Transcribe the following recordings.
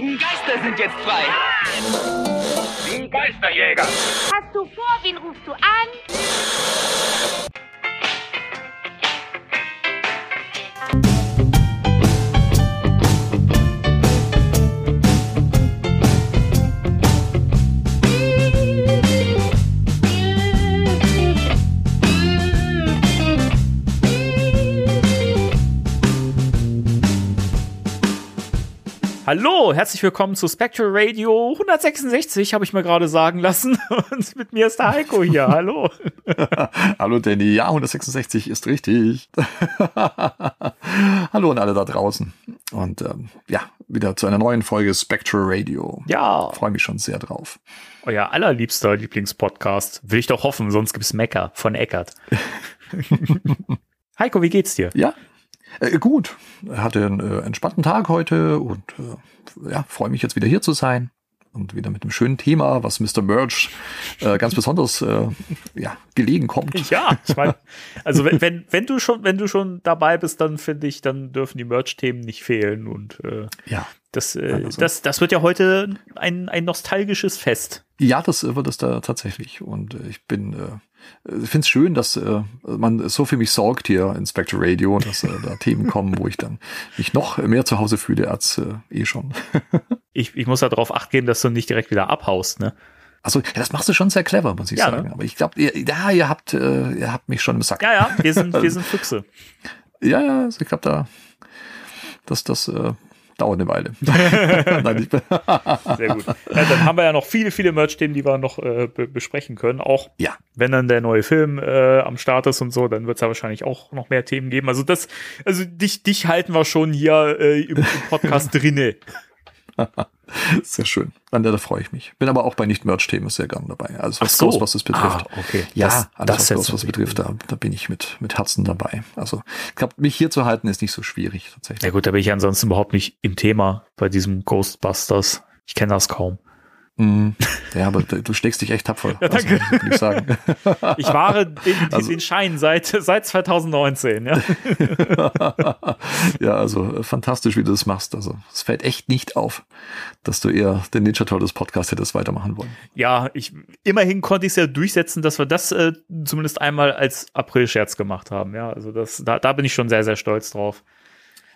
ewigen Geister sind jetzt frei. Die Geisterjäger. Hast du vor, wen rufst du an? Hallo, herzlich willkommen zu Spectral Radio 166, habe ich mir gerade sagen lassen. Und mit mir ist der Heiko hier. Hallo. Hallo Danny, ja, 166 ist richtig. Hallo an alle da draußen. Und ähm, ja, wieder zu einer neuen Folge Spectral Radio. Ja. Freue mich schon sehr drauf. Euer allerliebster Lieblingspodcast. Will ich doch hoffen, sonst gibt's Mecker von Eckert. Heiko, wie geht's dir? Ja, äh, gut. Hatte einen äh, entspannten Tag heute und äh, ja, freue mich jetzt wieder hier zu sein und wieder mit einem schönen Thema, was Mr. Merch äh, ganz besonders äh, ja, gelegen kommt. Ja, ich meine, also wenn, wenn, wenn du schon, wenn du schon dabei bist, dann finde ich, dann dürfen die Merch-Themen nicht fehlen. Und äh, Ja, das, äh, Also- das, das wird ja heute ein, ein nostalgisches Fest. Ja, das äh, wird es da tatsächlich. Und äh, ich bin, äh, finde es schön, dass äh, man so für mich sorgt hier in Spectre Radio, dass äh, da Themen kommen, wo ich dann mich noch mehr zu Hause fühle als äh, eh schon. Ich, ich muss ja darauf acht geben, dass du nicht direkt wieder abhaust, ne? Also, das machst du schon sehr clever, muss ich Ja, sagen. ne? Aber ich glaube, ihr, ja, ihr habt, äh, ihr habt mich schon im Sack. Ja, ja, wir sind, wir sind Füchse. ja, ja also ich glaube, da, das, das äh, dauert eine Weile. Nein, Sehr gut. Ja, dann haben wir ja noch viele, viele Merch-Themen, die wir noch äh, be besprechen können. Auch ja, wenn dann der neue Film äh, am Start ist und so, dann wird es ja wahrscheinlich auch noch mehr Themen geben. Also das, also dich, dich halten wir schon hier äh, im, im Podcast drinne. Sehr schön. An der da freue ich mich. Bin aber auch bei Nicht-Merch-Themen sehr gern dabei. Also was Ach so. Ghostbusters betrifft. Ah, okay. Ja, Das- alles das was Ghostbusters natürlich betrifft, da, da bin ich mit, mit Herzen dabei. Also ich glaube, mich hier zu halten ist nicht so schwierig tatsächlich. Ja gut, da bin ich ansonsten überhaupt nicht im Thema bei diesem Ghostbusters. Ich kenne das kaum. Mm, ja, aber du schlägst dich echt tapfer. Ja, danke. Also, ich sagen. Ich wahre den, Also- den Schein seit, seit 2019. Ja. ja, also äh, fantastisch, wie du das machst. Also es fällt echt nicht auf, dass du eher den Ninja Turtles Podcast hättest weitermachen wollen. ja, ich, immerhin konnte ich es ja durchsetzen, dass wir das äh, zumindest einmal als April-Scherz gemacht haben. Ja, also das, da, da bin ich schon sehr, sehr stolz drauf.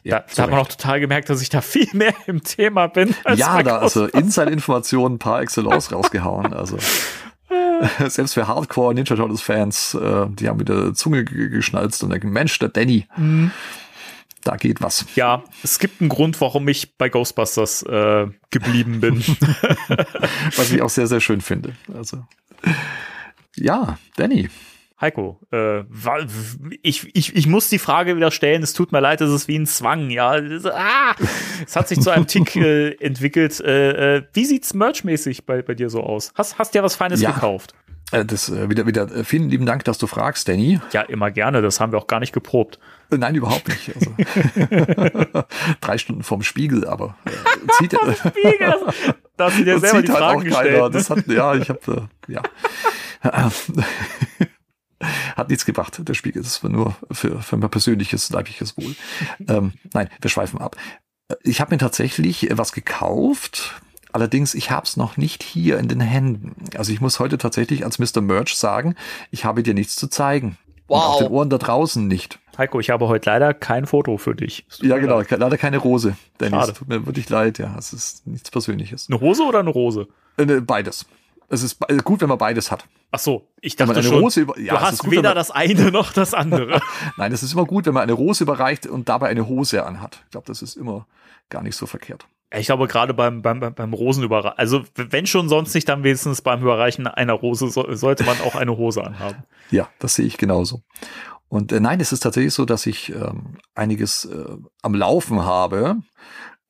Ja, da, da hat man auch total gemerkt, dass ich da viel mehr im Thema bin. Als ja, da also. Inside-Informationen par excellence rausgehauen. Also selbst für Hardcore Ninja Turtles Fans, äh, die haben wieder Zunge ge- geschnalzt und denken, Mensch, der Danny, da geht was. Ja, es gibt einen Grund, warum ich bei Ghostbusters äh, geblieben bin. Was ich auch sehr, sehr schön finde. Also ja, Danny. Heiko, äh, ich, ich, ich muss die Frage wieder stellen, es tut mir leid, es ist wie ein Zwang, ja. Das- Ah, es hat sich zu einem Tick äh, entwickelt. Äh, äh, wie sieht's merchmäßig bei, bei dir so aus? Hast, hast dir was Feines Ja. gekauft? Äh, das äh, wieder, wieder vielen lieben Dank, dass du fragst, Danny. Ja, immer gerne, das haben wir auch gar nicht geprobt. Nein, überhaupt nicht. Also, drei Stunden vorm Spiegel, aber äh, zieht, Spiegel, das, da hast du dir das selber die halt Fragen keiner. gestellt. Ne? Das hat, ja, ich habe, äh, ja. Hat nichts gebracht, der Spiegel. Das war nur für, für mein persönliches, leibliches Wohl. Ähm, nein, wir schweifen ab. Äh, Ich habe mir tatsächlich äh, was gekauft. Allerdings, ich habe es noch nicht hier in den Händen. Also ich muss heute tatsächlich als Mr. Merch sagen, ich habe dir nichts zu zeigen. Und Wow. auf den Ohren da draußen nicht. Heiko, ich habe heute leider kein Foto für dich. Ja, genau. leid. Leider keine Rose. Dennis, Schade. tut mir wirklich leid. Ja, es ist nichts Persönliches. Eine Hose oder eine Rose? Beides. Es ist gut, wenn man beides hat. Ach so, ich dachte eine schon, Rose über, ja, du hast gut, weder man, das eine noch das andere. Nein, es ist immer gut, wenn man eine Rose überreicht und dabei eine Hose anhat. Ich glaube, das ist immer gar nicht so verkehrt. Ich glaube, gerade beim, beim, beim- beim Rosenüberreichen, also wenn schon sonst nicht, dann wenigstens beim Überreichen einer Rose so, sollte man auch eine Hose anhaben. Ja, das sehe ich genauso. Und äh, nein, es ist tatsächlich so, dass ich ähm, einiges äh, am Laufen habe.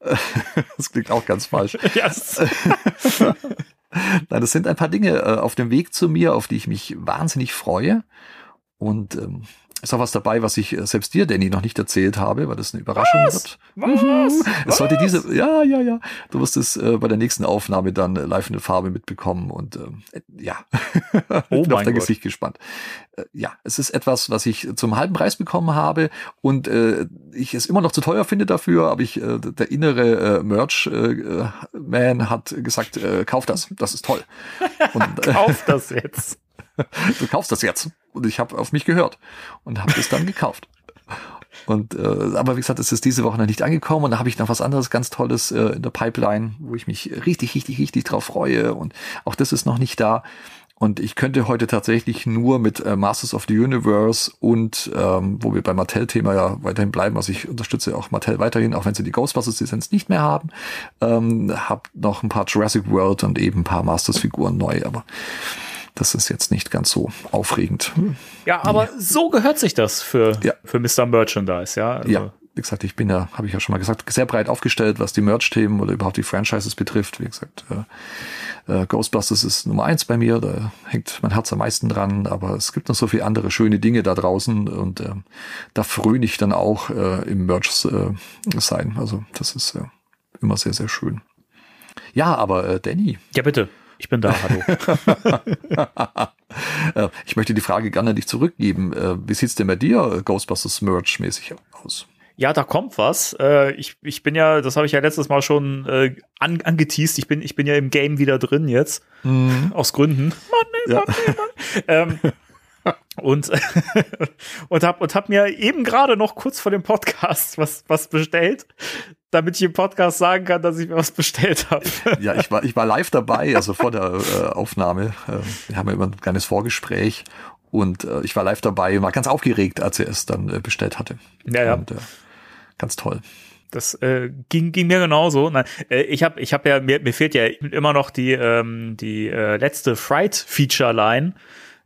das klingt auch ganz falsch. ja, es- Nein, das sind ein paar Dinge äh, auf dem Weg zu mir, auf die ich mich wahnsinnig freue. Und ähm, Ist auch was dabei, was ich äh, selbst dir, Danny, noch nicht erzählt habe, weil das eine Überraschung Was? wird. Was? Mhm. Es Was? sollte diese, ja, ja, ja. Du wirst es äh, bei der nächsten Aufnahme dann äh, live in der Farbe mitbekommen und ähm, äh, ja, Oh bin auf mein dein Gott. Gesicht gespannt. Äh, ja, es ist etwas, was ich zum halben Preis bekommen habe und äh, ich es immer noch zu teuer finde dafür, aber ich äh, der innere äh, Merch äh, äh, hat gesagt, äh, kauf das, das ist toll. Und äh, Kauf das jetzt. du kaufst das jetzt. Und ich habe auf mich gehört und habe es dann gekauft. Und äh, aber wie gesagt, es ist diese Woche noch nicht angekommen und da habe ich noch was anderes ganz Tolles äh, in der Pipeline, wo ich mich richtig, richtig, richtig drauf freue und auch das ist noch nicht da. Und ich könnte heute tatsächlich nur mit äh, Masters of the Universe und ähm, wo wir beim Mattel-Thema ja weiterhin bleiben, also ich unterstütze auch Mattel weiterhin, auch wenn sie die Ghostbusters-Lizenz nicht mehr haben, ähm, habe noch ein paar Jurassic World und eben ein paar Masters-Figuren neu, aber das ist jetzt nicht ganz so aufregend. Ja, aber so gehört sich das für, Ja. für Mr. Merchandise, ja. Also, Ja, wie gesagt, ich bin ja, habe ich ja schon mal gesagt, sehr breit aufgestellt, was die Merch-Themen oder überhaupt die Franchises betrifft. Wie gesagt, äh, äh, Ghostbusters ist Nummer eins bei mir, da hängt mein Herz am meisten dran, aber es gibt noch so viele andere schöne Dinge da draußen und ähm, da fröne ich dann auch äh, im Merch äh, sein. Also das ist äh, immer sehr, sehr schön. Ja, aber äh, Danny, Ja, bitte. Ich bin da, hallo. ich möchte die Frage gerne an dich zurückgeben. Äh, wie sieht's denn bei dir äh, Ghostbusters Merch-mäßig aus? Ja, da kommt was. Äh, ich, ich bin ja, das habe ich ja letztes Mal schon an, angeteased. Ich bin, ich bin ja im Game wieder drin jetzt. Aus Gründen. Ja. ähm, und und hab und hab mir eben gerade noch kurz vor dem Podcast was was bestellt, damit ich im Podcast sagen kann, dass ich mir was bestellt habe. Ja, ich war, ich war live dabei, also vor der äh, Aufnahme. Äh, wir haben ja immer ein kleines Vorgespräch und äh, ich war live dabei und war ganz aufgeregt, als er es dann äh, bestellt hatte. Ja, ja. Und, äh, ganz toll. Das äh, ging, ging mir genauso. Nein, äh, ich habe ich hab ja, mir, mir fehlt ja immer noch die, ähm, die äh, letzte Fright-Feature-Line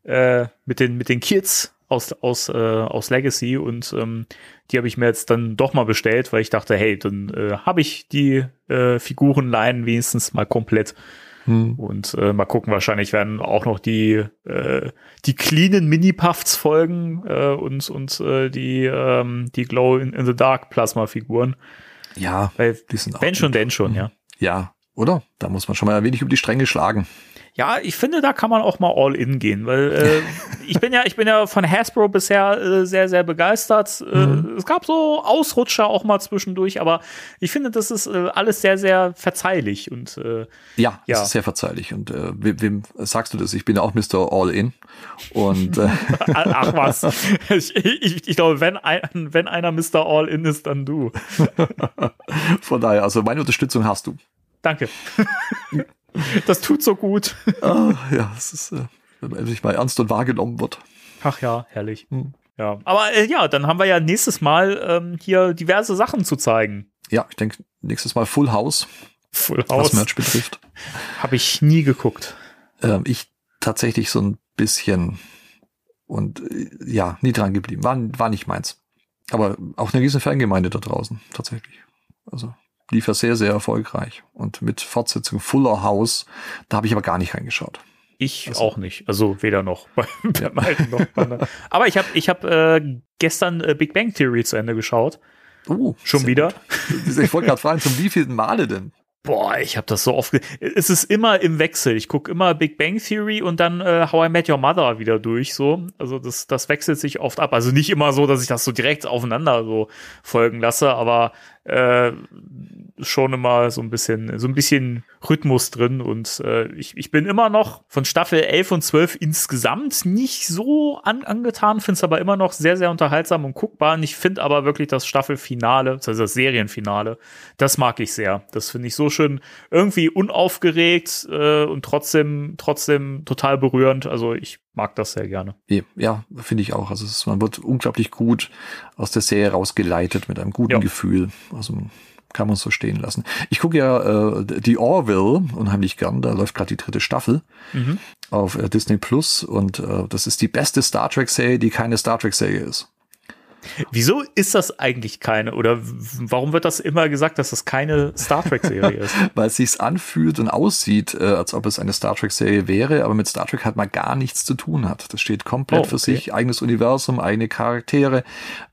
äh, mit, den, mit den Kids aus, aus, äh, aus Legacy und ähm, die habe ich mir jetzt dann doch mal bestellt, weil ich dachte, hey, dann äh, habe ich die äh, Figurenline wenigstens mal komplett. Hm. Und äh, mal gucken, wahrscheinlich werden auch noch die, äh, die cleanen Mini-Puffs folgen äh, und, und äh, die, ähm, die Glow in, in the Dark Plasma-Figuren. Ja, Weil die sind auch wenn schon, denn schon, ja. Ja, oder? Da muss man schon mal ein wenig über die Stränge schlagen. Ja, ich finde, da kann man auch mal all in gehen, weil äh, ich bin ja, ich bin ja von Hasbro bisher äh, sehr, sehr begeistert. Äh, Es gab so Ausrutscher auch mal zwischendurch, aber ich finde, das ist äh, alles sehr, sehr verzeihlich und äh, Ja, Ja. es ist sehr verzeihlich. Und äh, wem, wem sagst du das? Ich bin ja auch Mr. All-In. Und äh, ach was. ich, ich, ich glaube, wenn, ein, wenn einer Mr. All in ist, dann du. von daher, also meine Unterstützung hast du. Danke. das tut so gut. Ah, ja, es ist, äh, wenn man sich mal ernst und wahrgenommen wird. Ach ja, herrlich. Hm. Ja, aber äh, ja, dann haben wir ja nächstes Mal ähm, hier diverse Sachen zu zeigen. Ja, ich denke, nächstes Mal Full House, Full was House Merch betrifft. habe ich nie geguckt. Ähm, ich tatsächlich so ein bisschen und äh, ja, nie dran geblieben. War, war nicht meins. Aber auch eine riesen Fangemeinde da draußen, tatsächlich. Also lief ja sehr, sehr erfolgreich. Und mit Fortsetzung Fuller House, da habe ich aber gar nicht reingeschaut. Ich Also- auch nicht. Also weder noch bei, beim alten noch beim neuen. Aber ich habe ich hab, äh, gestern äh, Big Bang Theory zu Ende geschaut. Oh, Schon wieder. gut. Ich wollte gerade fragen, zum wievielten Male denn? Boah, ich habe das so oft. Es ist immer im Wechsel. Ich gucke immer Big Bang Theory und dann äh, How I Met Your Mother wieder durch. So, also das, das wechselt sich oft ab. Also nicht immer so, dass ich das so direkt aufeinander so folgen lasse, aber äh, schon immer so ein bisschen, so ein bisschen Rhythmus drin. Und äh, ich, ich bin immer noch von Staffel 11 und 12 insgesamt nicht so an, angetan, finde es aber immer noch sehr, sehr unterhaltsam und guckbar. Und ich finde aber wirklich das Staffelfinale, also das Serienfinale, das mag ich sehr. Das finde ich so schön, irgendwie unaufgeregt äh, und trotzdem, trotzdem total berührend. Also ich mag das sehr gerne. Ja, finde ich auch. Also es ist, man wird unglaublich gut aus der Serie rausgeleitet mit einem guten Ja. Gefühl. Also kann man so stehen lassen. Ich gucke ja äh, die Orville unheimlich gern. Da läuft gerade die dritte Staffel Mhm. auf äh, Disney Plus und äh, das ist die beste Star Trek Serie, die keine Star Trek Serie ist. Wieso ist das eigentlich keine? Oder warum wird das immer gesagt, dass das keine Star Trek-Serie ist? Weil es sich anfühlt und aussieht, äh, als ob es eine Star Trek-Serie wäre, aber mit Star Trek halt mal gar nichts zu tun hat. Das steht komplett Oh, für okay. sich, eigenes Universum, eigene Charaktere,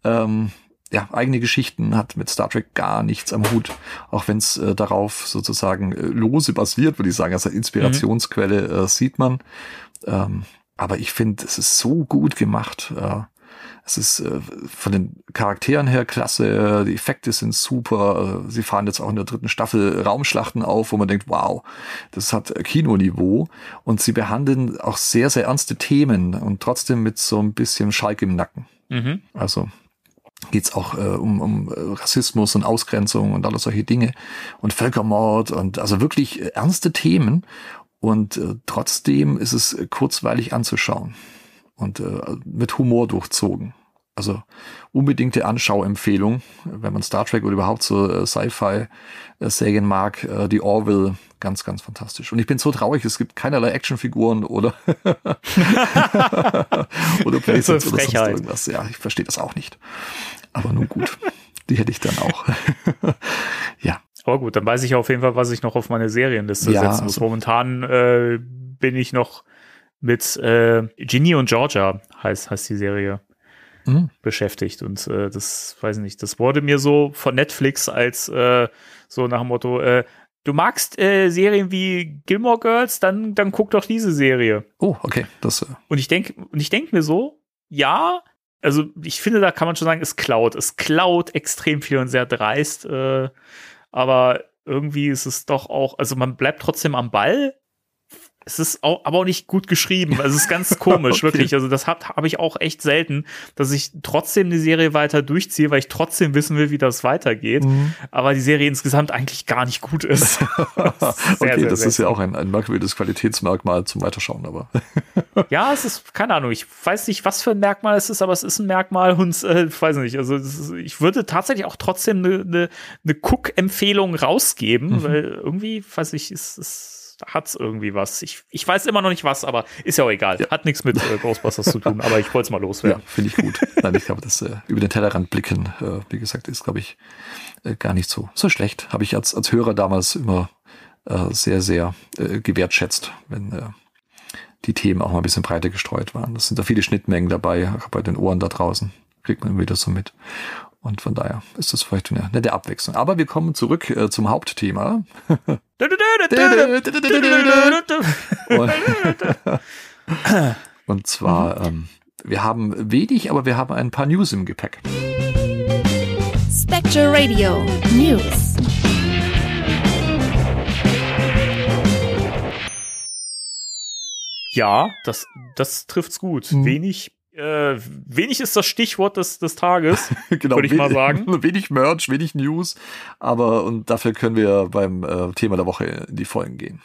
ähm, ja, eigene Geschichten, hat mit Star Trek gar nichts am Hut, auch wenn es äh, darauf sozusagen äh, lose basiert, würde ich sagen, also Inspirationsquelle äh, sieht man. Ähm, aber ich finde, es ist so gut gemacht. Äh, es ist äh, von den Charakteren her klasse, die Effekte sind super. äh, Sie fahren jetzt auch in der dritten Staffel Raumschlachten auf, wo man denkt, wow, das hat Kinoniveau. Und sie behandeln auch sehr, sehr ernste Themen und trotzdem mit so ein bisschen Schalk im Nacken. Mhm. Also geht's auch äh, um, um äh, Rassismus und Ausgrenzung und alles solche Dinge und Völkermord und also wirklich ernste Themen. Und äh, trotzdem ist es äh, kurzweilig anzuschauen und äh, mit Humor durchzogen. Also unbedingte Anschauempfehlung, wenn man Star Trek oder überhaupt so äh, Sci-Fi-Serien mag, äh, die Orville, ganz, ganz fantastisch. Und ich bin so traurig, es gibt keinerlei Actionfiguren oder oder Playsets oder sonst irgendwas. Ja, ich verstehe das auch nicht. Aber nun gut, die hätte ich dann auch. ja, Aber gut, dann weiß ich auf jeden Fall, was ich noch auf meine Serienliste Ja, setzen muss. also- Momentan äh, bin ich noch mit äh, Ginny und Georgia, heißt, heißt die Serie, Mhm. beschäftigt. Und äh, das, weiß ich nicht, das wurde mir so von Netflix als äh, so nach dem Motto, äh, du magst äh, Serien wie Gilmore Girls, dann, dann guck doch diese Serie. Oh, okay, das äh, Und ich denke, und ich denke mir so, ja, also ich finde, da kann man schon sagen, es klaut. Es klaut extrem viel und sehr dreist, äh, aber irgendwie ist es doch auch, also man bleibt trotzdem am Ball. Es ist auch, aber auch nicht gut geschrieben. Also es ist ganz komisch, Okay. wirklich. Also das habe hab ich auch echt selten, dass ich trotzdem die Serie weiter durchziehe, weil ich trotzdem wissen will, wie das weitergeht. Mhm. Aber die Serie insgesamt eigentlich gar nicht gut ist. okay, das ist ja auch ein, ein merkwürdiges Qualitätsmerkmal zum Weiterschauen, aber Ja, es ist, keine Ahnung, ich weiß nicht, was für ein Merkmal es ist, aber es ist ein Merkmal und äh, ich weiß nicht, also ist, ich würde tatsächlich auch trotzdem eine ne, ne Cook-Empfehlung rausgeben, weil irgendwie, weiß ich, es, es hat irgendwie was. Ich, ich weiß immer noch nicht was, aber ist ja auch egal. Ja. Hat nichts mit äh, Ghostbusters zu tun, aber ich wollte es mal ja, loswerden. finde ich gut. Nein, ich glaube, das äh, über den Tellerrand blicken, äh, wie gesagt, ist, glaube ich, äh, gar nicht so, so schlecht. Habe ich als, als Hörer damals immer äh, sehr, sehr äh, gewertschätzt, wenn äh, die Themen auch mal ein bisschen breiter gestreut waren. Das sind da viele Schnittmengen dabei, auch bei den Ohren da draußen. Kriegt man wieder so mit. Und von daher ist das vielleicht eine nette Abwechslung. Aber wir kommen zurück äh, zum Hauptthema. Und, und zwar, ähm, wir haben wenig, aber wir haben ein paar News im Gepäck. Spectre Radio News. Ja, das, das trifft's gut. Mhm. Wenig, äh, wenig ist das Stichwort des, des Tages, genau, würde ich mal sagen. Wenig Merch, wenig News, aber und dafür können wir beim äh, Thema der Woche in die Folgen gehen.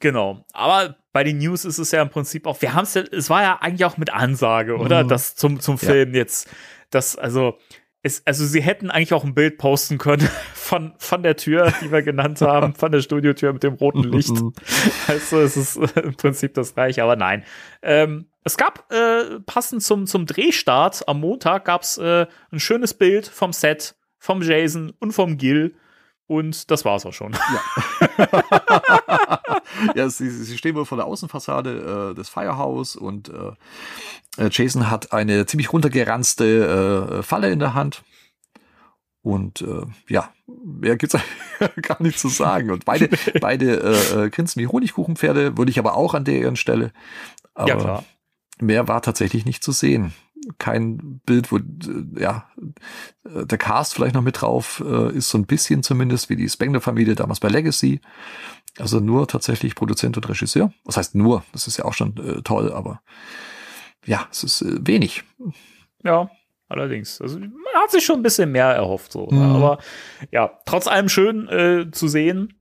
Genau. Aber bei den News ist es ja im Prinzip auch, wir haben es ja, es war ja eigentlich auch mit Ansage, oder? Mhm. Das zum, zum Ja. Film jetzt, das, also, es, also sie hätten eigentlich auch ein Bild posten können von, von der Tür, die wir genannt haben, von der Studiotür mit dem roten Licht. Also es ist im Prinzip das gleiche, aber nein. Ähm, es gab äh, passend zum, zum Drehstart am Montag gab es äh, ein schönes Bild vom Set, vom Jason und vom Gil. Und das war's auch schon. ja, sie, sie stehen wohl vor der Außenfassade äh, des Firehouse und äh, äh, Jason hat eine ziemlich runtergeranzte äh, Falle in der Hand. Und äh, ja, mehr gibt's gar nicht zu sagen. Und beide, beide äh, grinsen wie Honigkuchenpferde, würde ich aber auch an deren Stelle. Aber ja, klar. Mehr war tatsächlich nicht zu sehen. Kein Bild, wo äh, ja äh, der Cast vielleicht noch mit drauf äh, ist, so ein bisschen zumindest wie die Spengler-Familie damals bei Legacy. Also nur tatsächlich Produzent und Regisseur. Was heißt nur? Das ist ja auch schon äh, toll, aber ja, es ist äh, wenig. Ja, allerdings. Also man hat sich schon ein bisschen mehr erhofft, so. Mhm. Aber ja, trotz allem schön äh, zu sehen,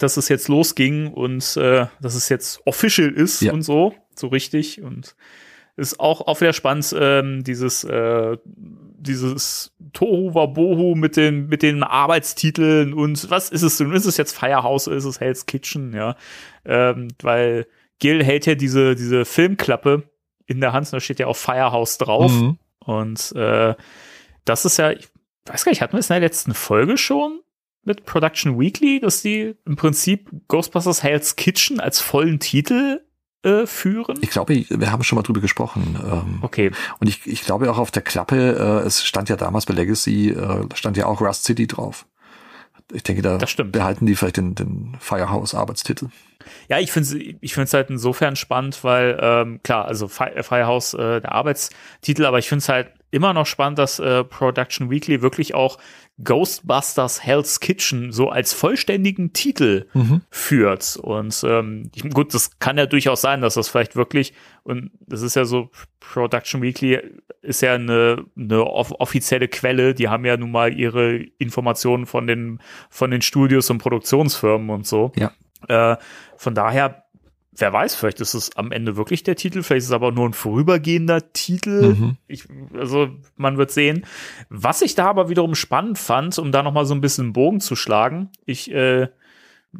dass es jetzt losging und äh, dass es jetzt official ist Ja. und so, so richtig. Und ist auch, auch wieder spannend, ähm, dieses, äh, dieses Tohu Wabohu mit den, mit den Arbeitstiteln und was ist es denn? Ist es jetzt Firehouse oder ist es Hell's Kitchen? Ja, ähm, weil Gil hält ja diese, diese Filmklappe in der Hand, und da steht ja auch Firehouse drauf. Mhm. Und äh, das ist ja, ich weiß gar nicht, hatten wir es in der letzten Folge schon mit Production Weekly, dass die im Prinzip Ghostbusters Hell's Kitchen als vollen Titel äh, führen? Ich glaube, wir haben schon mal drüber gesprochen. Ähm, Okay. Und ich, ich glaube auch auf der Klappe, äh, es stand ja damals bei Legacy, äh, stand ja auch Rust City drauf. Ich denke, da behalten die vielleicht den, den Firehouse-Arbeitstitel. Ja, ich finde es ich find's halt insofern spannend, weil, ähm, klar, also Fi- Firehouse äh, der Arbeitstitel, aber ich finde es halt immer noch spannend, dass äh, Production Weekly wirklich auch Ghostbusters Hell's Kitchen so als vollständigen Titel führt. Und ähm, gut, das kann ja durchaus sein, dass das vielleicht wirklich, und das ist ja so, Production Weekly ist ja eine, eine off offizielle Quelle, die haben ja nun mal ihre Informationen von den, von den Studios und Produktionsfirmen und so. Ja. Äh, von daher, wer weiß, vielleicht ist es am Ende wirklich der Titel, vielleicht ist es aber nur ein vorübergehender Titel. Mhm. Ich, also man wird sehen. Was ich da aber wiederum spannend fand, um da noch mal so ein bisschen einen Bogen zu schlagen, ich äh,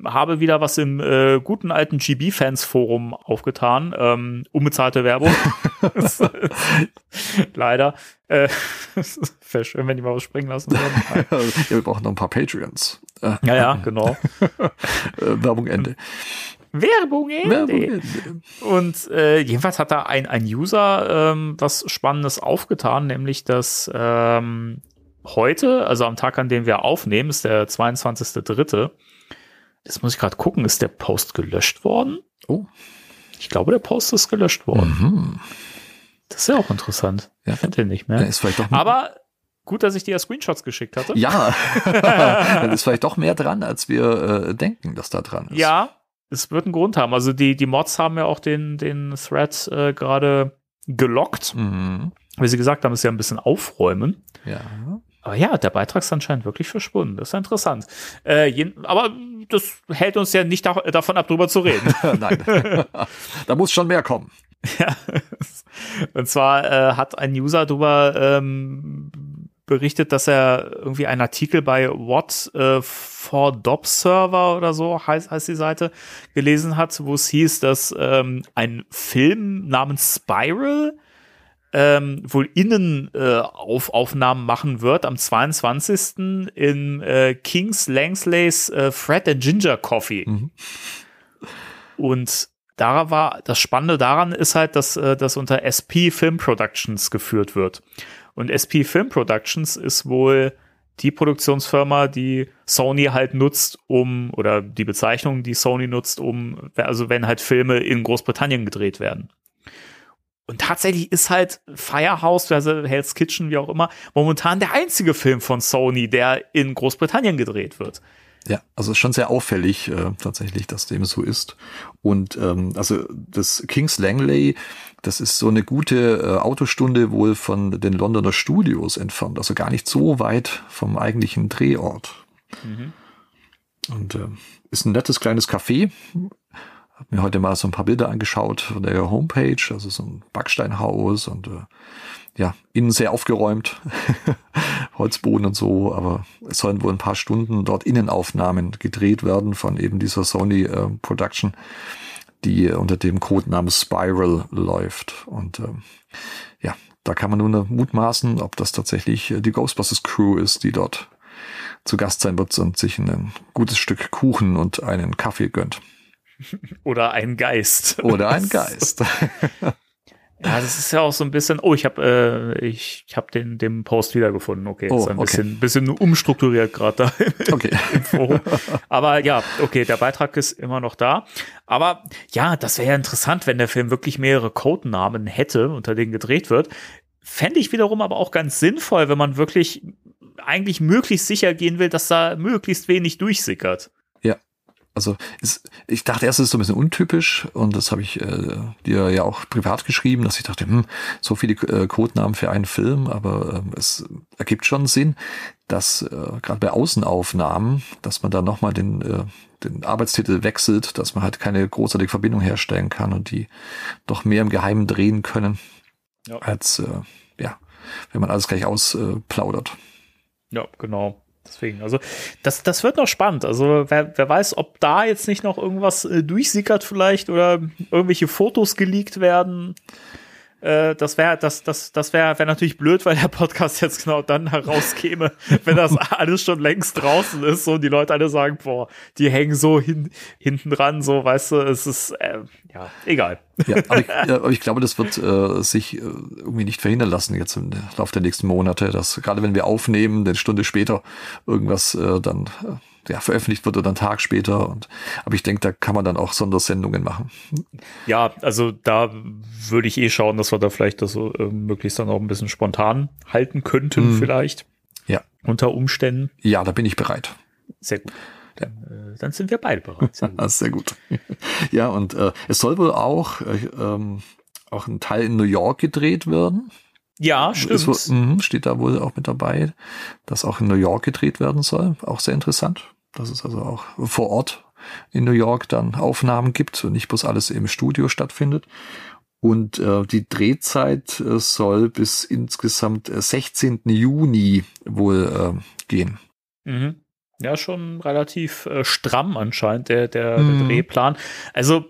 habe wieder was im äh, guten alten GB-Fans-Forum aufgetan. Ähm, unbezahlte Werbung. Leider. Äh, Wäre schön, wenn die mal was springen lassen würden. ja, wir brauchen noch ein paar Patreons. Ja, ja, genau. äh, Werbung Ende. Werbung Ende. Werbung Ende. Und äh, jedenfalls hat da ein, ein User ähm, was Spannendes aufgetan, nämlich dass ähm, heute, also am Tag, an dem wir aufnehmen, ist der 22.3. Jetzt muss ich gerade gucken, ist der Post gelöscht worden? Oh. Ich glaube, der Post ist gelöscht worden. Mhm. Das ist ja auch interessant. Ja. Ich finde den nicht mehr. ist vielleicht doch Aber gut, dass ich dir ja Screenshots geschickt hatte. ja, dann ist vielleicht doch mehr dran, als wir äh, denken, dass da dran ist. Ja, es wird einen Grund haben. Also die, die Mods haben ja auch den, den Thread äh, gerade gelockt. Mhm. Wie sie gesagt haben, ist ja ein bisschen aufräumen. Ja. Aber ja, der Beitrag ist anscheinend wirklich verschwunden. Das ist ja interessant. Äh, jeden, aber das hält uns ja nicht da, davon ab, drüber zu reden. Nein. da muss schon mehr kommen. ja. Und zwar äh, hat ein User darüber ähm, berichtet, dass er irgendwie einen Artikel bei What äh, for Dob Server oder so heißt, heißt die Seite gelesen hat, wo es hieß, dass ähm, ein Film namens Spiral ähm, wohl Innenaufnahmen äh, auf Aufnahmen machen wird am 22. in äh, Kings Langsleys äh, Fred and Ginger Coffee. Mhm. Und da war das Spannende daran ist halt, dass äh, das unter SP Film Productions geführt wird. Und SP Film Productions ist wohl die Produktionsfirma, die Sony halt nutzt, um, oder die Bezeichnung, die Sony nutzt, um, also wenn halt Filme in Großbritannien gedreht werden. Und tatsächlich ist halt Firehouse, also Hell's Kitchen, wie auch immer, momentan der einzige Film von Sony, der in Großbritannien gedreht wird. Ja, also ist schon sehr auffällig äh, tatsächlich, dass dem so ist. Und ähm, also das Kings Langley, das ist so eine gute äh, Autostunde wohl von den Londoner Studios entfernt, also gar nicht so weit vom eigentlichen Drehort. Und äh, ist ein nettes kleines Café. Hab mir heute mal so ein paar Bilder angeschaut von der Homepage, also so ein Backsteinhaus und äh, ja, innen sehr aufgeräumt, Holzboden und so, aber es sollen wohl ein paar Stunden dort Innenaufnahmen gedreht werden von eben dieser Sony äh, Production, die unter dem Codenamen Spiral läuft. Und ähm, ja, da kann man nur mutmaßen, ob das tatsächlich äh, die Ghostbusters Crew ist, die dort zu Gast sein wird und sich ein gutes Stück Kuchen und einen Kaffee gönnt. Oder ein Geist. Oder ein Geist. Ja, das ist ja auch so ein bisschen. Oh, ich habe äh, ich, ich habe den den Post wiedergefunden. Okay, Oh, ist ein okay. bisschen bisschen umstrukturiert gerade da Okay. im Forum. Aber ja, okay, der Beitrag ist immer noch da. Aber ja, das wäre ja interessant, wenn der Film wirklich mehrere Codenamen hätte, unter denen gedreht wird. Fände ich wiederum aber auch ganz sinnvoll, wenn man wirklich eigentlich möglichst sicher gehen will, dass da möglichst wenig durchsickert. Also ist, ich dachte erst, es ist so ein bisschen untypisch und das habe ich äh, dir ja auch privat geschrieben, dass ich dachte, hm, so viele äh, Codenamen für einen Film, aber ähm, es ergibt schon Sinn, dass äh, gerade bei Außenaufnahmen, dass man da nochmal den, äh, den Arbeitstitel wechselt, dass man halt keine großartige Verbindung herstellen kann und die doch mehr im Geheimen drehen können, Ja. als äh, ja, wenn man alles gleich ausplaudert. Ja, genau. Deswegen, also das, das wird noch spannend. Also wer, wer weiß, ob da jetzt nicht noch irgendwas äh, durchsickert vielleicht oder irgendwelche Fotos geleakt werden. Äh, das wäre das, das, das wäre wär natürlich blöd, weil der Podcast jetzt genau dann herauskäme, wenn das alles schon längst draußen ist so, und die Leute alle sagen, boah, die hängen so hin, hinten dran, so, weißt du, es ist, äh, ja, egal. Ja, aber ich, ja, aber ich glaube, das wird äh, sich äh, irgendwie nicht verhindern lassen jetzt im Laufe der nächsten Monate, dass gerade wenn wir aufnehmen, eine Stunde später irgendwas äh, dann äh, ja, veröffentlicht wird oder einen Tag später. Und aber ich denke, da kann man dann auch Sondersendungen machen. Ja, also da würde ich eh schauen, dass wir da vielleicht das so äh, möglichst dann auch ein bisschen spontan halten könnten, Mhm. vielleicht. Ja. Unter Umständen. Ja, da bin ich bereit. Sehr gut. Dann, äh, dann sind wir beide bereit. Sehr gut. Sehr gut. ja, und äh, es soll wohl auch, äh, ähm, auch ein Teil in New York gedreht werden. Ja, Ist stimmt. wohl, mhm, steht da wohl auch mit dabei, dass auch in New York gedreht werden soll. Auch sehr interessant. Dass es also auch vor Ort in New York dann Aufnahmen gibt und nicht bloß alles im Studio stattfindet. Und äh, die Drehzeit äh, soll bis insgesamt äh, 16. Juni wohl äh, gehen. Mhm. Ja, schon relativ äh, stramm anscheinend, der, der, Mhm. der Drehplan. Also,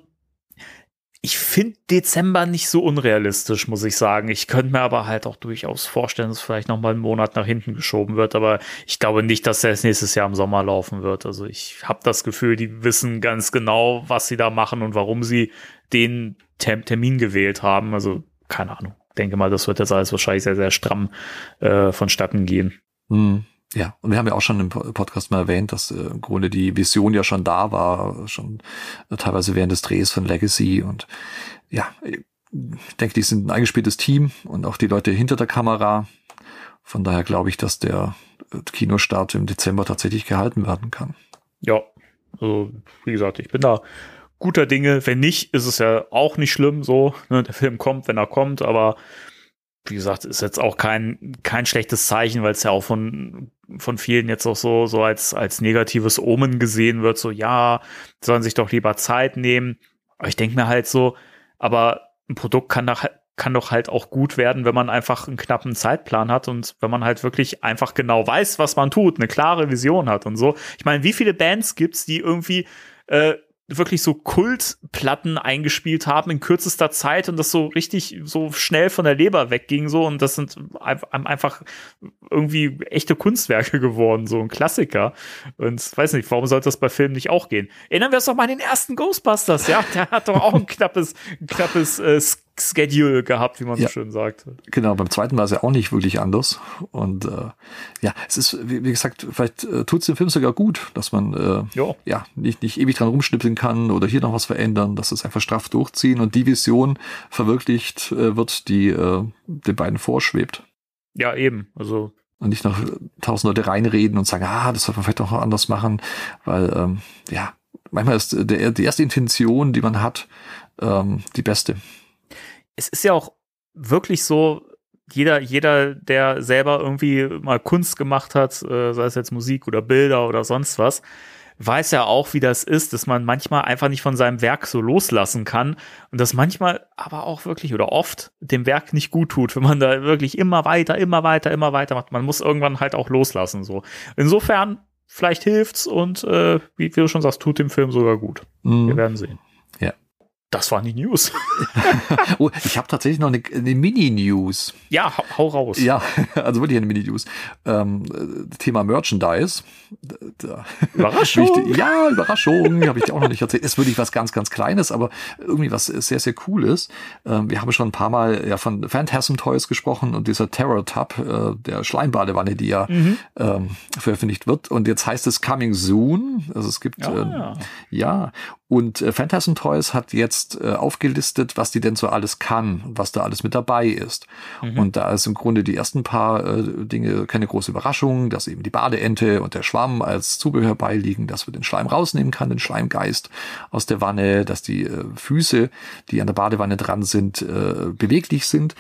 ich finde Dezember nicht so unrealistisch, muss ich sagen. Ich könnte mir aber halt auch durchaus vorstellen, dass vielleicht noch mal einen Monat nach hinten geschoben wird. Aber ich glaube nicht, dass er nächstes Jahr im Sommer laufen wird. Also ich habe das Gefühl, die wissen ganz genau, was sie da machen und warum sie den Tem Termin gewählt haben. Also keine Ahnung. Denke mal, das wird jetzt alles wahrscheinlich sehr, sehr stramm äh, vonstatten gehen. Hm. Ja, und wir haben ja auch schon im Po- Podcast mal erwähnt, dass äh, im Grunde die Vision ja schon da war, schon äh, teilweise während des Drehs von Legacy und ja, ich denke, die sind ein eingespieltes Team und auch die Leute hinter der Kamera. Von daher glaube ich, dass der äh, Kinostart im Dezember tatsächlich gehalten werden kann. Ja, also wie gesagt, ich bin da guter Dinge. Wenn nicht, ist es ja auch nicht schlimm so. Ne? Der Film kommt, wenn er kommt, aber wie gesagt, ist jetzt auch kein, kein schlechtes Zeichen, weil es ja auch von, von vielen jetzt auch so, so als, als negatives Omen gesehen wird. So, ja, sollen sich doch lieber Zeit nehmen. Aber ich denke mir halt so, aber ein Produkt kann doch, kann doch halt auch gut werden, wenn man einfach einen knappen Zeitplan hat und wenn man halt wirklich einfach genau weiß, was man tut, eine klare Vision hat und so. Ich meine, wie viele Bands gibt's, die irgendwie äh, wirklich so Kultplatten eingespielt haben in kürzester Zeit und das so richtig so schnell von der Leber wegging so und das sind ein- einfach irgendwie echte Kunstwerke geworden, so ein Klassiker. Und weiß nicht, warum sollte das bei Filmen nicht auch gehen? Erinnern wir uns doch mal an den ersten Ghostbusters, ja? Der hat doch auch ein knappes, ein knappes äh, Schedule gehabt, wie man Ja. so schön sagte. Genau, beim zweiten war es ja auch nicht wirklich anders. Und äh, ja, es ist, wie, wie gesagt, vielleicht äh, tut es dem Film sogar gut, dass man äh, Ja. ja nicht, nicht ewig dran rumschnippeln kann oder hier noch was verändern, dass es einfach straff durchziehen und die Vision verwirklicht äh, wird, die äh, den beiden vorschwebt. Ja, eben. Also, Und nicht noch tausend Leute reinreden und sagen, ah, das sollte man vielleicht auch noch anders machen, weil ähm, ja, manchmal ist der, die erste Intention, die man hat, ähm, die beste. Es ist ja auch wirklich so, jeder, jeder, der selber irgendwie mal Kunst gemacht hat, äh, sei es jetzt Musik oder Bilder oder sonst was, weiß ja auch, wie das ist, dass man manchmal einfach nicht von seinem Werk so loslassen kann und das manchmal aber auch wirklich oder oft dem Werk nicht gut tut, wenn man da wirklich immer weiter, immer weiter, immer weiter macht. Man muss irgendwann halt auch loslassen, so. Insofern, vielleicht hilft's und, äh, wie, wie du schon sagst, tut dem Film sogar gut. Mhm. Wir werden sehen. Ja. Das waren die News. Oh, ich habe tatsächlich noch eine, eine Mini-News. ja, hau, hau raus. Ja, also wirklich eine Mini-News. Ähm, äh, Thema Merchandise. Da, Überraschung. Wichtig- Ja, Überraschung, habe ich dir auch noch nicht erzählt. Ist wirklich was ganz, ganz Kleines, aber irgendwie was sehr, sehr Cooles. Ähm, wir haben schon ein paar Mal ja von Phantasm Toys gesprochen und dieser Terror Tub, äh, der Schleimbadewanne, die ja ähm, veröffentlicht wird. Und jetzt heißt es Coming Soon. Also es gibt Ah. äh, ja, und äh, Phantasm Toys hat jetzt äh, aufgelistet, was die denn so alles kann was da alles mit dabei ist. Und da ist im Grunde die ersten paar äh, Dinge keine große Überraschung, dass eben die Badeente und der Schwamm als Zubehör beiliegen, dass man den Schleim rausnehmen kann, den Schleimgeist aus der Wanne, dass die äh, Füße, die an der Badewanne dran sind, äh, beweglich sind.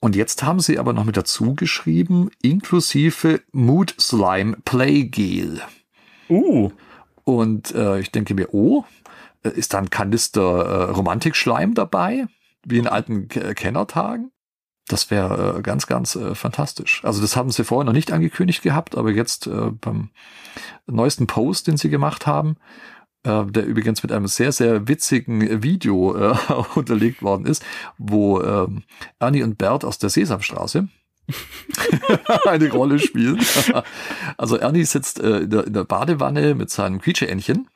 Und jetzt haben sie aber noch mit dazu geschrieben, inklusive Mood Slime Play Gel. Uh, Und äh, ich denke mir, oh, ist da ein Kanister äh, Romantikschleim dabei, wie in alten K Kennertagen? Das wäre äh, ganz, ganz äh, fantastisch. Also das haben sie vorher noch nicht angekündigt gehabt, aber jetzt äh, beim neuesten Post, den sie gemacht haben, äh, der übrigens mit einem sehr, sehr witzigen Video äh, unterlegt worden ist, wo ähm, Ernie und Bert aus der Sesamstraße eine Rolle spielen. also Ernie sitzt äh, in, der, in der Badewanne mit seinem Quietscheentchen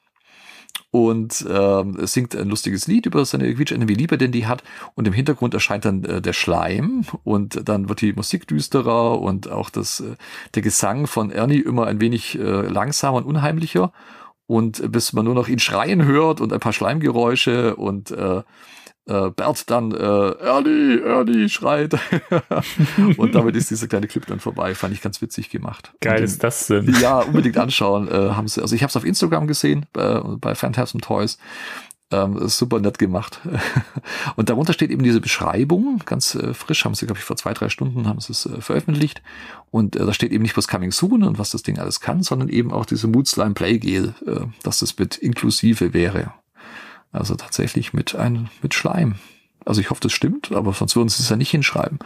und ähm, singt ein lustiges Lied über seine Quietschente, wie Liebe denn die hat. Und im Hintergrund erscheint dann äh, der Schleim und dann wird die Musik düsterer und auch das, äh, der Gesang von Ernie immer ein wenig äh, langsamer und unheimlicher. Und bis man nur noch ihn schreien hört und ein paar Schleimgeräusche und äh, äh, Bert dann äh, Ernie, Ernie schreit. und damit ist dieser kleine Clip dann vorbei. Fand ich ganz witzig gemacht. Geil und ist das denn? Ja, unbedingt anschauen. Äh, haben sie, also ich habe es auf Instagram gesehen, äh, bei Phantasm Toys. Ähm, super nett gemacht. und darunter steht eben diese Beschreibung, ganz äh, frisch, haben sie, glaube ich, vor zwei, drei Stunden haben sie es äh, veröffentlicht. Und äh, da steht eben nicht bloß Coming Soon und was das Ding alles kann, sondern eben auch diese Mood Slime Play Gel, äh, dass das mit inklusive wäre. Also tatsächlich mit ein, mit Schleim. Also ich hoffe, das stimmt, aber sonst würden sie es ja nicht hinschreiben.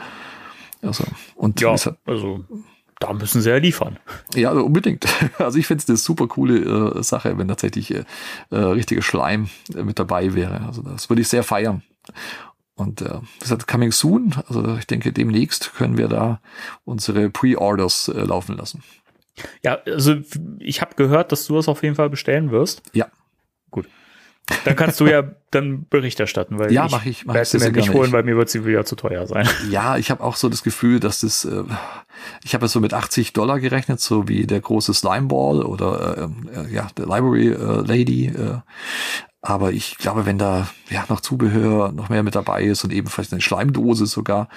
Also, und Ja, es hat- also da müssen sie ja liefern. ja, unbedingt. Also ich finde es eine super coole äh, Sache, wenn tatsächlich äh, äh, richtiger Schleim äh, mit dabei wäre. Also das würde ich sehr feiern. Und äh, wie gesagt, coming soon, also ich denke, demnächst können wir da unsere Pre-Orders äh, laufen lassen. Ja, also ich habe gehört, dass du das auf jeden Fall bestellen wirst. Ja. Dann kannst du ja dann Bericht erstatten, weil Ja, ich mach ich- mach werde sie mir nicht holen, weil mir wird sie wieder zu teuer sein. Ja, ich habe auch so das Gefühl, dass das, äh, ich habe ja so mit 80 Dollar gerechnet, so wie der große Slimeball oder äh, äh, ja, der Library äh, Lady. Äh, aber ich glaube, wenn da ja noch Zubehör noch mehr mit dabei ist und eben vielleicht eine Schleimdose sogar,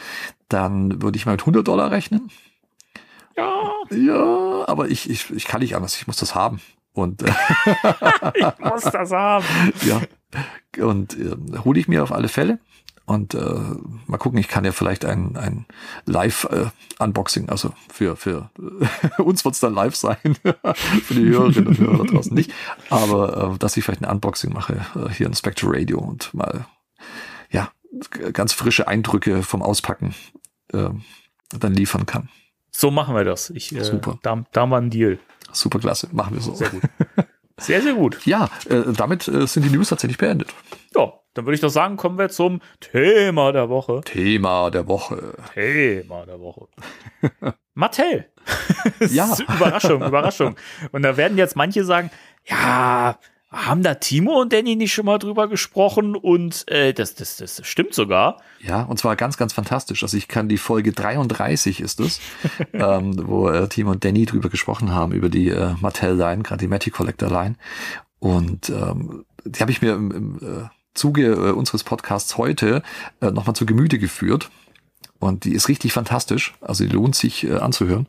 dann würde ich mal mit 100 Dollar rechnen. Ja, Ja, aber ich, ich, ich kann nicht anders, ich muss das haben. Und äh, ich muss das haben. ja, und äh, hole ich mir auf alle Fälle. Und äh, mal gucken, ich kann ja vielleicht ein, ein Live-Unboxing, also für, für äh, uns wird es dann live sein, für die Hörerinnen und Hörer da draußen nicht, aber äh, dass ich vielleicht ein Unboxing mache äh, hier in Spectre Radio und mal, ja, ganz frische Eindrücke vom Auspacken äh, dann liefern kann. So machen wir das. Ich, äh, Super. Da, da haben wir einen Deal. Super klasse, machen wir so. Sehr gut. Sehr, sehr gut. Ja, äh, damit äh, sind die News tatsächlich beendet. Ja, dann würde ich doch sagen, kommen wir zum Thema der Woche. Thema der Woche. Thema der Woche. Mattel. Ja. Überraschung, Überraschung. Und da werden jetzt manche sagen, ja, haben da Timo und Danny nicht schon mal drüber gesprochen? Und äh, das, das, das stimmt sogar. Ja, und zwar ganz, ganz fantastisch. Also ich kann die Folge 33 ist es, ähm, wo äh, Timo und Danny drüber gesprochen haben, über die äh, Mattel-Line, gerade die Matty Collector-Line. Und ähm, die habe ich mir im, im äh, Zuge äh, unseres Podcasts heute äh, nochmal zu Gemüte geführt. Und die ist richtig fantastisch. Also die lohnt sich äh, anzuhören.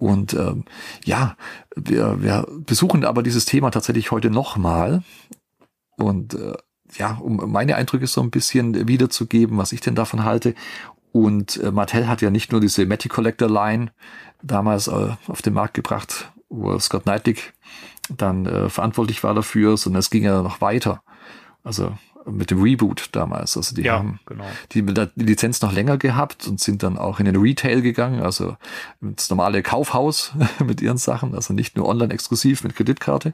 Und ähm, ja, wir, wir besuchen aber dieses Thema tatsächlich heute nochmal. Und äh, ja, um meine Eindrücke so ein bisschen wiederzugeben, was ich denn davon halte. Und äh, Mattel hat ja nicht nur diese Matty Collector Line damals äh, auf den Markt gebracht, wo Scott Neidlich dann äh, verantwortlich war dafür, sondern es ging ja noch weiter. Also mit dem Reboot damals. Also die Ja, haben genau. die, die Lizenz noch länger gehabt und sind dann auch in den Retail gegangen, also ins normale Kaufhaus mit ihren Sachen, also nicht nur online exklusiv mit Kreditkarte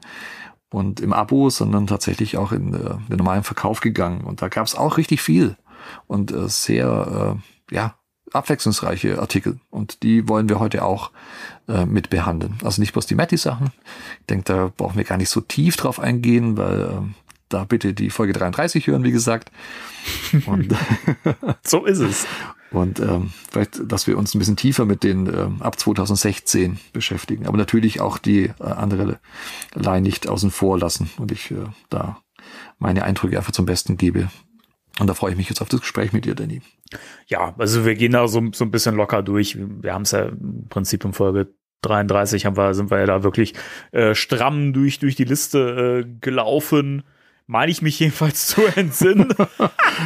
und im Abo, sondern tatsächlich auch in äh, den normalen Verkauf gegangen. Und da gab es auch richtig viel und äh, sehr, äh, ja, abwechslungsreiche Artikel. Und die wollen wir heute auch äh, mit behandeln. Also nicht bloß die Matty-Sachen. Ich denke, da brauchen wir gar nicht so tief drauf eingehen, weil äh, da bitte die Folge 33 hören, wie gesagt. Und So ist es. und ähm, vielleicht, dass wir uns ein bisschen tiefer mit den ähm, ab 2016 beschäftigen. Aber natürlich auch die äh, andere Line nicht außen vor lassen und ich äh, da meine Eindrücke einfach zum Besten gebe. Und da freue ich mich jetzt auf das Gespräch mit dir, Danny. Ja, also wir gehen da so, so ein bisschen locker durch. Wir haben es ja im Prinzip in Folge 33 haben wir, sind wir ja da wirklich äh, stramm durch, durch die Liste äh, gelaufen. Meine ich mich jedenfalls zu entsinnen.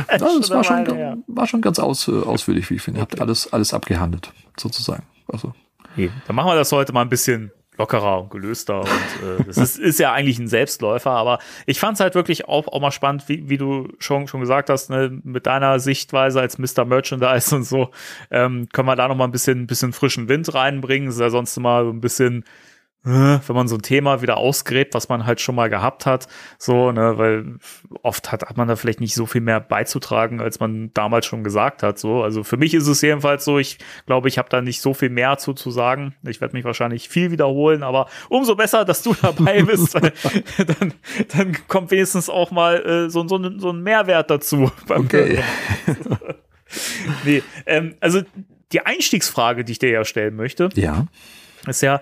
Ja, das war schon, her. war schon ganz aus, äh, ausführlich, wie ich finde. Ihr habt alles, alles abgehandelt, sozusagen. Also, Nee, dann machen wir das heute mal ein bisschen lockerer und gelöster. Und äh, das ist, ist ja eigentlich ein Selbstläufer, aber ich fand es halt wirklich auch, auch mal spannend, wie, wie du schon, schon gesagt hast, ne, mit deiner Sichtweise als Mr. Merchandise und so, ähm, können wir da noch mal ein bisschen, ein bisschen frischen Wind reinbringen. Das ist ja sonst immer so ein bisschen wenn man so ein Thema wieder ausgräbt, was man halt schon mal gehabt hat, so, ne, weil oft hat, hat man da vielleicht nicht so viel mehr beizutragen, als man damals schon gesagt hat, so. Also für mich ist es jedenfalls so, ich glaube, ich habe da nicht so viel mehr zu, zu sagen. Ich werde mich wahrscheinlich viel wiederholen, aber umso besser, dass du dabei bist, weil dann, dann kommt wenigstens auch mal äh, so, so, so ein Mehrwert dazu. Okay. nee, ähm, also die Einstiegsfrage, die ich dir ja stellen möchte, Ja. ist ja,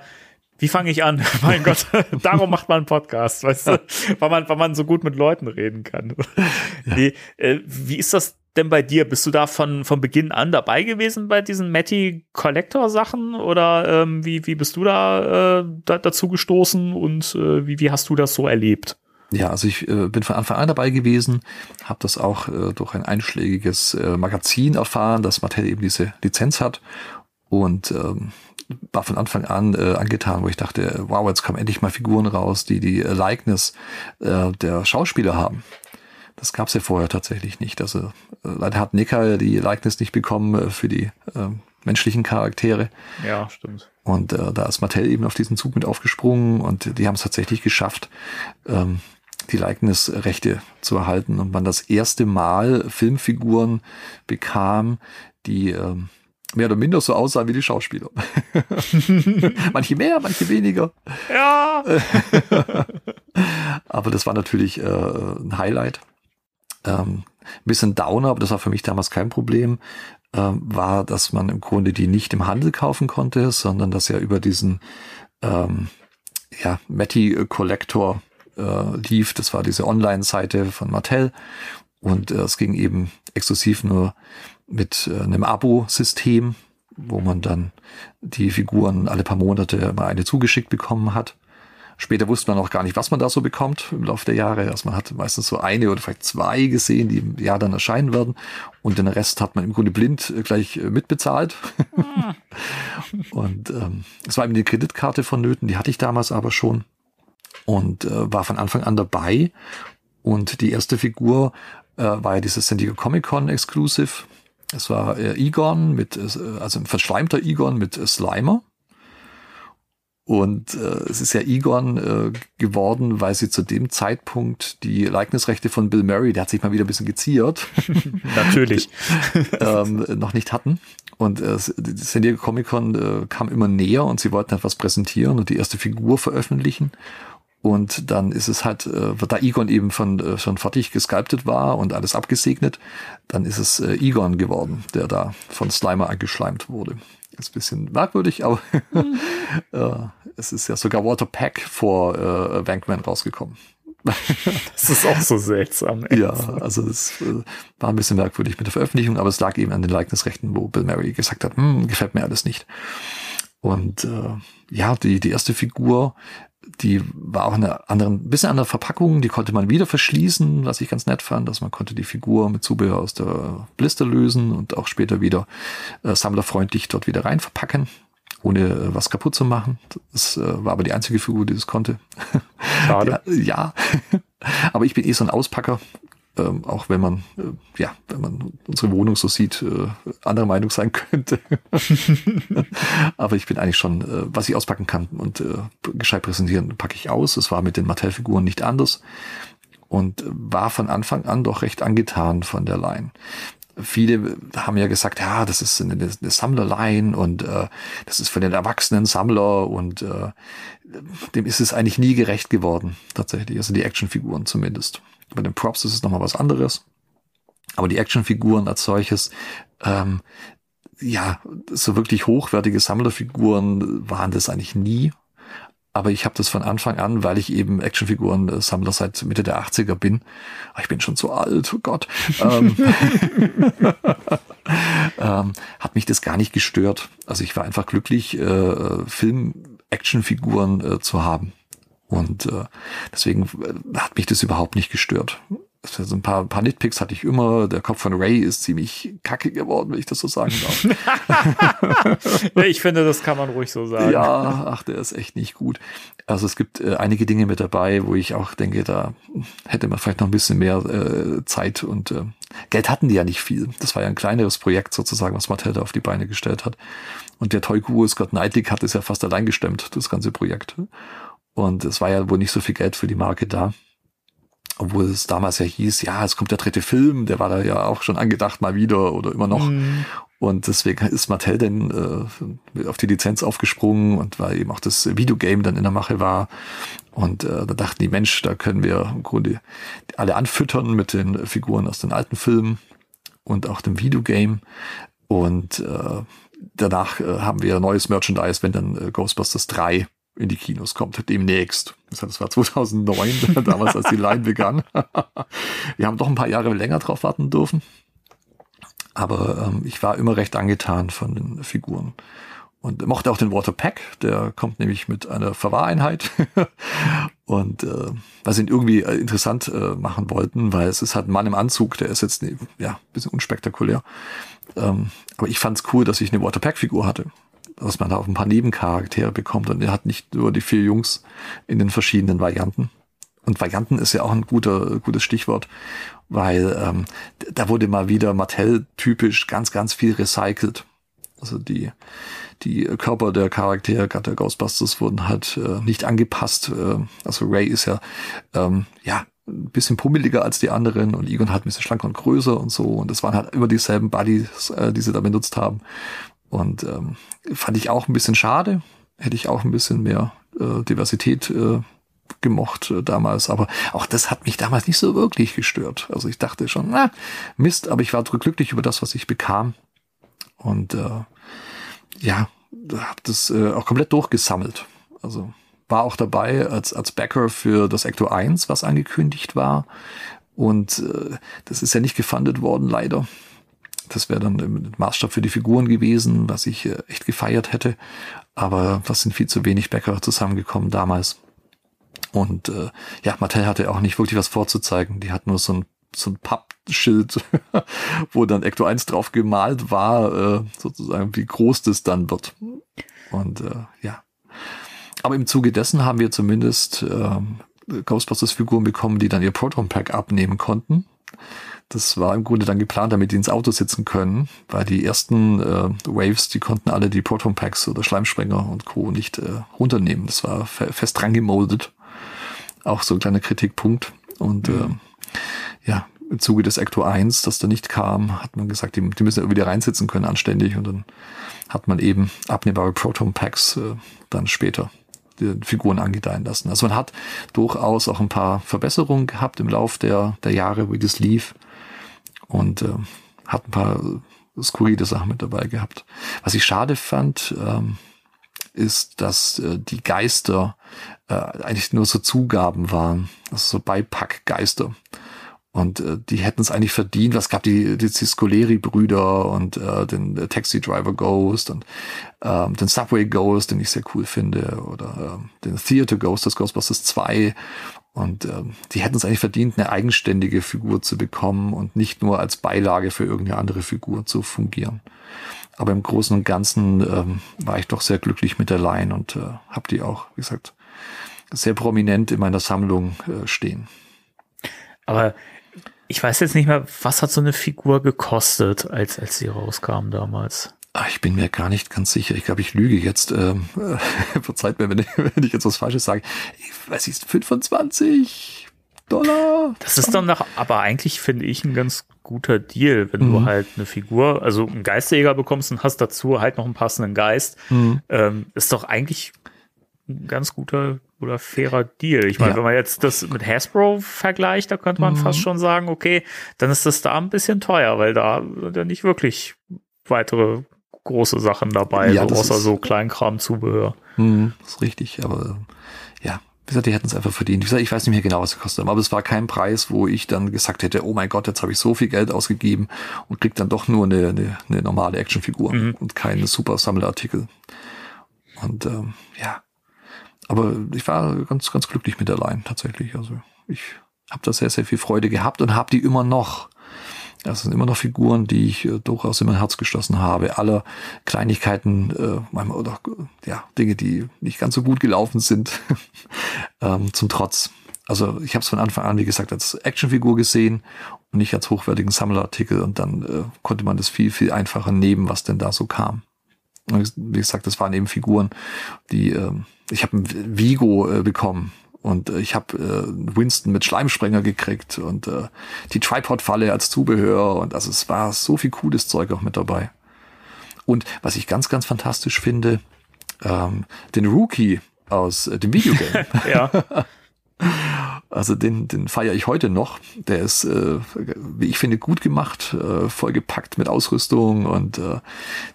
wie fange ich an? mein Gott, darum macht man einen Podcast, weißt du? Weil man, weil man so gut mit Leuten reden kann. Nee, äh, wie ist das denn bei dir? Bist du da von, von Beginn an dabei gewesen bei diesen Matty Collector Sachen oder ähm, wie, wie bist du da, äh, da dazu gestoßen und äh, wie, wie hast du das so erlebt? Ja, also ich äh, bin von Anfang an dabei gewesen, habe das auch äh, durch ein einschlägiges äh, Magazin erfahren, dass Mattel eben diese Lizenz hat und ähm, war von Anfang an äh, angetan, wo ich dachte, wow, jetzt kommen endlich mal Figuren raus, die die äh, Likeness äh, der Schauspieler haben. Das gab's ja vorher tatsächlich nicht. Also äh, leider hat Nika die Likeness nicht bekommen äh, für die äh, menschlichen Charaktere. Ja, stimmt. Und äh, da ist Mattel eben auf diesen Zug mit aufgesprungen und die haben es tatsächlich geschafft, ähm, die Likeness-Rechte zu erhalten und man das erste Mal Filmfiguren bekam, die ähm, mehr oder minder so aussahen wie die Schauspieler. manche mehr, manche weniger. Ja. Aber das war natürlich äh, ein Highlight. Ähm, ein bisschen Downer, aber das war für mich damals kein Problem, ähm, war, dass man im Grunde die nicht im Handel kaufen konnte, sondern dass ja über diesen ähm, ja, Matty Collector äh, lief. Das war diese Online-Seite von Mattel und äh, es ging eben exklusiv nur mit äh, einem Abo-System, wo man dann die Figuren alle paar Monate mal eine zugeschickt bekommen hat. Später wusste man auch gar nicht, was man da so bekommt im Laufe der Jahre. Also man hat meistens so eine oder vielleicht zwei gesehen, die im Jahr dann erscheinen werden. Und den Rest hat man im Grunde blind äh, gleich äh, mitbezahlt. und ähm, es war eben die Kreditkarte vonnöten, die hatte ich damals aber schon. Und äh, war von Anfang an dabei. Und die erste Figur äh, war ja dieses San Diego Comic Con Exclusive. Es war äh, Egon mit, äh, also ein verschleimter Egon mit äh, Slimer. Und äh, es ist ja Egon äh, geworden, weil sie zu dem Zeitpunkt die Likeness-Rechte von Bill Murray, der hat sich mal wieder ein bisschen geziert, Natürlich. ähm, noch nicht hatten. Und äh, San Diego Comic Con äh, kam immer näher und sie wollten etwas präsentieren und die erste Figur veröffentlichen. Und dann ist es halt, äh, da Egon eben von, äh, schon fertig gesculptet war und alles abgesegnet, dann ist es äh, Egon geworden, der da von Slimer angeschleimt wurde. Ist ein bisschen merkwürdig, aber äh, es ist ja sogar Walter Peck vor äh, Bankman rausgekommen. Das ist auch so seltsam. ey. Ja, also das äh, war ein bisschen merkwürdig mit der Veröffentlichung, aber es lag eben an den Likeness-Rechten, wo Bill Murray gesagt hat, hm, gefällt mir alles nicht. Und äh, ja, die, die erste Figur, die war auch in einer anderen, bisschen andere Verpackung, die konnte man wieder verschließen, was ich ganz nett fand, dass man konnte die Figur mit Zubehör aus der Blister lösen und auch später wieder äh, sammlerfreundlich dort wieder rein verpacken, ohne äh, was kaputt zu machen. Das äh, war aber die einzige Figur, die das konnte. Schade. Ja, ja. aber ich bin eh so ein Auspacker. Ähm, auch wenn man, äh, ja, wenn man unsere Wohnung so sieht, äh, anderer Meinung sein könnte. Aber ich bin eigentlich schon, äh, was ich auspacken kann und äh, gescheit präsentieren, packe ich aus. Es war mit den Mattel-Figuren nicht anders und war von Anfang an doch recht angetan von der Line. Viele haben ja gesagt, ja, das ist eine, eine Sammlerline und äh, das ist für den erwachsenen Sammler und äh, dem ist es eigentlich nie gerecht geworden, tatsächlich. Also die Actionfiguren zumindest. Bei den Props ist es nochmal was anderes. Aber die Actionfiguren als solches, ähm, ja, so wirklich hochwertige Sammlerfiguren waren das eigentlich nie. Aber ich habe das von Anfang an, weil ich eben Actionfiguren-Sammler seit Mitte der 80er bin. Ah, Ich bin schon zu alt, oh Gott. ähm, ähm, hat mich das gar nicht gestört. Also ich war einfach glücklich, äh, Film-Actionfiguren äh, zu haben. Und äh, deswegen äh, hat mich das überhaupt nicht gestört. Also ein paar, ein paar Nitpicks hatte ich immer. Der Kopf von Ray ist ziemlich kacke geworden, wenn ich das so sagen darf. Ich finde, das kann man ruhig so sagen. ja, ach, der ist echt nicht gut. Also es gibt äh, einige Dinge mit dabei, wo ich auch denke, da hätte man vielleicht noch ein bisschen mehr äh, Zeit und äh, Geld hatten die ja nicht viel. Das war ja ein kleineres Projekt sozusagen, was Mattel da auf die Beine gestellt hat. Und der Toy-Guru Scott Knightley hat es ja fast allein gestemmt, das ganze Projekt. Und es war ja wohl nicht so viel Geld für die Marke da. Obwohl es damals ja hieß, ja, es kommt der dritte Film, der war da ja auch schon angedacht mal wieder oder immer noch. Mhm. Und deswegen ist Mattel dann äh, auf die Lizenz aufgesprungen und weil eben auch das Videogame dann in der Mache war. Und äh, da dachten die, Mensch, da können wir im Grunde alle anfüttern mit den Figuren aus den alten Filmen und auch dem Videogame. Und äh, danach äh, haben wir neues Merchandise, wenn dann äh, Ghostbusters 3 in die Kinos kommt, demnächst. Das war 2009, damals, als die Line begann. wir haben doch ein paar Jahre länger drauf warten dürfen. Aber ähm, ich war immer recht angetan von den Figuren. Und mochte auch den Waterpack, der kommt nämlich mit einer Verwahreinheit. und äh, was ihn irgendwie äh, interessant äh, machen wollten, weil es ist halt ein Mann im Anzug, der ist jetzt ne, ja ein bisschen unspektakulär. Ähm, aber ich fand's cool, dass ich eine Waterpack-Figur hatte. Dass man da auch ein paar Nebencharaktere bekommt und er hat nicht nur die vier Jungs in den verschiedenen Varianten. Und Varianten ist ja auch ein guter, gutes Stichwort, weil ähm, da wurde mal wieder Mattel-typisch ganz, ganz viel recycelt. Also die, die Körper der Charaktere, gerade der Ghostbusters, wurden halt äh, nicht angepasst. Äh, also Ray ist ja, ähm, ja, ein bisschen pummeliger als die anderen und Egon halt ein bisschen schlanker und größer und so. Und es waren halt immer dieselben Buddies, äh, die sie da benutzt haben. Und ähm, fand ich auch ein bisschen schade. Hätte ich auch ein bisschen mehr äh, Diversität äh, gemocht äh, damals, aber auch das hat mich damals nicht so wirklich gestört. Also ich dachte schon, na, Mist, aber ich war glücklich über das, was ich bekam. Und äh, ja, habe das äh, auch komplett durchgesammelt. Also war auch dabei als, als Backer für das Ecto 1, was angekündigt war. Und äh, das ist ja nicht gefundet worden, leider. Das wäre dann im Maßstab für die Figuren gewesen, was ich äh, echt gefeiert hätte. Aber das sind viel zu wenig Bäcker zusammengekommen damals. Und äh, ja, Mattel hatte auch nicht wirklich was vorzuzeigen. Die hat nur so ein so ein Pappschild, wo dann Ecto 1 drauf gemalt war, äh, sozusagen, wie groß das dann wird. Und äh, ja. Aber im Zuge dessen haben wir zumindest äh, Ghostbusters-Figuren bekommen, die dann ihr Proton-Pack abnehmen konnten. Das war im Grunde dann geplant, damit die ins Auto sitzen können, weil die ersten äh, Waves, die konnten alle die Proton Packs oder Schleimsprenger und Co. nicht äh, runternehmen. Das war fest dran gemoldet. Auch so ein kleiner Kritikpunkt. Und mhm. äh, ja, im Zuge des Ecto 1, das da nicht kam, hat man gesagt, die, die müssen ja wieder reinsitzen können, anständig. Und dann hat man eben abnehmbare Proton Packs äh, dann später die Figuren angedeihen lassen. Also man hat durchaus auch ein paar Verbesserungen gehabt im Lauf der, der Jahre, wie das lief. Und äh, hat ein paar skurrile Sachen mit dabei gehabt. Was ich schade fand, ähm, ist, dass äh, die Geister äh, eigentlich nur so Zugaben waren, also so Beipackgeister. Und äh, die hätten es eigentlich verdient. Was gab die, die Scoleri-Brüder und äh, den äh, Taxi Driver Ghost und ähm, den Subway Ghost, den ich sehr cool finde, oder äh, den Theater Ghost des Ghostbusters 2. Und ähm, die hätten es eigentlich verdient, eine eigenständige Figur zu bekommen und nicht nur als Beilage für irgendeine andere Figur zu fungieren. Aber im Großen und Ganzen ähm, war ich doch sehr glücklich mit der Line und äh, habe die auch, wie gesagt, sehr prominent in meiner Sammlung äh, stehen. Aber ich weiß jetzt nicht mehr, was hat so eine Figur gekostet, als, als sie rauskam damals? Ach, ich bin mir gar nicht ganz sicher. Ich glaube, ich lüge jetzt. Ähm, verzeiht mir, wenn ich, wenn ich jetzt was Falsches sage. Ich weiß nicht, 25 Dollar. Das ist dann nach, aber eigentlich finde ich ein ganz guter Deal, wenn mhm. du halt eine Figur, also einen Geisterjäger bekommst und hast dazu halt noch einen passenden Geist. Mhm. Ähm, ist doch eigentlich ein ganz guter oder fairer Deal. Ich meine, ja. wenn man jetzt das mit Hasbro vergleicht, da könnte man mhm. fast schon sagen, okay, dann ist das da ein bisschen teuer, weil da sind ja nicht wirklich weitere große Sachen dabei, ja, so, außer so Kleinkram-Zubehör. Mhm, ist richtig, aber ja, wie gesagt, die hätten es einfach verdient. Wie gesagt, ich weiß nicht mehr genau, was sie kostet aber es war kein Preis, wo ich dann gesagt hätte, oh mein Gott, jetzt habe ich so viel Geld ausgegeben und krieg dann doch nur eine, eine, eine normale Actionfigur mhm. und keinen super Sammelartikel. Und ähm, ja, aber ich war ganz, ganz glücklich mit der Line tatsächlich. Also ich habe da sehr, sehr viel Freude gehabt und habe die immer noch. Das sind immer noch Figuren, die ich äh, durchaus in mein Herz geschlossen habe. Alle Kleinigkeiten äh, manchmal oder ja Dinge, die nicht ganz so gut gelaufen sind, ähm, zum Trotz. Also ich habe es von Anfang an, wie gesagt, als Actionfigur gesehen und nicht als hochwertigen Sammlerartikel und dann äh, konnte man das viel, viel einfacher nehmen, was denn da so kam. Wie gesagt, das waren eben Figuren, die äh, ich habe ein Vigo äh, bekommen und äh, ich habe äh, Winston mit Schleimsprenger gekriegt und äh, die Tripod-Falle als Zubehör und also es war so viel cooles Zeug auch mit dabei. Und was ich ganz, ganz fantastisch finde, ähm, den Rookie aus äh, dem Videogame. ja. Also den, den feiere ich heute noch. Der ist, äh, wie ich finde, gut gemacht, äh, vollgepackt mit Ausrüstung und äh,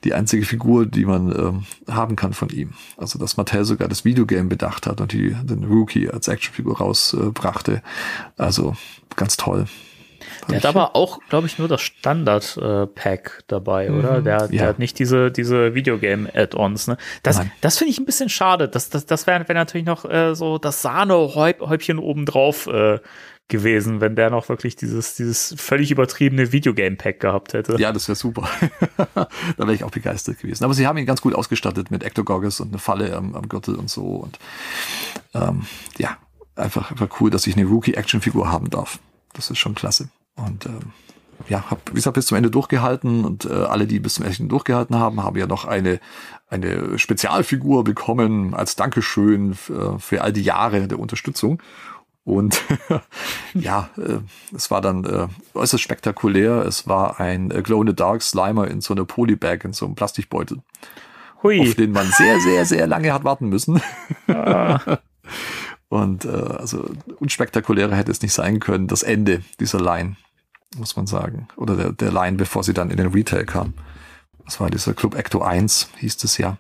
die einzige Figur, die man äh, haben kann von ihm. Also dass Mattel sogar das Videogame bedacht hat und die, den Rookie als Actionfigur rausbrachte. also ganz toll. Der hat aber auch, glaube ich, nur das Standard-Pack äh, dabei, oder? Mhm. Der, der ja. hat nicht diese, diese Videogame-Add-ons. Ne? Das, das finde ich ein bisschen schade. Das, das, das wäre wär natürlich noch äh, so das Sahne-Häubchen obendrauf äh, gewesen, wenn der noch wirklich dieses, dieses völlig übertriebene Videogame-Pack gehabt hätte. Ja, das wäre super. da wäre ich auch begeistert gewesen. Aber sie haben ihn ganz gut ausgestattet mit Ectogoggles und eine Falle am, am Gürtel und so. Und ähm, ja, einfach, einfach cool, dass ich eine Rookie-Action-Figur haben darf. Das ist schon klasse. Und ähm, ja, habe wie gesagt bis zum Ende durchgehalten und äh, alle, die bis zum Ende durchgehalten haben, haben ja noch eine eine Spezialfigur bekommen als Dankeschön für, für all die Jahre der Unterstützung. Und ja, äh, es war dann äh, äußerst spektakulär. Es war ein äh, Glow in the Dark Slimer in so einer Polybag, in so einem Plastikbeutel. Hui. Auf den man sehr, sehr, sehr lange hat warten müssen. Ah. Und äh, also unspektakulärer hätte es nicht sein können, das Ende dieser Line muss man sagen. Oder der, der Line, bevor sie dann in den Retail kam. Das war dieser Club Ecto 1, hieß es ja.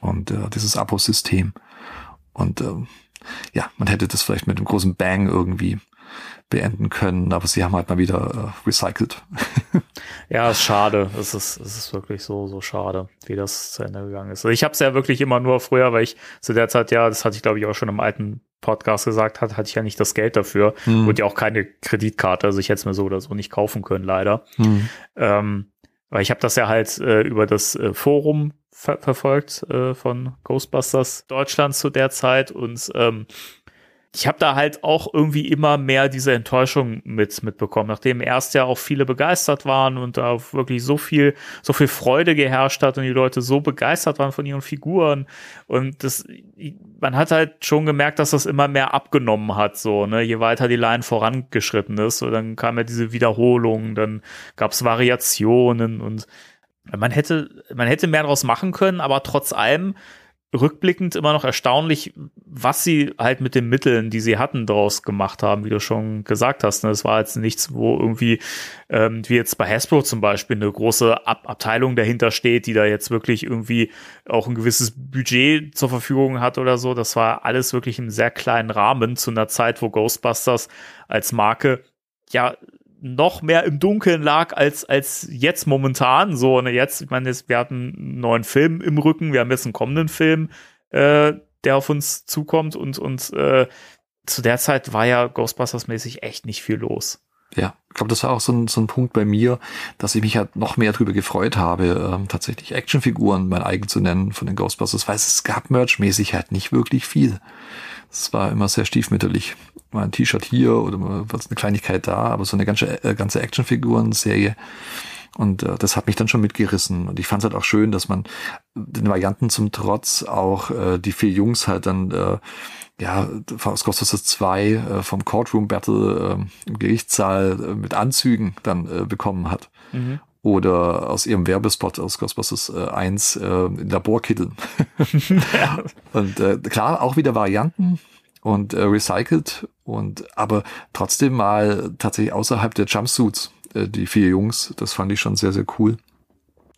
Und äh, dieses Abo-System. Und äh, ja, man hätte das vielleicht mit einem großen Bang irgendwie beenden können, aber sie haben halt mal wieder äh, recycelt. ja, ist schade. Es ist, es ist wirklich so, so schade, wie das zu Ende gegangen ist. Also ich habe es ja wirklich immer nur früher, weil ich zu der Zeit, ja, das hatte ich glaube ich auch schon im alten Podcast gesagt hat, hatte ich ja nicht das Geld dafür hm. und ja auch keine Kreditkarte. Also ich hätte es mir so oder so nicht kaufen können, leider. Hm. Ähm, weil ich habe das ja halt äh, über das äh, Forum ver verfolgt äh, von Ghostbusters Deutschland zu der Zeit und ähm, ich habe da halt auch irgendwie immer mehr diese Enttäuschung mit mitbekommen, nachdem erst ja auch viele begeistert waren und da wirklich so viel so viel Freude geherrscht hat und die Leute so begeistert waren von ihren Figuren. Und das man hat halt schon gemerkt, dass das immer mehr abgenommen hat so, ne, je weiter die Line vorangeschritten ist, und dann kam ja diese Wiederholung, dann gab's Variationen und man hätte man hätte mehr daraus machen können, aber trotz allem rückblickend immer noch erstaunlich, was sie halt mit den Mitteln, die sie hatten, daraus gemacht haben, wie du schon gesagt hast. Ne? Das war jetzt nichts, wo irgendwie, ähm, wie jetzt bei Hasbro zum Beispiel, eine große Ab Abteilung dahinter steht, die da jetzt wirklich irgendwie auch ein gewisses Budget zur Verfügung hat oder so. Das war alles wirklich im sehr kleinen Rahmen zu einer Zeit, wo Ghostbusters als Marke ja noch mehr im Dunkeln lag als, als jetzt momentan. So, ne, jetzt, ich meine, wir hatten einen neuen Film im Rücken, wir haben jetzt einen kommenden Film, äh, der auf uns zukommt und, und äh, zu der Zeit war ja Ghostbusters-mäßig echt nicht viel los. Ja, ich glaube, das war auch so ein, so ein Punkt bei mir, dass ich mich halt noch mehr drüber gefreut habe, ähm, tatsächlich Actionfiguren mein eigen zu nennen von den Ghostbusters, weil es gab merchmäßig halt nicht wirklich viel. Es war immer sehr stiefmütterlich. Mal ein T-Shirt hier oder mal eine Kleinigkeit da, aber so eine ganze, äh, ganze Actionfiguren-Serie. Und äh, das hat mich dann schon mitgerissen. Und ich fand es halt auch schön, dass man den Varianten zum Trotz auch äh, die vier Jungs halt dann äh, ja, aus Ghostbusters 2 äh, vom Courtroom Battle äh, im Gerichtssaal äh, mit Anzügen dann äh, bekommen hat. Mhm oder aus ihrem Werbespot aus Ghostbusters äh, 1 äh, in Laborkitteln. ja. Und äh, klar, auch wieder Varianten und äh, recycelt und aber trotzdem mal tatsächlich außerhalb der Jumpsuits, äh, die vier Jungs, das fand ich schon sehr, sehr cool.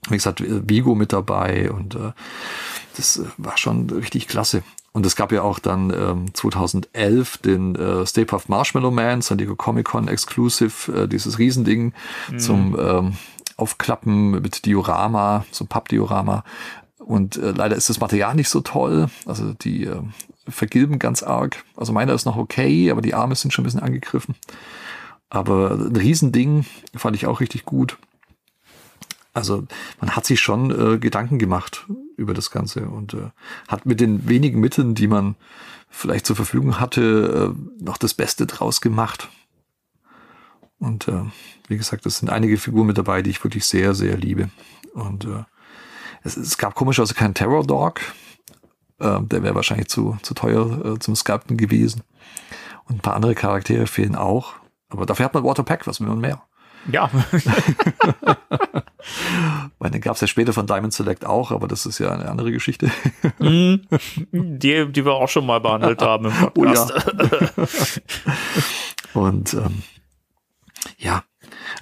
Wie gesagt, Vigo mit dabei und äh, das äh, war schon richtig klasse. Und es gab ja auch dann ähm, 2011 den äh, Stay Puft Marshmallow Man, San Diego Comic Con Exclusive, äh, dieses Riesending mhm. zum ähm, aufklappen mit Diorama, so Pappdiorama. Und äh, leider ist das Material nicht so toll. Also die äh, vergilben ganz arg. Also meiner ist noch okay, aber die Arme sind schon ein bisschen angegriffen. Aber ein Riesending fand ich auch richtig gut. Also man hat sich schon äh, Gedanken gemacht über das Ganze und äh, hat mit den wenigen Mitteln, die man vielleicht zur Verfügung hatte, äh, noch das Beste draus gemacht. Und äh, wie gesagt, es sind einige Figuren mit dabei, die ich wirklich sehr, sehr liebe. Und äh, es, es gab komischerweise keinen Terror Dog. Ähm, der wäre wahrscheinlich zu, zu teuer äh, zum Sculpten gewesen. Und ein paar andere Charaktere fehlen auch. Aber dafür hat man Waterpack, was will man mehr? Ja. Weil den gab es ja später von Diamond Select auch, aber das ist ja eine andere Geschichte. Mhm. die, die wir auch schon mal behandelt haben im Podcast. Oh ja. Und ähm, ja,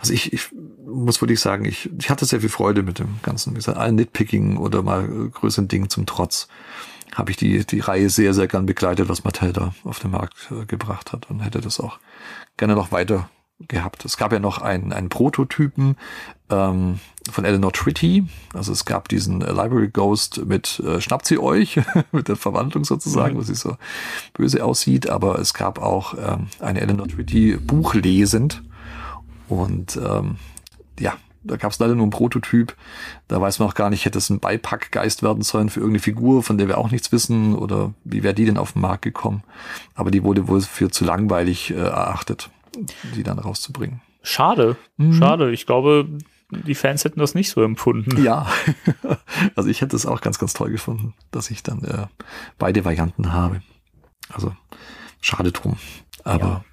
also ich, ich muss wirklich sagen, ich, ich hatte sehr viel Freude mit dem ganzen, wie gesagt, allen Nitpicking oder mal größeren Dingen zum Trotz habe ich die, die Reihe sehr, sehr gern begleitet, was Mattel da auf den Markt äh, gebracht hat und hätte das auch gerne noch weiter gehabt. Es gab ja noch einen, einen Prototypen ähm, von Eleanor Tritty. Also es gab diesen äh, Library Ghost mit äh, Schnappt sie euch, mit der Verwandlung sozusagen, mhm. wo sie so böse aussieht. Aber es gab auch ähm, eine Eleanor Tritty buchlesend. Und ähm, ja, da gab es leider nur einen Prototyp. Da weiß man auch gar nicht, hätte es ein Beipackgeist werden sollen für irgendeine Figur, von der wir auch nichts wissen oder wie wäre die denn auf den Markt gekommen. Aber die wurde wohl für zu langweilig äh, erachtet, die dann rauszubringen. Schade, mhm. schade. Ich glaube, die Fans hätten das nicht so empfunden. Ja, also ich hätte es auch ganz, ganz toll gefunden, dass ich dann äh, beide Varianten habe. Also schade drum. Aber ja,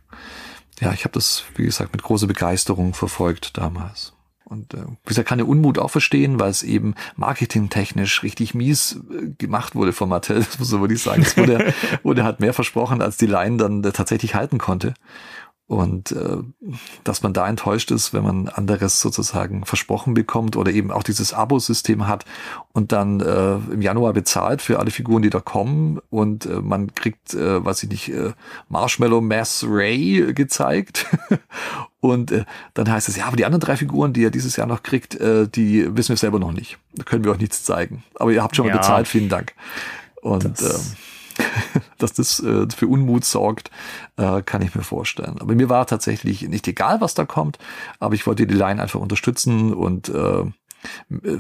ja ich habe das, wie gesagt, mit großer Begeisterung verfolgt damals. Und äh, wie gesagt, kann der Unmut auch verstehen, weil es eben marketingtechnisch richtig mies äh, gemacht wurde von Mattel, das muss man wirklich sagen. Es wurde, wurde halt mehr versprochen, als die Line dann äh, tatsächlich halten konnte. Und äh, dass man da enttäuscht ist, wenn man anderes sozusagen versprochen bekommt oder eben auch dieses Abo-System hat und dann äh, im Januar bezahlt für alle Figuren, die da kommen und äh, man kriegt, äh, weiß ich nicht, äh, Marshmallow Mass Ray gezeigt und äh, dann heißt es, ja, aber die anderen drei Figuren, die ihr dieses Jahr noch kriegt, äh, die wissen wir selber noch nicht. Da können wir euch nichts zeigen. Aber ihr habt schon mal ja. bezahlt, vielen Dank. Und das ähm, dass das äh, für Unmut sorgt, äh, kann ich mir vorstellen. Aber mir war tatsächlich nicht egal, was da kommt, aber ich wollte die Line einfach unterstützen und äh,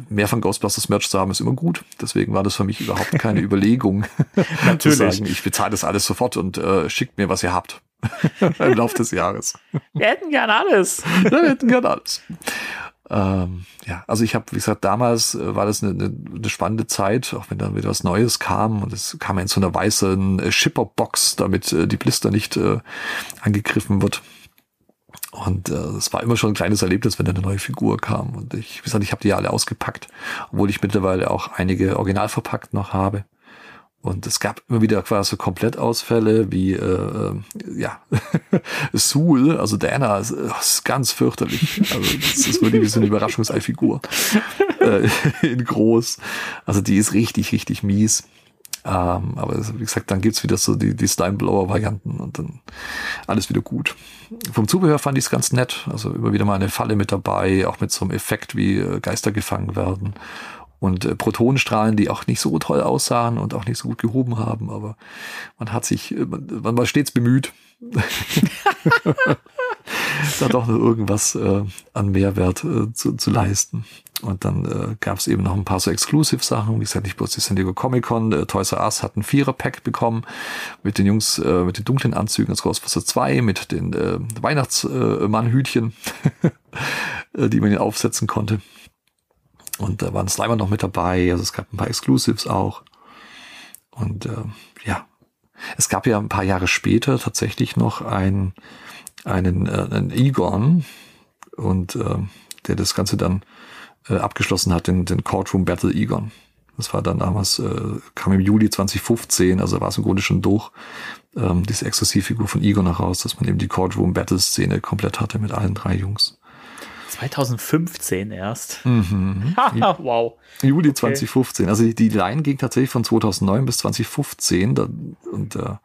mehr von Ghostbusters Merch zu haben ist immer gut. Deswegen war das für mich überhaupt keine Überlegung, Natürlich. zu sagen, ich bezahle das alles sofort und äh, schickt mir, was ihr habt im Laufe des Jahres. Wir hätten gern alles. Ja, wir hätten gern alles. Ähm, ja, also ich habe, wie gesagt, damals äh, war das eine, eine, eine, spannende Zeit, auch wenn dann wieder was Neues kam und es kam in so einer weißen äh, Shipper-Box, damit äh, die Blister nicht äh, angegriffen wird. Und äh, es war immer schon ein kleines Erlebnis, wenn da eine neue Figur kam. Und ich, wie gesagt, ich habe die ja alle ausgepackt, obwohl ich mittlerweile auch einige original verpackt noch habe. Und es gab immer wieder quasi Komplettausfälle wie äh, äh ja Sul, also Diana ist, ist ganz fürchterlich. Also das ist wirklich wie so eine Überraschungseifigur äh, in groß. Also die ist richtig, richtig mies. Ähm, aber wie gesagt, dann gibt's wieder so die, die Slime-Blower-Varianten und dann alles wieder gut. Vom Zubehör fand ich es ganz nett. Also immer wieder mal eine Falle mit dabei, auch mit so einem Effekt, wie äh, Geister gefangen werden und äh, Protonenstrahlen, die auch nicht so toll aussahen und auch nicht so gut gehoben haben, aber man hat sich, äh, man, man war stets bemüht, da doch noch irgendwas äh, an Mehrwert äh, zu, zu leisten. Und dann äh, gab es eben noch ein paar so Exclusive-Sachen, wie gesagt, nicht bloß die San Diego Comic-Con, äh, Toys R Us hat ein Vierer-Pack bekommen mit den Jungs, äh, mit den dunklen Anzügen als Ghostbusters 2, mit den äh, Weihnachtsmann-Hütchen, äh, die man aufsetzen konnte. Und da waren Slimer noch mit dabei, also es gab ein paar Exclusives auch. Und äh, ja, es gab ja ein paar Jahre später tatsächlich noch ein, einen, äh, einen Egon und äh, der das Ganze dann äh, abgeschlossen hat, den, den Courtroom Battle Egon. Das war dann damals, äh, kam im Juli 2015, also war es im Grunde schon durch, ähm, diese Exklusivfigur von Egon heraus, dass man eben die Courtroom Battle Szene komplett hatte mit allen drei Jungs. 2015 erst. Mhm. wow. Juli okay. 2015. Also die, die Line ging tatsächlich von 2009 bis 2015 da, und äh,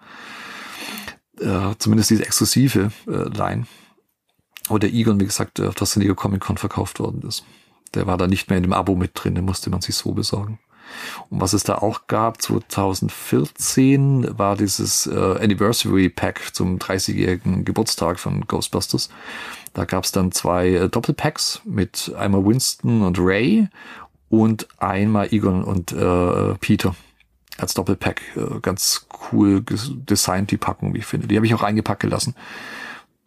äh, zumindest diese exklusive äh, Line, wo der Egon, wie gesagt, auf das San Diego Comic Con verkauft worden ist. Der war da nicht mehr in dem Abo mit drin, den musste man sich so besorgen. Und was es da auch gab, 2014 war dieses äh, Anniversary Pack zum 30-jährigen Geburtstag von Ghostbusters. Da gab es dann zwei äh, Doppelpacks mit einmal Winston und Ray und einmal Egon und äh, Peter als Doppelpack. Äh, ganz cool designt die Packung, wie ich finde. Die habe ich auch eingepackt gelassen.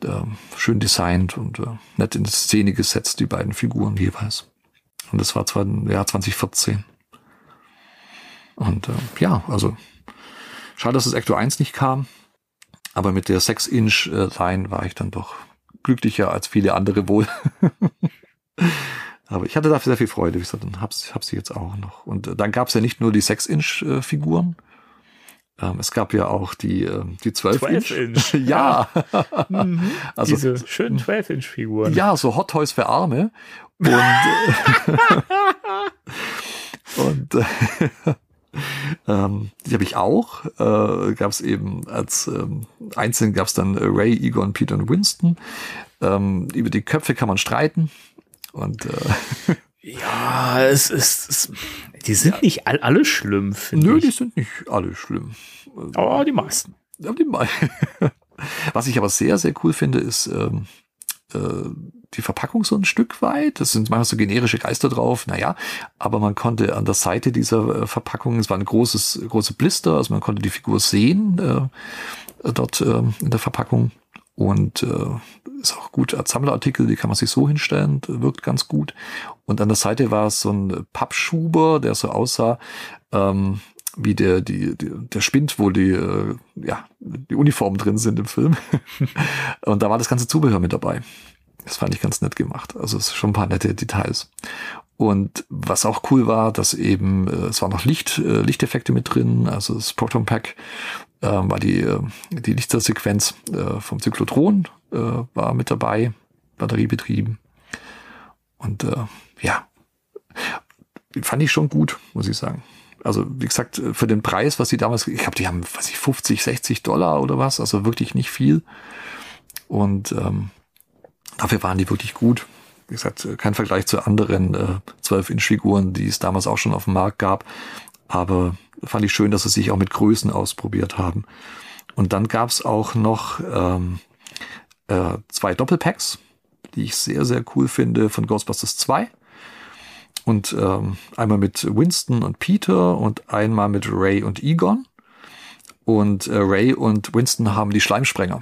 Äh, schön designt und äh, nett in Szene gesetzt, die beiden Figuren jeweils. Und das war zwar im Jahr 2014. Und äh, ja, also schade, dass das Ecto 1 nicht kam. Aber mit der 6-Inch-Line war ich dann doch glücklicher als viele andere wohl. Aber ich hatte dafür sehr viel Freude, wie gesagt, und hab's, hab sie jetzt auch noch. Und äh, dann gab's ja nicht nur die 6-Inch-Figuren, ähm, es gab ja auch die, äh, die 12-Inch. 12 Inch. ja. Mhm. also, Diese schönen 12-Inch-Figuren. ja, so Hot Toys für Arme. Und, und äh, ähm, die habe ich auch. Äh, gab es eben als ähm, einzeln gab es dann Ray, Egon, Peter und Winston. Ähm, über die Köpfe kann man streiten. Und äh, Ja, es ist, es, die sind nicht all, alle schlimm, finde nö, ich. die sind nicht alle schlimm. Aber die meisten. Ja, die me- Was ich aber sehr, sehr cool finde, ist ähm, äh, die Verpackung so ein Stück weit. Das sind manchmal so generische Geister drauf, naja, aber man konnte an der Seite dieser äh, Verpackung, es war ein großes, große Blister, also man konnte die Figur sehen äh, dort äh, in der Verpackung. Und äh, ist auch gut als Sammlerartikel, die kann man sich so hinstellen, wirkt ganz gut. Und an der Seite war es so ein Pappschuber, der so aussah, ähm, wie der, die, die, der Spind, wo die, äh, ja, die Uniformen drin sind im Film. Und da war das ganze Zubehör mit dabei. Das fand ich ganz nett gemacht. Also es ist schon ein paar nette Details. Und was auch cool war, dass eben, äh, es waren noch Licht, äh, Lichteffekte mit drin, also das Proton Pack äh, war die, äh, die Lichtersequenz äh, vom Zyklotron äh, war mit dabei, batteriebetrieben. Und äh, ja, fand ich schon gut, muss ich sagen. Also wie gesagt, für den Preis, was sie damals, ich glaube, die haben, weiß ich, 50, 60 Dollar oder was, also wirklich nicht viel. Und ähm, dafür waren die wirklich gut. Wie gesagt, kein Vergleich zu anderen äh, 12-Inch-Figuren, die es damals auch schon auf dem Markt gab. Aber fand ich schön, dass sie sich auch mit Größen ausprobiert haben. Und dann gab es auch noch ähm, äh, zwei Doppelpacks, die ich sehr, sehr cool finde von Ghostbusters 2. Und ähm, einmal mit Winston und Peter und einmal mit Ray und Egon. Und äh, Ray und Winston haben die Schleimsprenger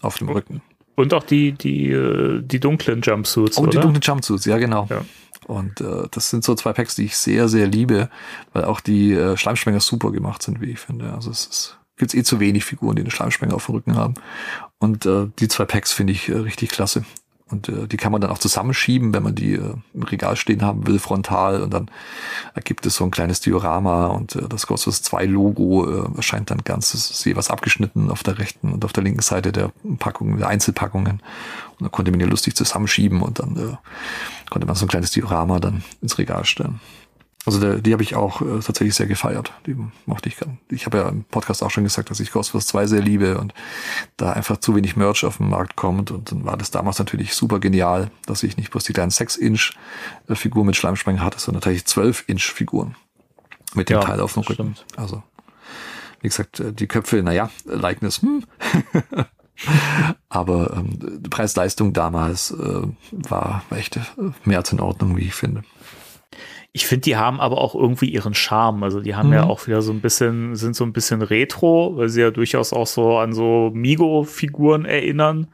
auf dem Rücken. Und auch die, die, äh, die dunklen Jumpsuits, Und die oder? dunklen Jumpsuits, ja genau. Ja. Und äh, das sind so zwei Packs, die ich sehr, sehr liebe, weil auch die äh, Schleimsprenger super gemacht sind, wie ich finde. Also es ist gibt's eh zu wenig Figuren, die eine Schleimsprenger auf dem Rücken haben. Und äh, die zwei Packs finde ich äh, richtig klasse. Und äh, die kann man dann auch zusammenschieben, wenn man die äh, im Regal stehen haben will, frontal. Und dann ergibt es so ein kleines Diorama und äh, das Ghostbusters 2 Logo äh, erscheint dann ganz, ist jeweils abgeschnitten auf der rechten und auf der linken Seite der Packungen, der Einzelpackungen. Und dann konnte man die lustig zusammenschieben und dann äh, konnte man so ein kleines Diorama dann ins Regal stellen. Also der, die habe ich auch äh, tatsächlich sehr gefeiert. Die mochte ich gern. Ich habe ja im Podcast auch schon gesagt, dass ich Ghostbusters 2 sehr liebe und da einfach zu wenig Merch auf den Markt kommt. Und dann war das damals natürlich super genial, dass ich nicht bloß die kleinen 6-Inch-Figur mit Schleimsprenger hatte, sondern tatsächlich 12-Inch-Figuren mit dem Ja, Teil auf dem Rücken. stimmt. Also, wie gesagt, äh, die Köpfe, naja, Likeness, hm. Aber ähm, die Preis-Leistung damals äh, war echt äh, mehr als in Ordnung, wie ich finde. Ich finde, die haben aber auch irgendwie ihren Charme. Also die haben Mhm. ja auch wieder so ein bisschen, sind so ein bisschen retro, weil sie ja durchaus auch so an so Migo-Figuren erinnern,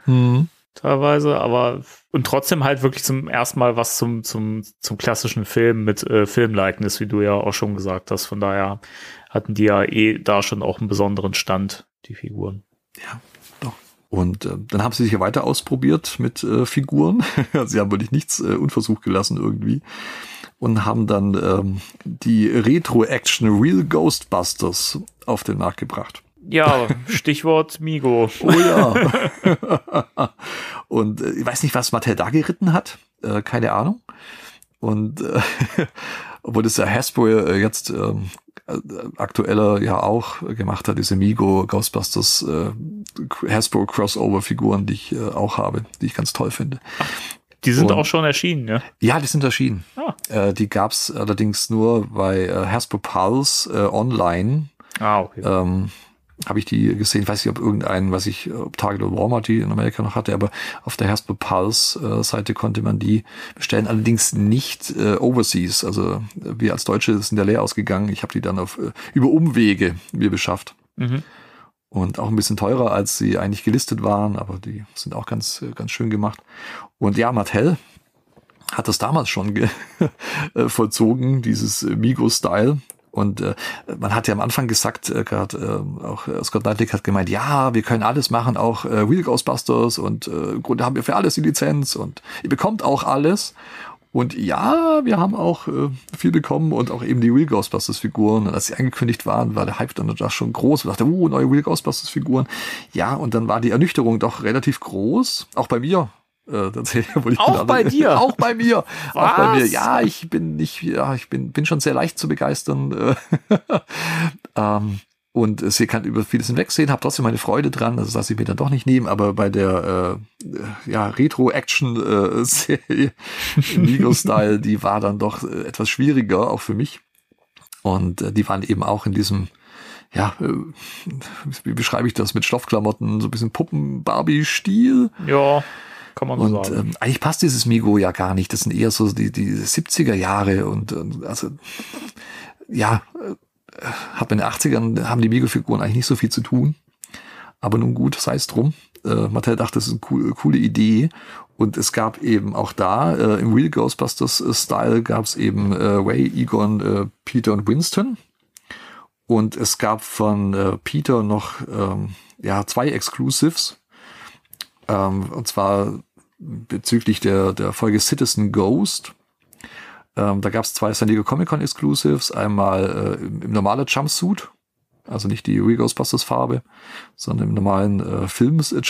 teilweise, aber und trotzdem halt wirklich zum ersten Mal was zum, zum, zum klassischen Film mit äh, Filmlikeness, wie du ja auch schon gesagt hast. Von daher hatten die ja eh da schon auch einen besonderen Stand, die Figuren. Ja. Und äh, dann haben sie sich ja weiter ausprobiert mit äh, Figuren. sie haben wirklich nichts äh, unversucht gelassen irgendwie. Und haben dann ähm, die Retro-Action Real Ghostbusters auf den Markt gebracht. Ja, Stichwort Migo. Oh ja. und äh, ich weiß nicht, was Mattel da geritten hat. Äh, keine Ahnung. Und äh, obwohl das ja Hasbro äh, jetzt ähm, äh, aktueller ja auch gemacht hat, diese Migo Ghostbusters äh, Hasbro Crossover Figuren, die ich äh, auch habe, die ich ganz toll finde. Die sind Und- auch schon erschienen, ja. Ja, die sind erschienen. Ah. Äh, die gab's allerdings nur bei äh, Hasbro Pulse äh, online. Ah, okay. Ähm, habe ich die gesehen. Ich weiß nicht, ob irgendein, was ich, ob Target oder Walmart die in Amerika noch hatte, aber auf der Hasbro Pulse äh, konnte man die bestellen. Allerdings nicht äh, overseas. Also äh, wir als Deutsche sind ja leer ausgegangen. Ich habe die dann auf äh, über Umwege mir beschafft. Mhm. Und auch ein bisschen teurer, als sie eigentlich gelistet waren, aber die sind auch ganz, ganz schön gemacht. Und ja, Mattel hat das damals schon ge vollzogen, dieses Migo-Style. Und äh, man hat ja am Anfang gesagt, äh, gerade äh, auch äh, Scott Knightley hat gemeint, ja, wir können alles machen, auch äh, Real Ghostbusters und äh, im Grunde haben wir für alles die Lizenz und ihr bekommt auch alles. Und ja, wir haben auch äh, viel bekommen und auch eben die Real Ghostbusters Figuren. Und als sie angekündigt waren, war der Hype dann da schon groß. Und dachte, uh, neue Real Ghostbusters Figuren. Ja, und dann war die Ernüchterung doch relativ groß. Auch bei mir. Äh, tatsächlich, Auch bei dir? Auch bei mir. Auch bei mir. Was? Ja, ich bin nicht, ja, ich bin, bin schon sehr leicht zu begeistern. äh. ähm, und äh, sie kann über vieles hinwegsehen, habe trotzdem meine Freude dran, also das lasse ich mir dann doch nicht nehmen, aber bei der äh, äh, ja, Retro-Action-Serie Vigo-Style, die war dann doch äh, etwas schwieriger, auch für mich. Und äh, die waren eben auch in diesem, ja, äh, wie beschreibe ich das, mit Stoffklamotten, so ein bisschen Puppen-Barbie-Stil. Ja, kann man so Und sagen. ähm, eigentlich passt dieses Migo ja gar nicht. Das sind eher so die, die 70er Jahre und, und also ja, äh, hat in den 80ern haben die Migo-Figuren eigentlich nicht so viel zu tun. Aber nun gut, sei es drum. Äh, Mattel dachte, das ist eine coole, coole Idee. Und es gab eben auch da, äh, im Real Ghostbusters-Style gab es eben äh, Ray, Egon, äh, Peter und Winston. Und es gab von äh, Peter noch ähm, ja, zwei Exclusives. Ähm, und zwar bezüglich der, der Folge Citizen Ghost. Ähm, da gab es zwei San Diego Comic Con Exclusives. Einmal äh, im, im normalen Jumpsuit, also nicht die Real Ghostbusters Farbe, sondern im normalen äh, Films äh,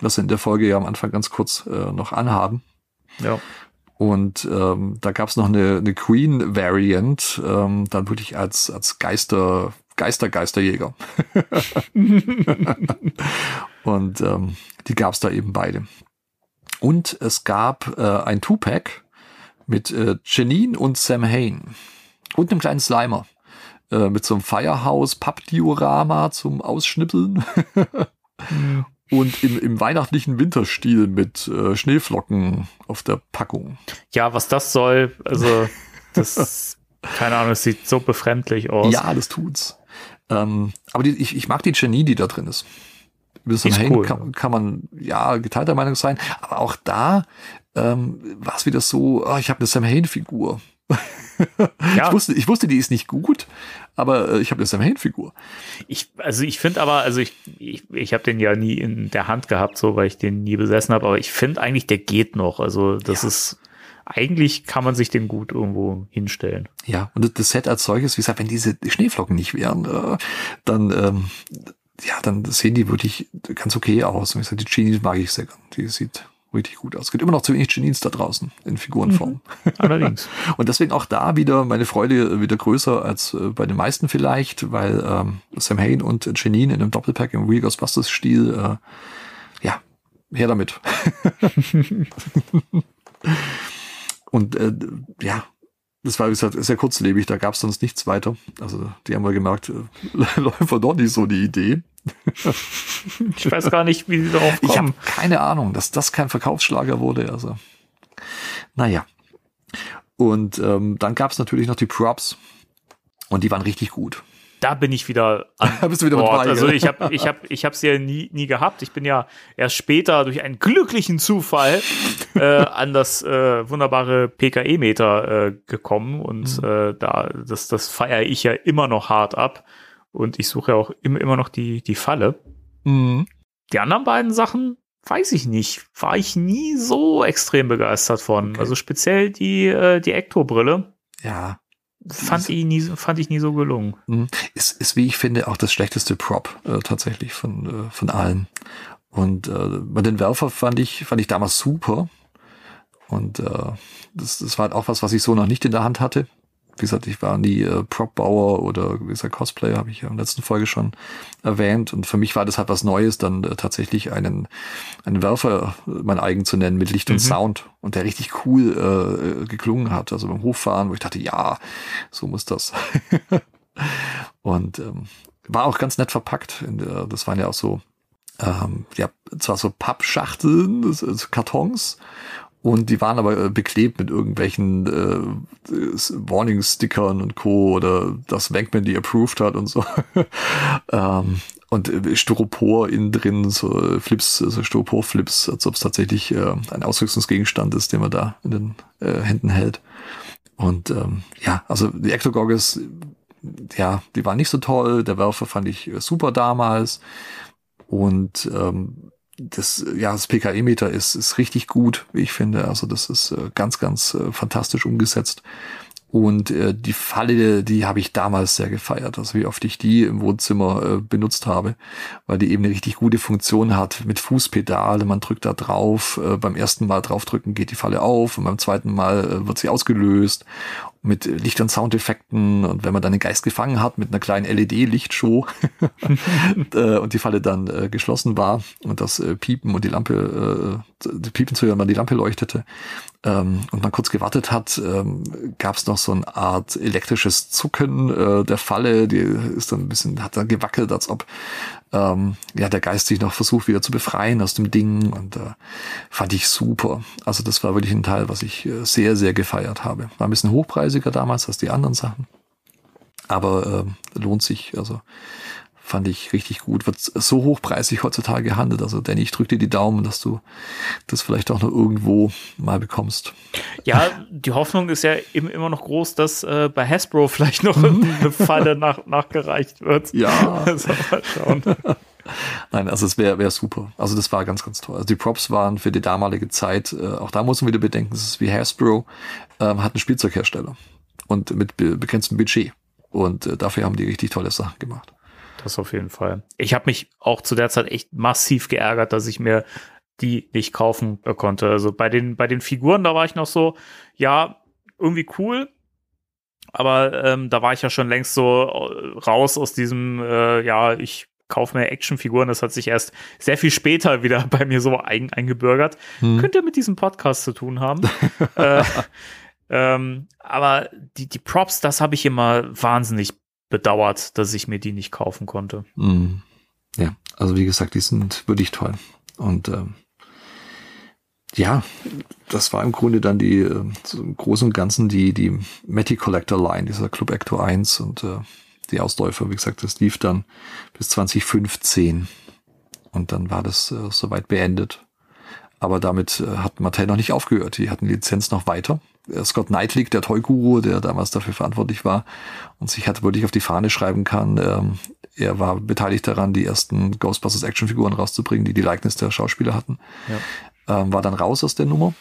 was sie in der Folge ja am Anfang ganz kurz äh, noch anhaben. Ja. Und ähm, da gab es noch eine, eine Queen-Variant, ähm, dann wirklich als, als Geister, Geister, Geisterjäger. Und ähm, die gab es da eben beide. Und es gab äh, ein Two-Pack mit äh, Janine und Sam Hain. Und einem kleinen Slimer. Äh, mit so einem Firehouse-Pappdiorama zum Ausschnippeln. Und im, im weihnachtlichen Winterstil mit äh, Schneeflocken auf der Packung. ja, was das soll, also das, keine Ahnung, es sieht so befremdlich aus. Ja, das tut's. Ähm, aber die, ich, ich mag die Genie, die da drin ist. Die ist einen cool. kann, kann man ja geteilter Meinung sein, aber auch da ähm, war es wieder so, oh, ich habe eine Sam Hain-Figur. Ja. Ich, wusste, ich wusste, die ist nicht gut, aber äh, ich habe eine Sam Hain-Figur. Ich, also ich finde aber, also ich, ich, ich habe den ja nie in der Hand gehabt, so weil ich den nie besessen habe, aber ich finde eigentlich, der geht noch. Also das Ja. ist, eigentlich kann man sich den gut irgendwo hinstellen. Ja, und das- das Set als solches, wie gesagt, wenn diese Schneeflocken nicht wären, äh, dann ähm, ja, dann sehen die wirklich ganz okay aus. Und wie gesagt, die Genies mag ich sehr gern. Die sieht richtig gut aus. Es gibt immer noch zu wenig Genies da draußen in Figurenform. Allerdings. Und deswegen auch da wieder meine Freude wieder größer als äh, bei den meisten vielleicht, weil ähm, Sam Hain und Janine in einem Doppelpack im Real Ghostbusters Stil, äh, ja, her damit. und äh, ja, das war wie gesagt sehr kurzlebig, da gab es sonst nichts weiter. Also die haben mal gemerkt, äh, läuft war doch nicht so die Idee. Ich weiß gar nicht, wie sie darauf Ich habe kommen. keine Ahnung, dass das kein Verkaufsschlager wurde. Also, naja. Und ähm, dann gab es natürlich noch die Props. Und die waren richtig gut. Da bin ich wieder an Da bist du wieder mit Bord. dabei, Also ich habe ich hab, ich hab's ja nie, nie gehabt. Ich bin ja erst später durch einen glücklichen Zufall äh, an das äh, wunderbare PKE-Meter äh, gekommen und Mhm. äh, da das, das feiere ich ja immer noch hart ab. Und ich suche ja auch immer, immer noch die, die Falle. Mhm. Die anderen beiden Sachen weiß ich nicht. War ich nie so extrem begeistert von. Okay. Also speziell die, äh, die Ecto-Brille Ja. Fand ich, nie, fand ich nie so gelungen. Mhm. Ist, ist, wie ich finde, auch das schlechteste Prop äh, tatsächlich von, äh, von allen. Und äh, bei den Werfer fand ich, fand ich damals super. Und äh, das, das war halt auch was, was ich so noch nicht in der Hand hatte. Wie gesagt, ich war nie äh, Prop-Bauer oder wie gesagt Cosplayer, habe ich ja in der letzten Folge schon erwähnt. Und für mich war das halt was Neues, dann äh, tatsächlich einen, einen Werfer äh, mein eigen zu nennen mit Licht und Mhm. Sound. Und der richtig cool äh, äh, geklungen hat. Also beim Hochfahren, wo ich dachte, ja, so muss das. Und ähm, war auch ganz nett verpackt. Der, das waren ja auch so, ähm, ja, zwar so Pappschachteln, also Kartons, und die waren aber äh, beklebt mit irgendwelchen äh, Warning-Stickern und Co. oder das Wankman die approved hat und so. ähm, und äh, Styropor innen drin, so äh, Flips, so Styropor-Flips, als ob es tatsächlich äh, ein Ausrüstungsgegenstand ist, den man da in den äh, Händen hält. Und ähm, ja, also die Ectogorges ja, die waren nicht so toll. Der Werfer fand ich super damals. Und ähm, das, ja, das PKE-Meter ist, ist richtig gut, wie ich finde. Also das ist äh, ganz, ganz äh, fantastisch umgesetzt. Und äh, die Falle, die habe ich damals sehr gefeiert, also wie oft ich die im Wohnzimmer äh, benutzt habe, weil die eben eine richtig gute Funktion hat mit Fußpedale. Man drückt da drauf, äh, beim ersten Mal draufdrücken geht die Falle auf und beim zweiten Mal äh, wird sie ausgelöst mit Licht- und Soundeffekten und wenn man dann den Geist gefangen hat mit einer kleinen LED-Lichtshow äh, und die Falle dann äh, geschlossen war und das äh, Piepen und die Lampe, äh, die Piepen zu hören, weil die Lampe leuchtete ähm, und man kurz gewartet hat, ähm, gab es noch so eine Art elektrisches Zucken äh, der Falle, die ist dann ein bisschen, hat dann gewackelt, als ob ähm, ja der Geist sich noch versucht wieder zu befreien aus dem Ding und äh, fand ich super. Also das war wirklich ein Teil, was ich äh, sehr, sehr gefeiert habe. War ein bisschen hochpreisiger damals als die anderen Sachen, aber äh, lohnt sich. Also fand ich richtig gut. Wird so hochpreisig heutzutage gehandelt. Also Danny, ich drücke dir die Daumen, dass du das vielleicht auch noch irgendwo mal bekommst. Ja, die Hoffnung ist ja eben immer noch groß, dass äh, bei Hasbro vielleicht noch eine Falle nach, nachgereicht wird. Ja. Also, mal schauen. Nein, also es wäre wär super. Also das war ganz, ganz toll. Also die Props waren für die damalige Zeit, äh, auch da muss man wieder bedenken, es ist wie Hasbro, ähm, hat einen Spielzeughersteller und mit be begrenztem Budget. Und äh, dafür haben die richtig tolle Sachen gemacht. Das auf jeden Fall. Ich habe mich auch zu der Zeit echt massiv geärgert, dass ich mir die nicht kaufen konnte. Also bei den, bei den Figuren, da war ich noch so, ja, irgendwie cool. Aber ähm, da war ich ja schon längst so äh, raus aus diesem, äh, ja, ich kaufe mir Actionfiguren. Das hat sich erst sehr viel später wieder bei mir so ein, eingebürgert. Hm. Könnte mit diesem Podcast zu tun haben. äh, ähm, aber die, die Props, das habe ich immer wahnsinnig bedauert, dass ich mir die nicht kaufen konnte. Mm. Ja, also wie gesagt, die sind wirklich toll. Und ähm, ja, das war im Grunde dann die äh, so im Großen und Ganzen die, die Matty Collector Line, dieser Club Actor 1 und äh, die Ausläufer, wie gesagt, das lief dann bis 2015. Und dann war das äh, soweit beendet. Aber damit äh, hat Mattel noch nicht aufgehört. Die hatten die Lizenz noch weiter. Äh, Scott Knightley, der Toy-Guru, der damals dafür verantwortlich war und sich hat wirklich auf die Fahne schreiben kann, ähm, er war beteiligt daran, die ersten Ghostbusters Actionfiguren rauszubringen, die die Likeness der Schauspieler hatten. Ja. Ähm, war dann raus aus der Nummer.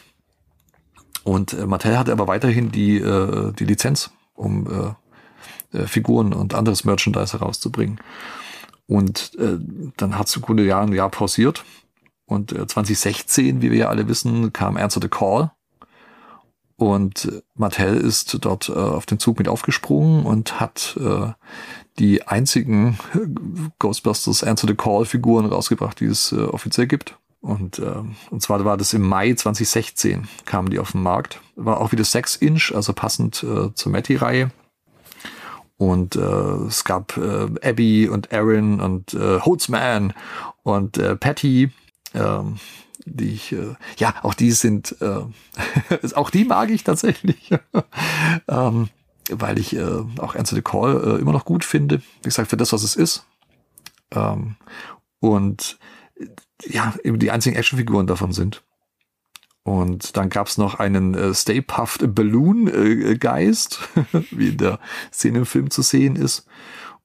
Und äh, Mattel hatte aber weiterhin die, äh, die Lizenz, um äh, äh, Figuren und anderes Merchandise herauszubringen. Und äh, dann hat es im Grunde Jahr ein Jahr pausiert. Und äh, 2016, wie wir ja alle wissen, kam Answer the Call. Und Mattel ist dort äh, auf den Zug mit aufgesprungen und hat äh, die einzigen Ghostbusters Answer the Call Figuren rausgebracht, die es äh, offiziell gibt. Und, äh, und zwar war das im Mai 2016, kamen die auf den Markt. War auch wieder 6 Inch, also passend äh, zur Matty-Reihe. Und äh, es gab äh, Abby und Aaron und äh, Holtzman und äh, Patty. Ähm, die ich, äh, ja, auch die sind, äh, auch die mag ich tatsächlich, ähm, weil ich äh, auch Answer the Call äh, immer noch gut finde. Wie gesagt, für das, was es ist. Ähm, und äh, ja, eben die einzigen Actionfiguren davon sind. Und dann gab's noch einen äh, Stay Puffed Balloon äh, Geist, wie in der Szene im Film zu sehen ist.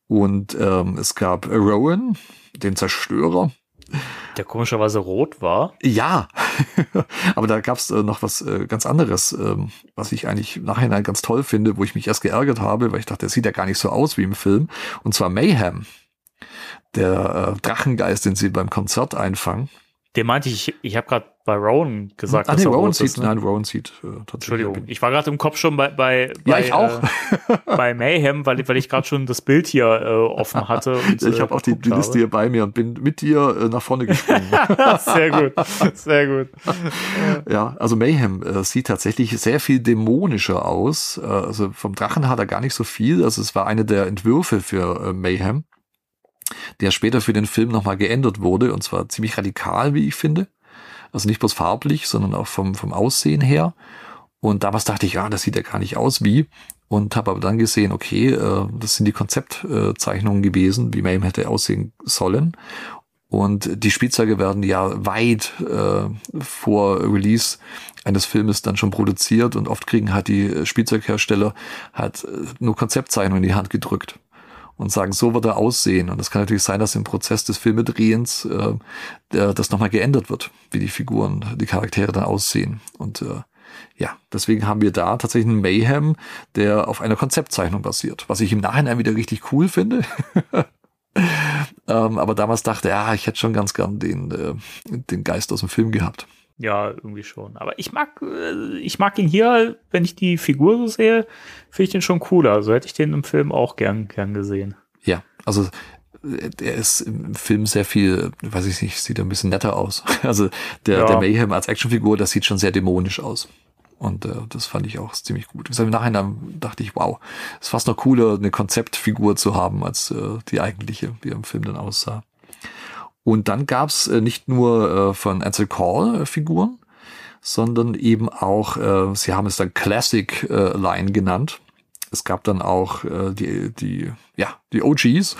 Und ähm, es gab Rowan, den Zerstörer, der komischerweise rot war. Ja, aber da gab's äh, noch was äh, ganz anderes, ähm, was ich eigentlich im Nachhinein ganz toll finde, wo ich mich erst geärgert habe, weil ich dachte, der sieht ja gar nicht so aus wie im Film. Und zwar Mayhem, der äh, Drachengeist, den sie beim Konzert einfangen. Den meinte ich, ich habe gerade bei Rowan gesagt. Ah, nee, Rowan sieht, ist, ne? nein, Rowan sieht äh, tatsächlich. Entschuldigung, ich war gerade im Kopf schon bei, bei, Ja, bei, ich auch. Äh, bei Mayhem, weil, weil ich gerade schon das Bild hier äh, offen hatte. Und, ich äh, habe auch die, die Liste hier bei mir und bin mit dir äh, nach vorne gesprungen. sehr gut, sehr gut. ja, also Mayhem äh, sieht tatsächlich sehr viel dämonischer aus. Äh, also vom Drachen hat er gar nicht so viel. Also es war eine der Entwürfe für äh, Mayhem, der später für den Film nochmal geändert wurde und zwar ziemlich radikal, wie ich finde. Also nicht bloß farblich, sondern auch vom, vom Aussehen her. Und damals dachte ich, ja, das sieht ja gar nicht aus wie. Und habe aber dann gesehen, okay, äh, das sind die Konzeptzeichnungen gewesen, wie Mayhem hätte aussehen sollen. Und die Spielzeuge werden ja weit äh, vor Release eines Filmes dann schon produziert und oft kriegen halt die Spielzeughersteller halt äh, nur Konzeptzeichnungen in die Hand gedrückt und sagen, so wird er aussehen. Und es kann natürlich sein, dass im Prozess des Filmedrehens äh, der, das nochmal geändert wird, wie die Figuren, die Charaktere dann aussehen. Und äh, ja, deswegen haben wir da tatsächlich einen Mayhem, der auf einer Konzeptzeichnung basiert, was ich im Nachhinein wieder richtig cool finde. ähm, aber damals dachte, ja, ich hätte schon ganz gern den, äh, den Geist aus dem Film gehabt. Ja, irgendwie schon. Aber ich mag, äh, ich mag ihn hier, wenn ich die Figur so sehe, finde ich den schon cooler. Also hätte ich den im Film auch gern, gern gesehen. Ja, also äh, der ist im Film sehr viel, weiß ich nicht, sieht ein bisschen netter aus. Also der, Ja. der Mayhem als Actionfigur, das sieht schon sehr dämonisch aus. Und äh, das fand ich auch ziemlich gut. Im Nachhinein dachte ich, wow, ist fast noch cooler, eine Konzeptfigur zu haben, als äh, die eigentliche, wie er im Film dann aussah. Und dann gab's äh, nicht nur äh, von Ansel Call äh, Figuren, sondern eben auch, äh, sie haben es dann Classic Line genannt. Es gab dann auch die, die, ja, die OGs,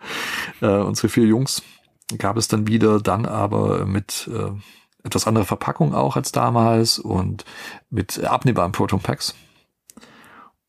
unsere vier Jungs, gab es dann wieder, dann aber mit etwas anderer Verpackung auch als damals und mit abnehmbaren Proton Packs.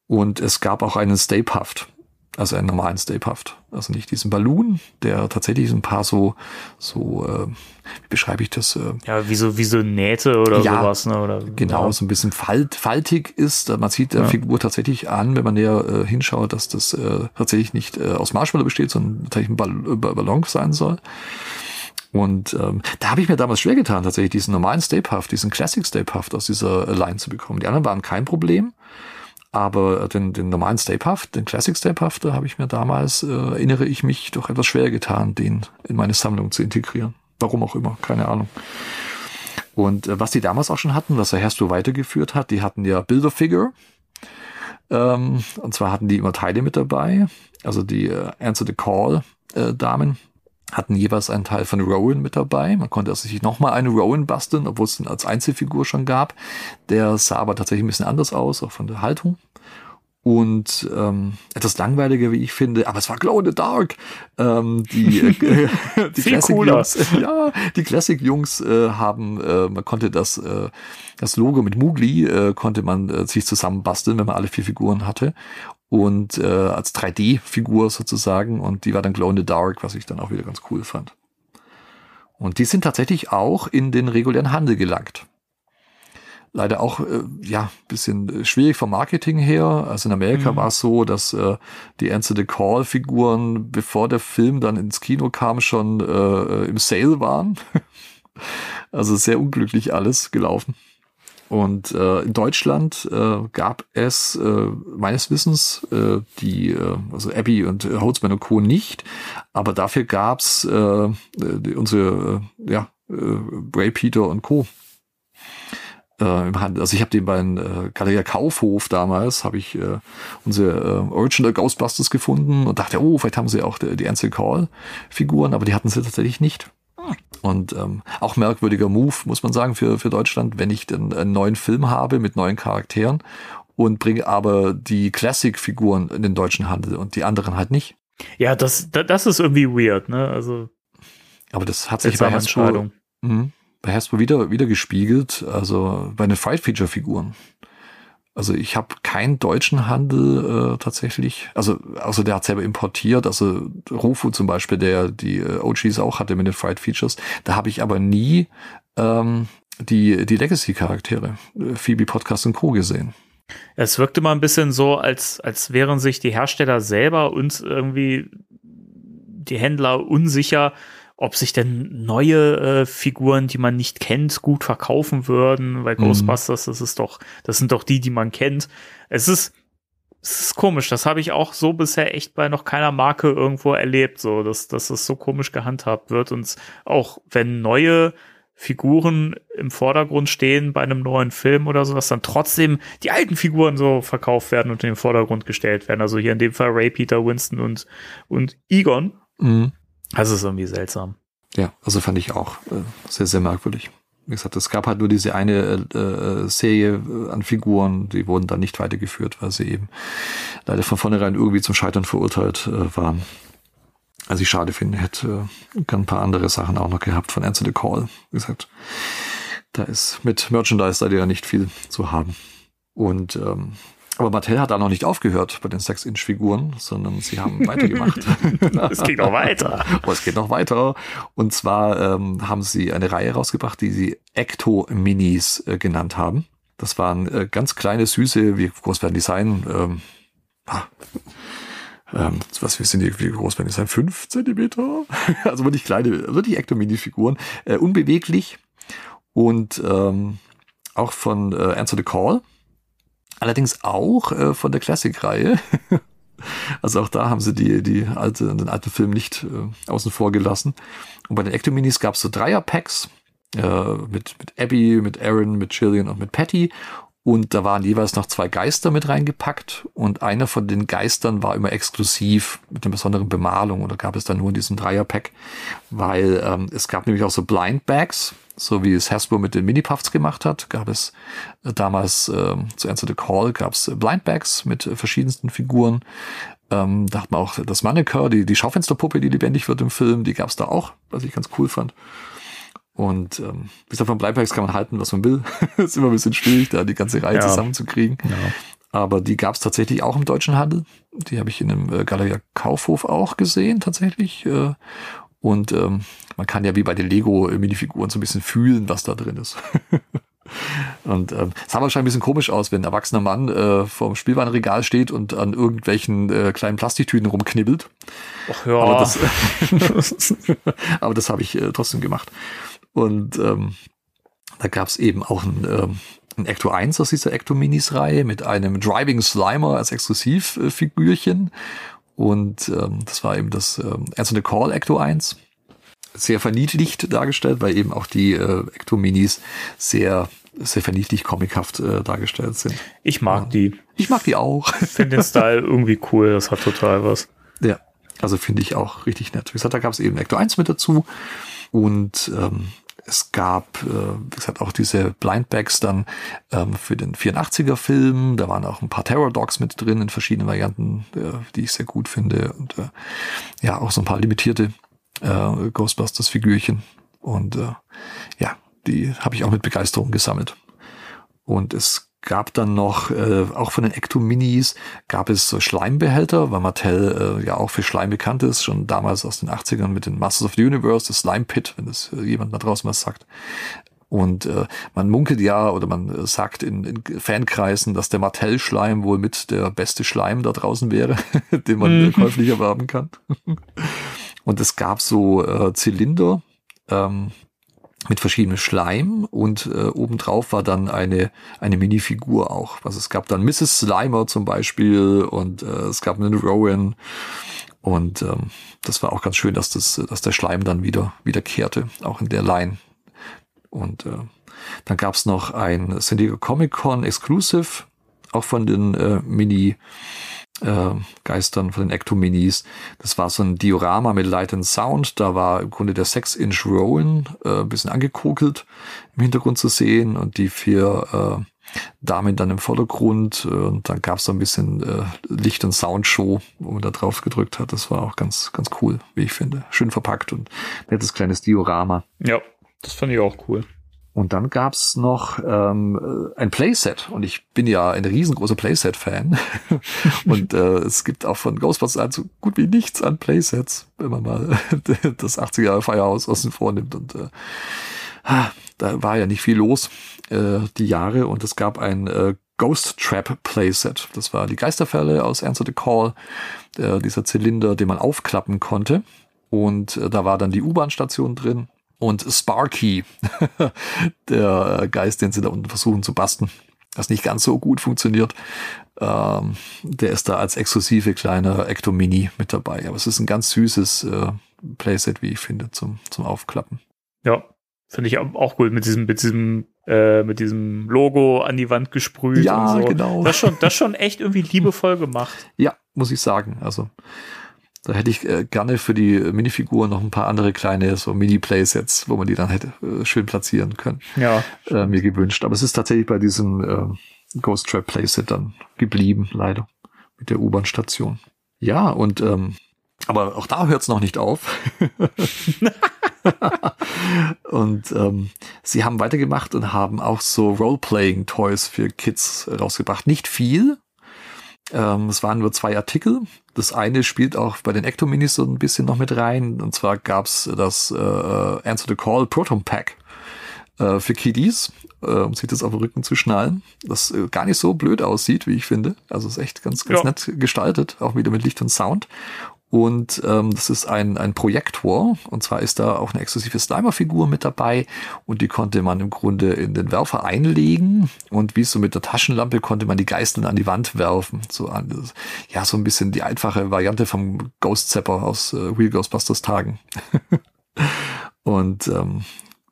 Und es gab auch einen Stay Puft, also einen normalen Stay Puft. Also nicht diesen Balloon, der tatsächlich ein paar so, so, äh, wie beschreibe ich das? Äh, Ja, wie so, wie so Nähte oder Ja, sowas, ne? Oder, genau, ja. so ein bisschen falt, faltig ist. Man sieht der Ja. Figur tatsächlich an, wenn man näher äh, hinschaut, dass das äh, tatsächlich nicht äh, aus Marshmallow besteht, sondern tatsächlich ein Ball äh, Ballon sein soll. Und ähm, da habe ich mir damals schwer getan, tatsächlich diesen normalen Stay Puft, diesen Classic Stay Puft aus dieser äh, Line zu bekommen. Die anderen waren kein Problem. Aber den, den normalen Stay Puft, den Classic Stay Puft, da habe ich mir damals, äh, erinnere ich mich, doch etwas schwer getan, den in meine Sammlung zu integrieren. Warum auch immer, keine Ahnung. Und äh, was die damals auch schon hatten, was der Hersto weitergeführt hat, die hatten ja Builder-Figure. Ähm, und zwar hatten die immer Teile mit dabei. Also die äh, Answer the Call äh, Damen hatten jeweils einen Teil von Rowan mit dabei. Man konnte also sich nochmal eine Rowan basteln, obwohl es den als Einzelfigur schon gab. Der sah aber tatsächlich ein bisschen anders aus, auch von der Haltung. Und ähm, etwas langweiliger, wie ich finde, aber es war Glow in the Dark. Ähm, die äh, die. Classic-Jungs, ja, die Classic-Jungs äh, haben, äh, man konnte das, äh, das Logo mit Mugli äh, konnte man äh, sich zusammenbasteln, wenn man alle vier Figuren hatte. Und äh, als 3D-Figur sozusagen. Und die war dann Glow in the Dark, was ich dann auch wieder ganz cool fand. Und die sind tatsächlich auch in den regulären Handel gelangt leider auch äh, ja bisschen äh, schwierig vom Marketing her. Also in Amerika Mhm. war es so, dass äh, die Answer the Call Figuren, bevor der Film dann ins Kino kam, schon äh, im Sale waren. also sehr unglücklich alles gelaufen. Und äh, in Deutschland äh, gab es äh, meines Wissens äh, die, äh, also Abby und äh, Holzmann und Co. nicht, aber dafür gab's äh, die, unsere, äh, ja, äh, Ray Peter und Co äh, im Handel. Also ich habe den beim äh, Galeria Kaufhof damals, habe ich äh, unsere äh, Original Ghostbusters gefunden und dachte, oh, vielleicht haben sie auch die, die Ansel Call Figuren, aber die hatten sie tatsächlich nicht. Und ähm, auch merkwürdiger Move, muss man sagen, für, für Deutschland, wenn ich dann einen neuen Film habe mit neuen Charakteren und bringe aber die Classic-Figuren in den deutschen Handel und die anderen halt nicht. Ja, das, da- das ist irgendwie weird, ne? Also, Aber das hat sich bei Hasbro, Entscheidung. Mhm. bei Hasbro wieder, wieder gespiegelt, also bei den Fight-Feature-Figuren. Also ich habe keinen deutschen Handel äh, tatsächlich, also also der hat selber importiert, also Rufu zum Beispiel, der die äh, OGs auch hatte mit den Fried Features, da habe ich aber nie ähm, die die Legacy-Charaktere, äh, Phoebe Podcast und Co. gesehen. Es wirkte mal ein bisschen so, als, als wären sich die Hersteller selber und irgendwie die Händler unsicher, ob sich denn neue äh, Figuren, die man nicht kennt, gut verkaufen würden, weil Mhm. Ghostbusters, das ist doch, das sind doch die, die man kennt. Es ist, es ist komisch, das habe ich auch so bisher echt bei noch keiner Marke irgendwo erlebt, so, dass, dass es so komisch gehandhabt wird und auch wenn neue Figuren im Vordergrund stehen bei einem neuen Film oder so, dass dann trotzdem die alten Figuren so verkauft werden und in den Vordergrund gestellt werden. Also hier in dem Fall Ray, Peter, Winston und, und Egon. Mhm. Das ist irgendwie seltsam. Ja, also fand ich auch äh, sehr, sehr merkwürdig. Wie gesagt, es gab halt nur diese eine äh, äh, Serie äh, an Figuren, die wurden dann nicht weitergeführt, weil sie eben leider von vornherein irgendwie zum Scheitern verurteilt äh, waren. Also ich schade finde, hätte äh, ein paar andere Sachen auch noch gehabt von Answer the Call. Wie gesagt, da ist mit Merchandise da ja nicht viel zu haben. Und ähm, aber Mattel hat da noch nicht aufgehört bei den 6-Inch-Figuren, sondern sie haben weitergemacht. es geht noch weiter. oh, es geht noch weiter. Und zwar ähm, haben sie eine Reihe rausgebracht, die sie Ecto-Minis äh, genannt haben. Das waren äh, ganz kleine, süße, wie groß werden die sein? Ähm, ah, ähm, was wir sind die, wie groß werden die sein? Fünf Zentimeter? also wirklich kleine, wirklich Ecto-Mini-Figuren. Äh, unbeweglich und ähm, auch von äh, Answer the Call Allerdings auch äh, von der Classic-Reihe. also auch da haben sie die, die alte, den alten Film nicht äh, außen vor gelassen. Und bei den Ectominis gab es so Dreier-Packs äh, mit, mit Abby, mit Aaron, mit Jillian und mit Patty. Und da waren jeweils noch zwei Geister mit reingepackt und einer von den Geistern war immer exklusiv mit einer besonderen Bemalung oder gab es dann nur in diesem Dreierpack, weil ähm, es gab nämlich auch so Blind Bags, so wie es Hasbro mit den Mini-Puffs gemacht hat, gab es äh, damals äh, zu Answer the Call gab es Blind Bags mit äh, verschiedensten Figuren. Ähm, da hat man auch das Mannequin, die, die Schaufensterpuppe, die lebendig wird im Film, die gab es da auch, was ich ganz cool fand. Und ähm, bis auf von Bleibwerks kann man halten, was man will. ist immer ein bisschen schwierig, da die ganze Reihe ja. zusammenzukriegen. Ja. Aber die gab es tatsächlich auch im deutschen Handel. Die habe ich in einem äh, Galeria Kaufhof auch gesehen, tatsächlich. Äh, und ähm, man kann ja wie bei den Lego-Minifiguren so ein bisschen fühlen, was da drin ist. Und ähm, sah wahrscheinlich ein bisschen komisch aus, wenn ein erwachsener Mann äh, vor dem Spielwarenregal steht und an irgendwelchen äh, kleinen Plastiktüten rumknibbelt. Ach ja. Aber das, aber das habe ich äh, trotzdem gemacht. Und ähm, da gab es eben auch ein, ähm, ein Ecto 1 aus dieser Ecto Minis Reihe mit einem Driving Slimer als Exklusivfigürchen. Und ähm, das war eben das ähm, the Call Ecto 1. Sehr verniedlicht dargestellt, weil eben auch die äh, Ecto Minis sehr sehr verniedlich comichaft äh, dargestellt sind. Ich mag ja. die. Ich mag die auch. Ich finde den Style irgendwie cool, das hat total was. Ja, also finde ich auch richtig nett. Wie gesagt, da gab es eben Ecto 1 mit dazu und ähm, es gab, äh, wie gesagt, auch diese Blindbags dann ähm, für den 84er Film. Da waren auch ein paar Terror Dogs mit drin in verschiedenen Varianten, äh, die ich sehr gut finde. Und äh, ja, auch so ein paar limitierte äh, Ghostbusters Figürchen. Und äh, ja, die habe ich auch mit Begeisterung gesammelt. Und es gab dann noch, äh, auch von den Ecto-Minis, gab es so Schleimbehälter, weil Mattel äh, ja auch für Schleim bekannt ist, schon damals aus den 80ern mit den Masters of the Universe, das Slime Pit, wenn das äh, jemand da draußen was sagt. Und äh, man munkelt ja oder man äh, sagt in, in Fankreisen, dass der Mattel-Schleim wohl mit der beste Schleim da draußen wäre, den man mhm. käuflich erwerben kann. Und es gab so äh, Zylinder, ähm, mit verschiedenem Schleim und äh, obendrauf war dann eine, eine Minifigur auch. Also es gab dann Mrs. Slimer zum Beispiel und äh, es gab einen Rowan und ähm, das war auch ganz schön, dass, das, dass der Schleim dann wieder wiederkehrte, auch in der Line. Und äh, dann gab's noch ein San Diego Comic Con Exclusive, auch von den äh, Mini äh, Geistern von den Ectominis. Das war so ein Diorama mit Light and Sound. Da war im Grunde der 6-Inch Rowan äh, ein bisschen angekokelt im Hintergrund zu sehen und die vier äh, Damen dann im Vordergrund. Äh, und dann gab es so ein bisschen äh, Licht- und Soundshow, wo man da drauf gedrückt hat. Das war auch ganz, ganz cool, wie ich finde. Schön verpackt und nettes kleines Diorama. Ja, das fand ich auch cool. Und dann gab's noch ähm, ein Playset. Und ich bin ja ein riesengroßer Playset-Fan. und äh, es gibt auch von Ghostbusters so gut wie nichts an Playsets, wenn man mal das 80er Jahre Feierhaus außen vor nimmt. Und äh, da war ja nicht viel los äh, die Jahre. Und es gab ein äh, Ghost Trap Playset. Das war die Geisterfälle aus Answer the Call. Äh, dieser Zylinder, den man aufklappen konnte. Und äh, da war dann die U-Bahn-Station drin und Sparky, der Geist, den sie da unten versuchen zu basten, was nicht ganz so gut funktioniert. Ähm, der ist da als exklusive kleiner Ectomini mit dabei. Aber es ist ein ganz süßes äh, Playset, wie ich finde, zum, zum Aufklappen. Ja, finde ich auch gut mit diesem, mit diesem, äh, mit diesem Logo an die Wand gesprüht. Ja, und so. genau. Das schon, das schon echt irgendwie liebevoll gemacht. Ja, muss ich sagen. Also da hätte ich äh, gerne für die Minifiguren noch ein paar andere kleine so Mini-Playsets, wo man die dann hätte äh, schön platzieren können. Ja. Äh, mir gewünscht. Aber es ist tatsächlich bei diesem äh, Ghost Trap Playset dann geblieben, leider. Mit der U-Bahn-Station. Ja, und ähm, Aber auch da hört es noch nicht auf. und ähm, sie haben weitergemacht und haben auch so Role-Playing-Toys für Kids rausgebracht. Nicht viel. Ähm, es waren nur zwei Artikel. Das eine spielt auch bei den Ecto-Minis so ein bisschen noch mit rein. Und zwar gab's das äh, Answer the Call Proton Pack äh, für Kiddies, äh, um sich das auf den Rücken zu schnallen. Das äh, gar nicht so blöd aussieht, wie ich finde. Also ist echt ganz, ganz Ja. nett gestaltet, auch wieder mit Licht und Sound. Und ähm, das ist ein, ein Projektor. Und zwar ist da auch eine exklusive Slimer-Figur mit dabei. Und die konnte man im Grunde in den Werfer einlegen. Und wie so mit der Taschenlampe konnte man die Geißeln an die Wand werfen. So an, ja, so ein bisschen die einfache Variante vom Ghost Zapper aus äh, Real Ghostbusters Tagen. und ähm,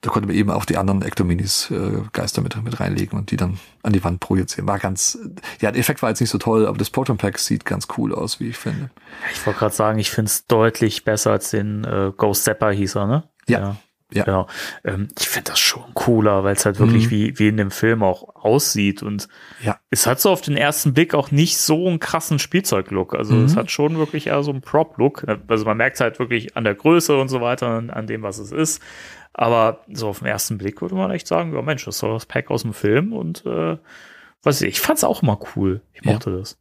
da konnte man eben auch die anderen Ectominis äh, Geister mit, mit reinlegen und die dann an die Wand projizieren. War ganz, ja, der Effekt war jetzt nicht so toll, aber das Proton Pack sieht ganz cool aus, wie ich finde. Ich wollte gerade sagen, ich finde es deutlich besser als den äh, Ghost Zapper hieß er, ne? Ja. Ja. Genau. Ähm, ich finde das schon cooler, weil es halt wirklich Mhm. wie, wie in dem Film auch aussieht. Und Ja. es hat so auf den ersten Blick auch nicht so einen krassen Spielzeuglook. Also Mhm. es hat schon wirklich eher so einen Prop-Look. Also man merkt halt wirklich an der Größe und so weiter, an dem, was es ist. Aber so auf den ersten Blick würde man echt sagen, ja Mensch, das ist doch das Pack aus dem Film und äh, weiß ich, ich fand es auch immer cool. Ich Ja. mochte das.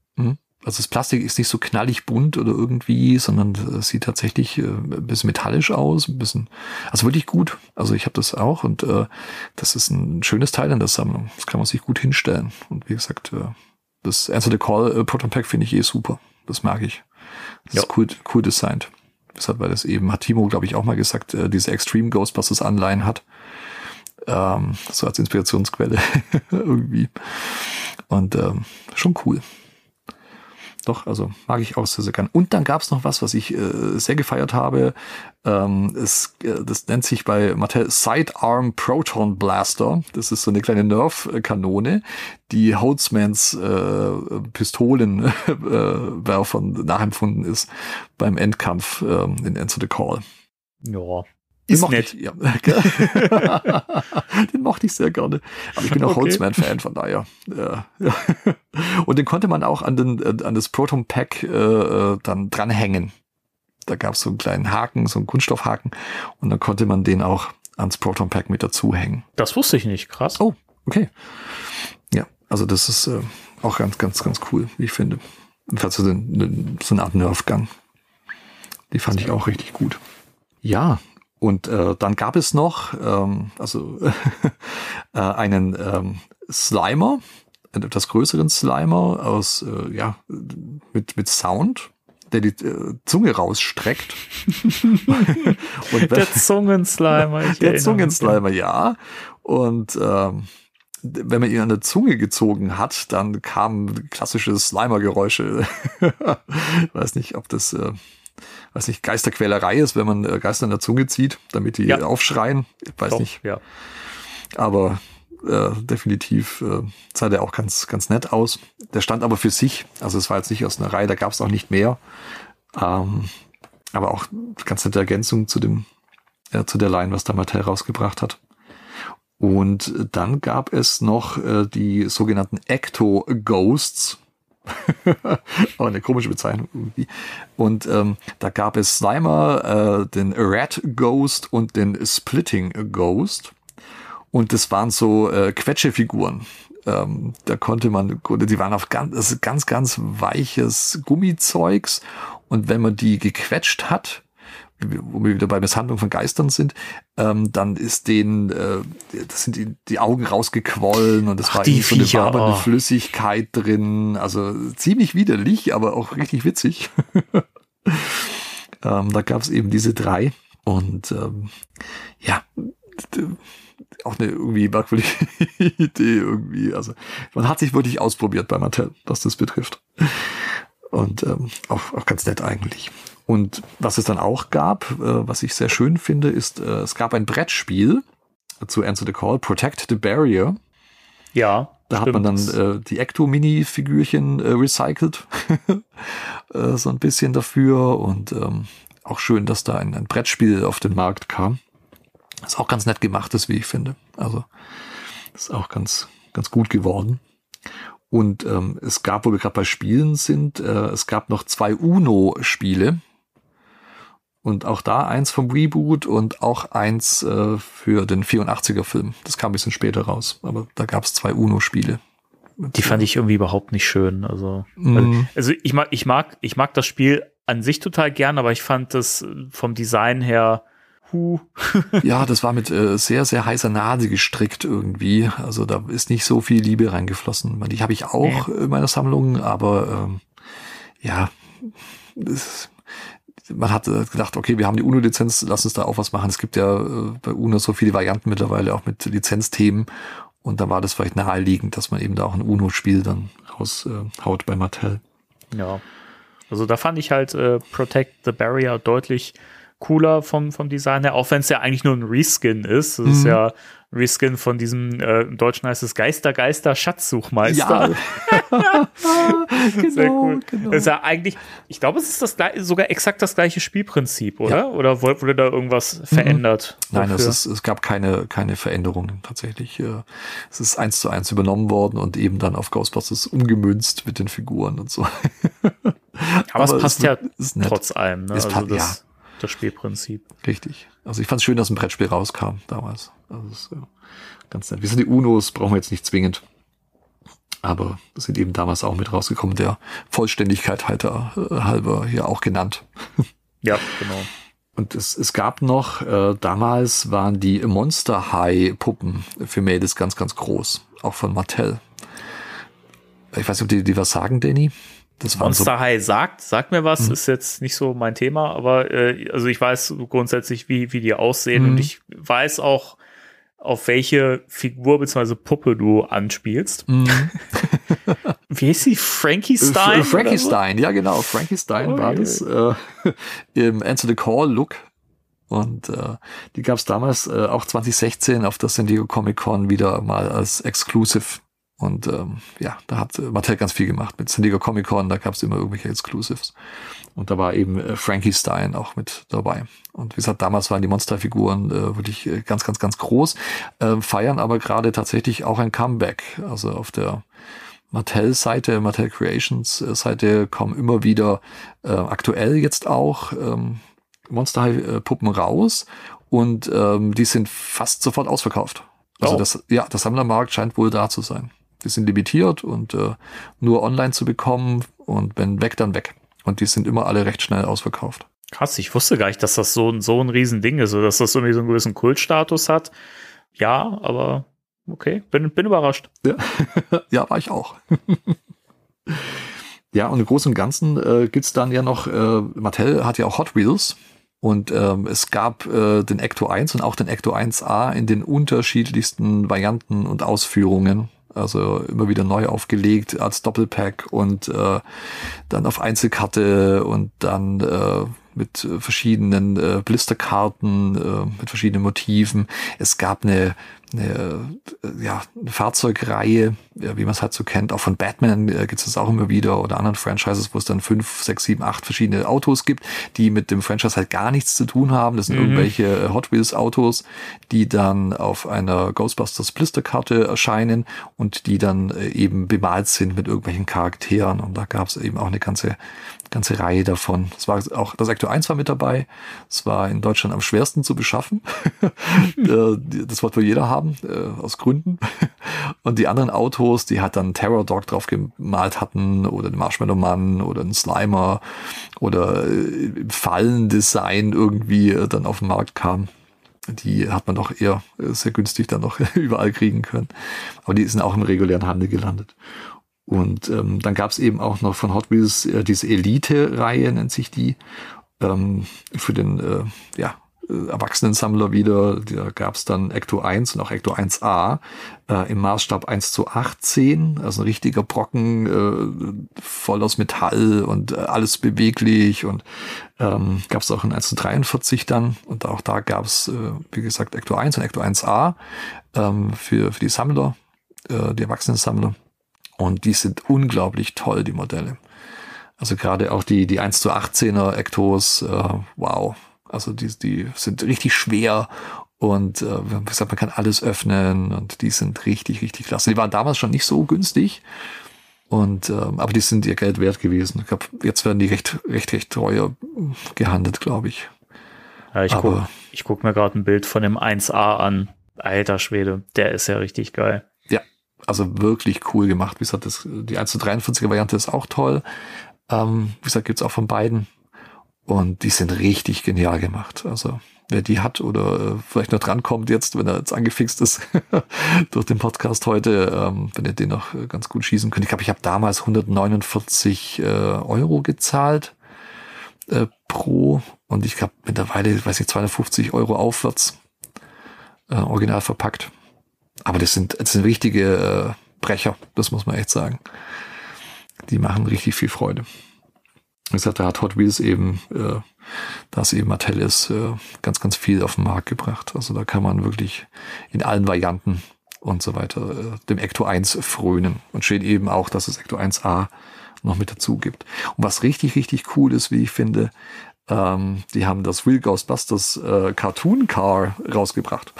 Also das Plastik ist nicht so knallig bunt oder irgendwie, sondern es sieht tatsächlich äh, ein bisschen metallisch aus, ein bisschen, also wirklich gut. Also ich habe das auch und äh, das ist ein schönes Teil in der Sammlung. Das kann man sich gut hinstellen. Und wie gesagt, äh, das Answer the Call äh, Proton Pack finde ich eh super. Das mag ich. Das Ja. ist cool, cool designt. Deshalb, weil das eben, hat Timo, glaube ich, auch mal gesagt, äh, diese Extreme Ghostbusters Anleihen hat. Ähm, so als Inspirationsquelle irgendwie. Und ähm, schon cool. Doch, also mag ich auch sehr, sehr gern. Und dann gab es noch was, was ich äh, sehr gefeiert habe. Ähm, es, äh, das nennt sich bei Mattel Sidearm Proton Blaster. Das ist so eine kleine Nerf-Kanone, die Holtzmans äh, Pistolenwerfern nachempfunden ist beim Endkampf ähm, in Answer the Call. Ja. Den Ist mochte nett. Ich, ja. den mochte ich sehr gerne. Aber ich bin auch Okay. Holzman-Fan, von daher. Ja, ja. Und den konnte man auch an, den, äh, an das Proton Pack äh, äh, dann dranhängen. Da gab es so einen kleinen Haken, so einen Kunststoffhaken. Und dann konnte man den auch ans Proton Pack mit dazu hängen. Das wusste ich nicht, krass. Oh, okay. Ja, also das ist äh, auch ganz, ganz, ganz cool, wie ich finde. Jedenfalls so, eine, so eine Art Nerf-Gun. Die fand ich auch richtig gut. Ja, und äh, dann gab es noch ähm, also äh, einen ähm, Slimer, einen etwas größeren Slimer aus äh, ja mit mit Sound, der die äh, Zunge rausstreckt. und Der Zungenslimer. ich der mich. Zungenslimer, ja. Und ähm, wenn man ihn an der Zunge gezogen hat, dann kamen klassische Slimer-Geräusche. weiß nicht, ob das, äh, weiß nicht, Geisterquälerei ist, wenn man äh, Geister an der Zunge zieht, damit die Ja. aufschreien. Ich weiß Doch, nicht. Ja. Aber äh, definitiv äh, sah der auch ganz, ganz nett aus. Der stand aber für sich. Also es war jetzt nicht aus einer Reihe, da gab es auch nicht mehr. Ähm, aber auch ganz nette Ergänzung zu dem, äh, zu der Line, was da Mattel rausgebracht hat. Und dann gab es noch äh, die sogenannten Ecto Ghosts. Aber eine komische Bezeichnung irgendwie. Und ähm, da gab es Slimer, äh, den Rat Ghost und den Splitting Ghost. Und das waren so äh, Quetschefiguren. Ähm, da konnte man, die waren auf ganz, ist ganz, ganz weiches Gummizeugs. Und wenn man die gequetscht hat, wo wir wieder bei Misshandlung von Geistern sind, ähm, dann ist denen, äh, das sind die, die Augen rausgequollen und es war die irgendwie so eine wabernde oh. Flüssigkeit drin. Also ziemlich widerlich, aber auch richtig witzig. ähm, da gab es eben diese drei und ähm, ja, auch eine irgendwie merkwürdige Idee irgendwie. Also man hat sich wirklich ausprobiert bei Mattel, was das betrifft. Und ähm, auch, auch ganz nett eigentlich. Und was es dann auch gab, äh, was ich sehr schön finde, ist, äh, es gab ein Brettspiel zu Answer the Call, Protect the Barrier. Ja. Da hat man dann stimmt. äh, die Ecto-Mini-Figürchen äh, recycelt. äh, so ein bisschen dafür. Und ähm, auch schön, dass da ein, ein Brettspiel auf den Markt kam. Das auch ganz nett gemacht ist, wie ich finde. Also ist auch ganz, ganz gut geworden. Und ähm, es gab, wo wir gerade bei Spielen sind, äh, es gab noch zwei Uno-Spiele. Und auch da eins vom Reboot und auch eins äh, für den 84er Film. Das kam ein bisschen später raus, aber da gab es zwei UNO-Spiele. Die fand ich irgendwie überhaupt nicht schön. Also, Mhm. also ich mag, ich mag, ich mag das Spiel an sich total gern, aber ich fand das vom Design her, hu, Ja, das war mit äh, sehr, sehr heißer Nadel gestrickt irgendwie. Also da ist nicht so viel Liebe reingeflossen. Die habe ich auch in meiner Sammlung, aber ähm, ja, das, man hat gedacht, okay, wir haben die UNO-Lizenz, lass uns da auch was machen. Es gibt ja äh, bei UNO so viele Varianten mittlerweile, auch mit Lizenzthemen. Und da war das vielleicht naheliegend, dass man eben da auch ein UNO-Spiel dann raushaut äh, bei Mattel. ja. Also da fand ich halt äh, Protect the Barrier deutlich cooler vom, vom Design her, auch wenn es ja eigentlich nur ein Reskin ist. Das ist Mhm. ja ein Reskin von diesem, äh, im Deutschen heißt es Geister, Geister, Schatzsuchmeister. Sehr cool. genau. Das ist ja eigentlich, ich glaube, es ist das sogar exakt das gleiche Spielprinzip, oder? Oder wurde da irgendwas verändert? Nein, es, ist, es gab keine, keine Veränderungen tatsächlich. Es ist eins zu eins übernommen worden und eben dann auf Ghostbusters umgemünzt mit den Figuren und so. aber, es aber passt es ja ist nett. trotz allem, ne? Es Also pa- das, Spielprinzip. Richtig. Also ich fand es schön, dass ein Brettspiel rauskam damals. Also ist, äh, ganz nett. Wir sind die Unos, brauchen wir jetzt nicht zwingend. Aber sind eben damals auch mit rausgekommen, der Vollständigkeit halber, äh, halber hier auch genannt. Ja, genau. Und es, es gab noch, äh, damals waren die Monster High Puppen für Mädels ganz, ganz groß. Auch von Mattel. Ich weiß nicht, ob die, die was sagen, Danny? Das Monster High sagt, sagt mir Mhm. was, ist jetzt nicht so mein Thema, aber äh, also ich weiß grundsätzlich, wie, wie die aussehen Mhm. und ich weiß auch, auf welche Figur bzw. Puppe du anspielst. so. Mhm. Wie hieß sie? Frankie Stein? Äh, Frankie oder so? Stein, ja genau. Frankie Stein war Ui. das äh, im Answer the Call Look. Und äh, die gab es damals äh, auch 2016 auf der San Diego Comic Con wieder mal als Exclusive. Und ähm, ja, da hat äh, Mattel ganz viel gemacht mit San Diego Comic Con, da gab es immer irgendwelche Exclusives. Und da war eben äh, Frankie Stein auch mit dabei. Und wie gesagt, damals waren die Monsterfiguren äh, wirklich äh, ganz, ganz, ganz groß, äh, feiern aber gerade tatsächlich auch ein Comeback. Also auf der Mattel-Seite, Mattel Creations-Seite kommen immer wieder äh, aktuell jetzt auch ähm, Monster High-Puppen raus und ähm, die sind fast sofort ausverkauft. Also Oh. das, ja, der Sammlermarkt scheint wohl da zu sein. Die sind limitiert und äh, nur online zu bekommen und wenn weg, dann weg. Und die sind immer alle recht schnell ausverkauft. Krass, ich wusste gar nicht, dass das so, ein- so ein Riesending ist, oder dass das irgendwie so einen gewissen Kultstatus hat. Ja, aber okay, bin, bin überrascht. Ja, ja war ich auch. ja, und im Großen und Ganzen äh, gibt's dann ja noch, äh, Mattel hat ja auch Hot Wheels. Und ähm, es gab äh, den Ecto 1 und auch den Ecto 1A in den unterschiedlichsten Varianten und Ausführungen. Also immer wieder neu aufgelegt als Doppelpack und äh, dann auf Einzelkarte und dann äh, mit verschiedenen äh, Blisterkarten, äh, mit verschiedenen Motiven. Es gab eine, eine, äh, ja, eine Fahrzeugreihe, wie man es halt so kennt. Auch von Batman äh, gibt es das auch immer wieder oder anderen Franchises, wo es dann fünf, sechs, sieben, acht verschiedene Autos gibt, die mit dem Franchise halt gar nichts zu tun haben. Das sind Mhm. irgendwelche äh, Hot Wheels Autos, die dann auf einer Ghostbusters Blisterkarte erscheinen und die dann äh, eben bemalt sind mit irgendwelchen Charakteren. Und da gab es eben auch eine ganze ganze Reihe davon. Das war auch, das Ecto 1 war mit dabei. Es war in Deutschland am schwersten zu beschaffen. Äh, die- das wollte wohl jeder haben, äh, aus Gründen. Und die anderen Autos, die hat dann Terror Dog drauf gemalt hatten oder den Marshmallow Mann oder einen Slimer oder äh, Fallendesign irgendwie äh, dann auf den Markt kam. Die hat man doch eher äh, sehr günstig dann noch überall kriegen können. Aber die sind auch im regulären Handel gelandet. Und ähm, dann gab es eben auch noch von Hot Wheels äh, diese Elite-Reihe, nennt sich die, ähm, für den äh, ja, äh, Erwachsenensammler wieder. Da gab es dann Ecto 1 und auch Ecto 1A äh, im Maßstab 1 zu 18, also ein richtiger Brocken, äh, voll aus Metall und äh, alles beweglich und ähm, gab es auch in 1 zu 43 dann und auch da gab es, äh, wie gesagt, Ecto 1 und Ecto 1A ähm, für, für die Sammler, äh, die Erwachsenensammler. Und die sind unglaublich toll, die Modelle. Also gerade auch die, die 1 zu 18er Ectos, äh, wow. Also die, die sind richtig schwer und äh, wie gesagt, man kann alles öffnen und die sind richtig, richtig klasse. Die waren damals schon nicht so günstig. Und ähm, aber die sind ihr Geld wert gewesen. Ich glaube, jetzt werden die recht, recht, recht teuer gehandelt, glaube ich. Ja, ich gucke ich guck mir gerade ein Bild von dem 1A an. Alter Schwede, der ist ja richtig geil. Also wirklich cool gemacht. Wie gesagt, das, die 1 zu 43er Variante ist auch toll. Ähm, wie gesagt, gibt's auch von beiden. Und die sind richtig genial gemacht. Also wer die hat oder äh, vielleicht noch drankommt jetzt, wenn er jetzt angefixt ist durch den Podcast heute, ähm, wenn ihr den noch äh, ganz gut schießen könnt. Ich glaube, ich habe damals 149 äh, Euro gezahlt äh, pro und ich glaube mittlerweile, weiß ich, 250 Euro aufwärts äh, original verpackt. Aber das sind, das sind richtige äh, Brecher, das muss man echt sagen. Die machen richtig viel Freude. Wie gesagt, da hat Hot Wheels eben, äh, da es eben Mattel ist, äh, ganz, ganz viel auf den Markt gebracht. Also da kann man wirklich in allen Varianten und so weiter äh, dem Ecto 1 frönen. Und schön eben auch, dass es Ecto 1A noch mit dazu gibt. Und was richtig, richtig cool ist, wie ich finde, ähm, die haben das Real Ghostbusters äh, Cartoon Car rausgebracht.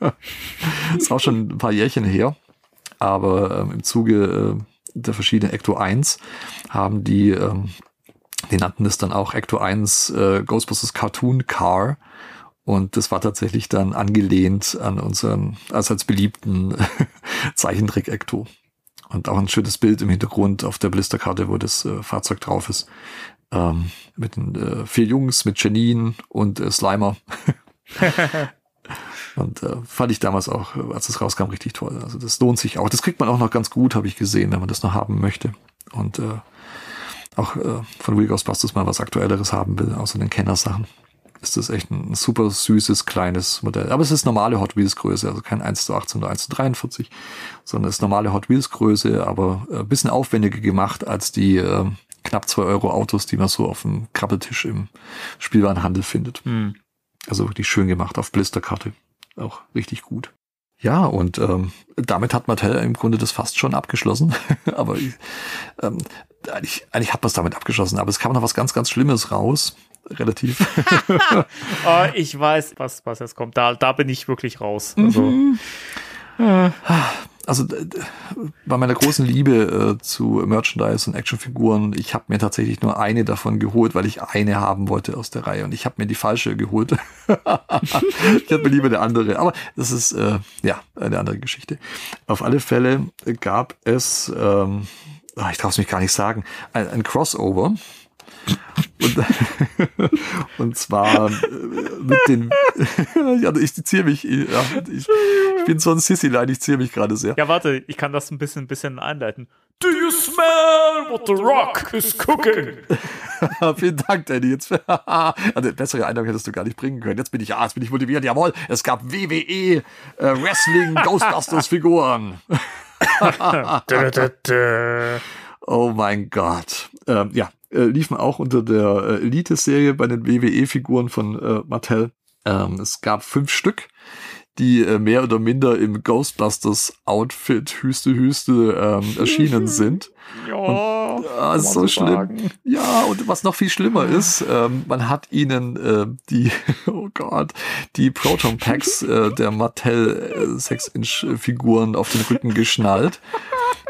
ist auch schon ein paar Jährchen her. Aber ähm, im Zuge äh, der verschiedenen Ecto 1 haben die, ähm, die nannten es dann auch Ecto 1 äh, Ghostbusters Cartoon Car. Und das war tatsächlich dann angelehnt an unseren als als beliebten Zeichentrick Ecto. Und auch ein schönes Bild im Hintergrund auf der Blisterkarte, wo das äh, Fahrzeug drauf ist. Ähm, mit den äh, vier Jungs, mit Janine und äh, Slimer. und äh, fand ich damals auch, äh, als es rauskam, richtig toll. Also das lohnt sich auch. Das kriegt man auch noch ganz gut, habe ich gesehen, wenn man das noch haben möchte. Und äh, auch äh, von Real Ghostbusters mal was Aktuelleres haben will, außer den Kennersachen. Ist das echt ein super süßes, kleines Modell. Aber es ist normale Hot Wheels Größe, also kein 1 zu 18 oder 1 zu 43, sondern es ist normale Hot Wheels Größe, aber äh, ein bisschen aufwendiger gemacht als die äh, knapp 2 Euro Autos, die man so auf dem Krabbeltisch im Spielwarenhandel findet. Hm. Also wirklich schön gemacht auf Blisterkarte. Auch richtig gut. Ja, und ähm, damit hat Mattel im Grunde das fast schon abgeschlossen. aber ich, ähm, eigentlich, eigentlich hat man es damit abgeschlossen. Aber es kam noch was ganz, ganz Schlimmes raus. Relativ. Oh, ich weiß, was, was jetzt kommt. Da, da bin ich wirklich raus. Also, Also d- d- bei meiner großen Liebe äh, zu Merchandise und Actionfiguren, ich habe mir tatsächlich nur eine davon geholt, weil ich eine haben wollte aus der Reihe und ich habe mir die falsche geholt. ich hätte mir lieber eine andere, aber das ist äh, ja eine andere Geschichte. Auf alle Fälle gab es, ähm, ah, ich traue es mich gar nicht sagen, ein, ein Crossover. Und, und zwar äh, mit den, ja, ich ziehe mich, ja, ich, ich bin so ein Sissy-Line, ich ziehe mich gerade sehr. ja, warte, ich kann das ein bisschen, ein bisschen einleiten. Do you smell what the rock is cooking? Vielen Dank, Danny. Jetzt, also, bessere Einladung hättest du gar nicht bringen können. Jetzt bin ich, ah, jetzt bin ich motiviert. Jawohl, es gab WWE äh, Wrestling Ghostbusters Figuren. Oh mein Gott. Ähm, ja, äh, liefen auch unter der äh, Elite-Serie bei den WWE-Figuren von äh, Mattel. Ähm, es gab fünf Stück, die äh, mehr oder minder im Ghostbusters-Outfit Hüste Hüste ähm, erschienen sind. Ja, man ist so schlimm. sagen. Ja, und was noch viel schlimmer ist, ähm, man hat ihnen äh, die, oh Gott, die Proton Packs äh, der Mattel äh, 6-Inch-Figuren auf den Rücken geschnallt.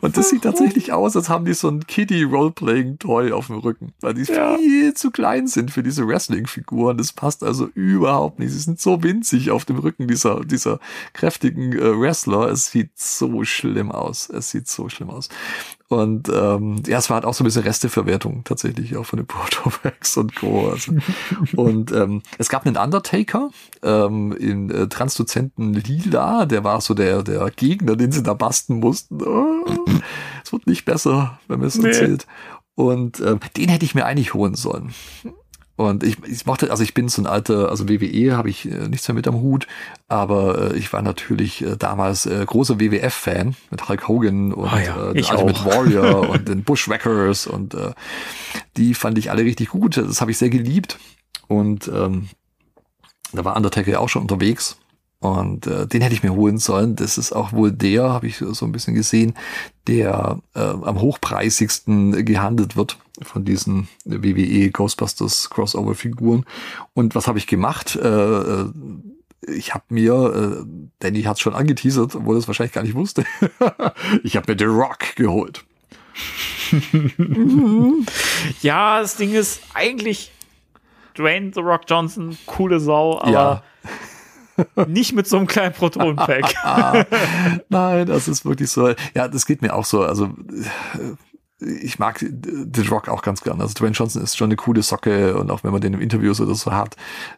Und das sieht tatsächlich aus, als haben die so ein Kitty-Roleplaying-Toy auf dem Rücken, weil die Ja. viel zu klein sind für diese Wrestling-Figuren. Das passt also überhaupt nicht. Sie sind so winzig auf dem Rücken dieser, dieser kräftigen äh, Wrestler. Es sieht so schlimm aus. Es sieht so schlimm aus. Und ähm, ja, es war halt auch so ein bisschen Resteverwertung tatsächlich auch von den Protovax und Co. Also. und ähm, es gab einen Undertaker ähm, in äh, transluzenten Lila, der war so der, der Gegner, den sie da basten mussten. Oh, es wird nicht besser, wenn man es Nee. erzählt. Und ähm, den hätte ich mir eigentlich holen sollen. Und ich, ich mochte, also ich bin so ein alter, also WWE habe ich äh, nichts mehr mit am Hut, aber äh, ich war natürlich äh, damals äh, großer WWF-Fan mit Hulk Hogan und Ah ja, äh, Ultimate auch. Warrior und den Bushwhackers und äh, die fand ich alle richtig gut. Das habe ich sehr geliebt. Und ähm, da war Undertaker ja auch schon unterwegs. Und äh, den hätte ich mir holen sollen. Das ist auch wohl der, habe ich so ein bisschen gesehen, der äh, am hochpreisigsten gehandelt wird von diesen WWE Ghostbusters Crossover Figuren. Und was habe ich gemacht? Äh, äh, ich habe mir, äh, Danny hat es schon angeteasert, obwohl er es wahrscheinlich gar nicht wusste. ich habe mir The Rock geholt. Ja, das Ding ist eigentlich, Dwayne The Rock Johnson, coole Sau, aber Ja. Nicht mit so einem kleinen Protonenpack. Ah, nein, das ist wirklich so. Ja, das geht mir auch so. Also ich mag The Rock auch ganz gern. Also Dwayne Johnson ist schon eine coole Socke und auch wenn man den im Interviews oder so hat,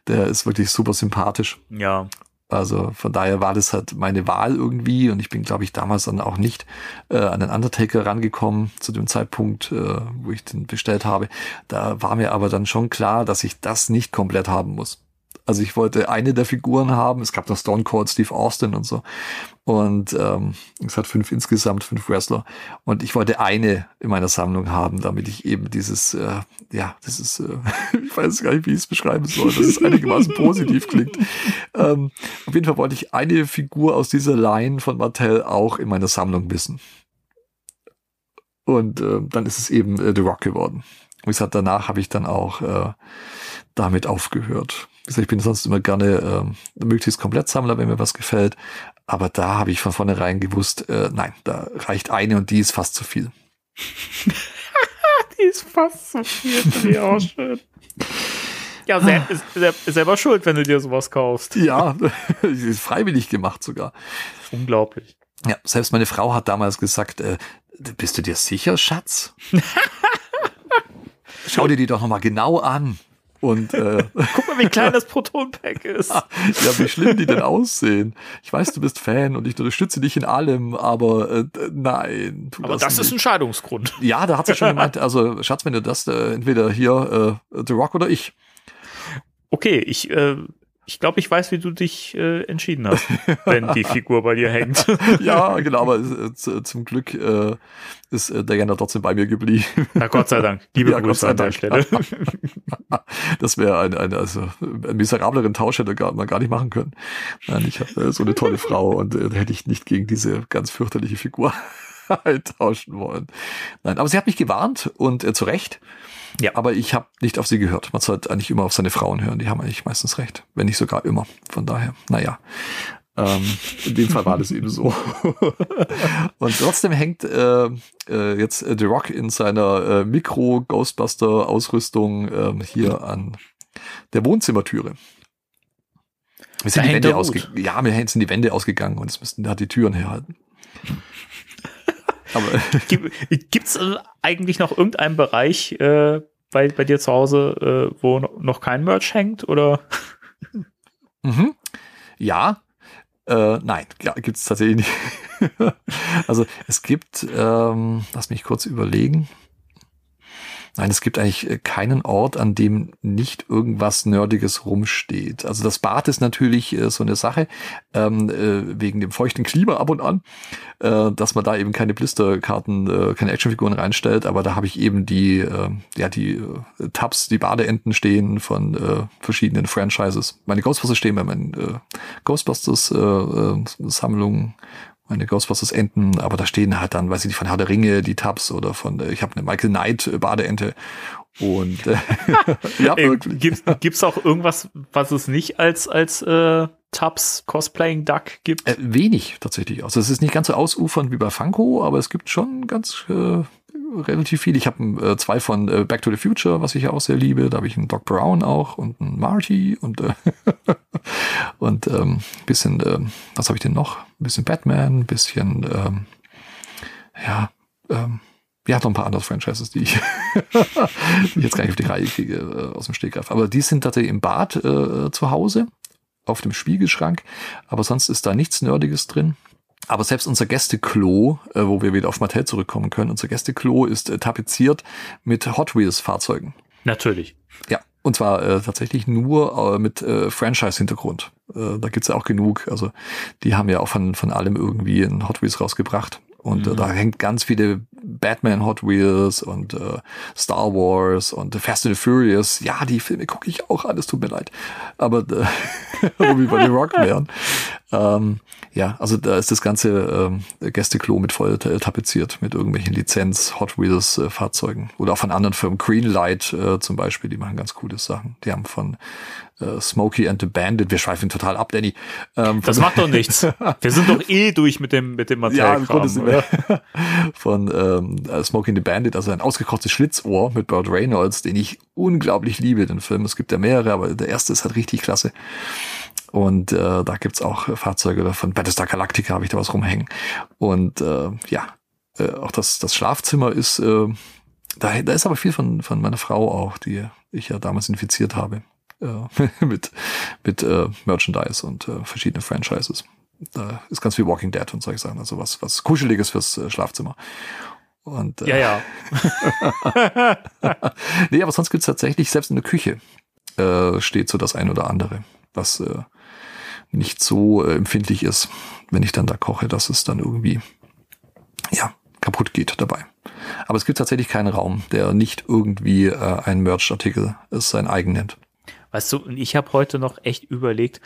der ist wirklich super sympathisch. ja. Also von daher war das halt meine Wahl irgendwie und ich bin, glaube ich, damals dann auch nicht äh, an den Undertaker rangekommen zu dem Zeitpunkt, äh, wo ich den bestellt habe. Da war mir aber dann schon klar, dass ich das nicht komplett haben muss. Also ich wollte eine der Figuren haben. Es gab noch Stone Cold Steve Austin und so. Und ähm, es hat fünf insgesamt, fünf Wrestler. Und ich wollte eine in meiner Sammlung haben, damit ich eben dieses, äh, ja, das ist, äh, ich weiß gar nicht, wie ich es beschreiben soll, dass es einigermaßen positiv klingt. Ähm, auf jeden Fall wollte ich eine Figur aus dieser Line von Mattel auch in meiner Sammlung wissen. Und äh, dann ist es eben äh, The Rock geworden. Wie gesagt, danach habe ich dann auch äh, damit aufgehört. Gesagt, ich bin sonst immer gerne äh, möglichst Komplettsammler, wenn mir was gefällt. Aber da habe ich von vornherein gewusst, äh, nein, da reicht eine und die ist fast zu viel. Die ist fast so viel. Finde ich auch schön. Ja, sel ist, ist selber schuld, wenn du dir sowas kaufst. Ja, ist freiwillig gemacht sogar. Unglaublich. Ja, selbst meine Frau hat damals gesagt, äh, bist du dir sicher, Schatz? Schau dir die doch nochmal genau an. Und äh, Guck mal, wie klein das Protonpack ist. ja, wie schlimm die denn aussehen. Ich weiß, du bist Fan und ich unterstütze dich in allem, aber äh, nein. Aber das ist ein. Scheidungsgrund. Ja, da hat sie schon gemeint, also Schatz, wenn du das äh, entweder hier äh, The Rock oder ich. Okay, ich, äh, ich glaube, ich weiß, wie du dich äh, entschieden hast, wenn die Figur bei dir hängt. Ja, genau, aber äh, zu- zum Glück äh, ist äh, Diana trotzdem bei mir geblieben. Na Gott sei Dank. Liebe Ja, Grüße an der. Stelle. Das wäre ein, ein, also, ein miserableren Tausch hätte gar, man gar nicht machen können. Nein, ich habe äh, so eine tolle Frau und äh, hätte ich nicht gegen diese ganz fürchterliche Figur eintauschen wollen. Nein, aber sie hat mich gewarnt und äh, zu Recht. Ja. Aber ich habe nicht auf sie gehört. Man sollte eigentlich immer auf seine Frauen hören. Die haben eigentlich meistens recht. Wenn nicht sogar immer. Von daher, naja. Ähm, in dem Fall war das eben so. und trotzdem hängt äh, äh, jetzt äh, The Rock in seiner äh, Mikro-Ghostbuster-Ausrüstung ähm, hier an der Wohnzimmertüre. Wir sind Da die Wände ausge gut. ja, mir sind die Wände ausgegangen und es müssten da die Türen herhalten. Aber Gibt es eigentlich noch irgendeinen Bereich äh, bei, bei dir zu Hause, äh, wo no- noch kein Merch hängt? Oder? Mhm. Ja, äh, nein, ja, gibt es tatsächlich nicht. also es gibt, ähm, lass mich kurz überlegen. Nein, es gibt eigentlich äh, keinen Ort, an dem nicht irgendwas Nerdiges rumsteht. Also das Bad ist natürlich äh, so eine Sache, ähm, äh, wegen dem feuchten Klima ab und an, äh, dass man da eben keine Blisterkarten, äh, keine Actionfiguren reinstellt, aber da habe ich eben die, äh, ja, die äh, Tabs, die Badeenten stehen von äh, verschiedenen Franchises. Meine Ghostbusters stehen bei meinen äh, Äh, äh, meine Ghostbusters Enten, aber da stehen halt dann, weiß ich nicht, von Herr der Ringe die Tabs oder von, äh, ich habe eine Michael Knight äh, Badeente und äh, ja, Ey, wirklich. Gibt es auch irgendwas, was es nicht als, als äh, Tubbs Cosplaying Duck gibt? Äh, wenig tatsächlich. Also es ist nicht ganz so ausufernd wie bei Funko, aber es gibt schon ganz äh, relativ viel. Ich habe äh, zwei von äh, Back to the Future, was ich ja auch sehr liebe. Da habe ich einen Doc Brown auch und einen Marty und äh, und ähm, bisschen, ähm, was habe ich denn noch? Ein bisschen Batman, ein bisschen ähm, ja, ähm, ja, noch ein paar andere Franchises, die ich, die ich jetzt gar nicht auf die Reihe kriege äh, aus dem Stegreif. Aber die sind tatsächlich im Bad äh, zu Hause auf dem Spiegelschrank, aber sonst ist da nichts Nerdiges drin. Aber selbst unser Gästeklo, äh, wo wir wieder auf Mattel zurückkommen können, unser Gästeklo ist äh, tapeziert mit Hot Wheels Fahrzeugen. Natürlich. Ja, und zwar äh, tatsächlich nur äh, mit äh, Franchise-Hintergrund. Äh, da gibt's ja auch genug. Also die haben ja auch von, von allem irgendwie ein Hot Wheels rausgebracht. Und äh, da hängt ganz viele Batman Hot Wheels und äh, Star Wars und Fast and the Furious. Ja, die Filme gucke ich auch an, es tut mir leid. Aber äh, wir bei The Rock wären. Ähm, ja, also da ist das ganze ähm, Gästeklo mit voll tapeziert mit irgendwelchen Lizenz Hot Wheels äh, Fahrzeugen oder auch von anderen Firmen. Greenlight äh, zum Beispiel, die machen ganz coole Sachen. Die haben von äh, Smokey and the Bandit. Wir schweifen total ab, Danny. Ähm, das macht doch nichts. Wir sind doch eh durch mit dem mit dem Material. Ja, von ähm, äh, Smokey and the Bandit, also ein ausgekochtes Schlitzohr mit Burt Reynolds, den ich unglaublich liebe, den Film. Es gibt ja mehrere, aber der erste ist halt richtig klasse. Und äh, da gibt's auch Fahrzeuge von Battlestar Galactica, habe ich da was rumhängen. Und äh, ja, äh, auch das, das Schlafzimmer ist, äh, da, da ist aber viel von, von meiner Frau auch, die ich ja damals infiziert habe äh, mit, mit äh, Merchandise und äh, verschiedene Franchises. Da ist ganz viel Walking Dead und solche Sachen, also was, was Kuscheliges fürs äh, Schlafzimmer. Und, äh, ja, ja. nee, aber sonst gibt's tatsächlich, selbst in der Küche äh, steht so das ein oder andere, was äh, nicht so äh, empfindlich ist, wenn ich dann da koche, dass es dann irgendwie ja kaputt geht dabei. Aber es gibt tatsächlich keinen Raum, der nicht irgendwie äh, ein Merch-Artikel sein eigen nennt. Weißt du, ich habe heute noch echt überlegt,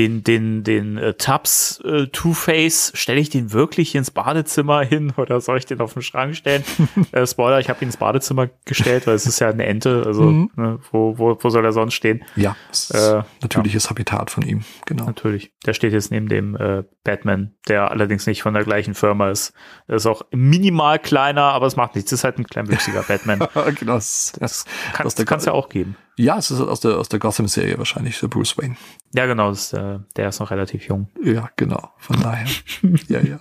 den, den, den äh, Tubbs äh, Two-Face, stelle ich den wirklich ins Badezimmer hin oder soll ich den auf den Schrank stellen? äh, Spoiler, ich habe ihn ins Badezimmer gestellt, weil es ist ja eine Ente, also mhm. ne, wo, wo, wo soll er sonst stehen? Ja, äh, natürliches ja. Habitat von ihm, genau. Natürlich. Der steht jetzt neben dem äh, Batman, der allerdings nicht von der gleichen Firma ist. Er ist auch minimal kleiner, aber es macht nichts. Es ist halt ein kleinwüchsiger Batman. genau, das, das, kann, das kann es ja auch geben. Ja, es ist aus der, aus der Gotham-Serie wahrscheinlich, der Bruce Wayne. Ja, genau, das, äh, der ist noch relativ jung. Ja, genau, von daher. ja, ja.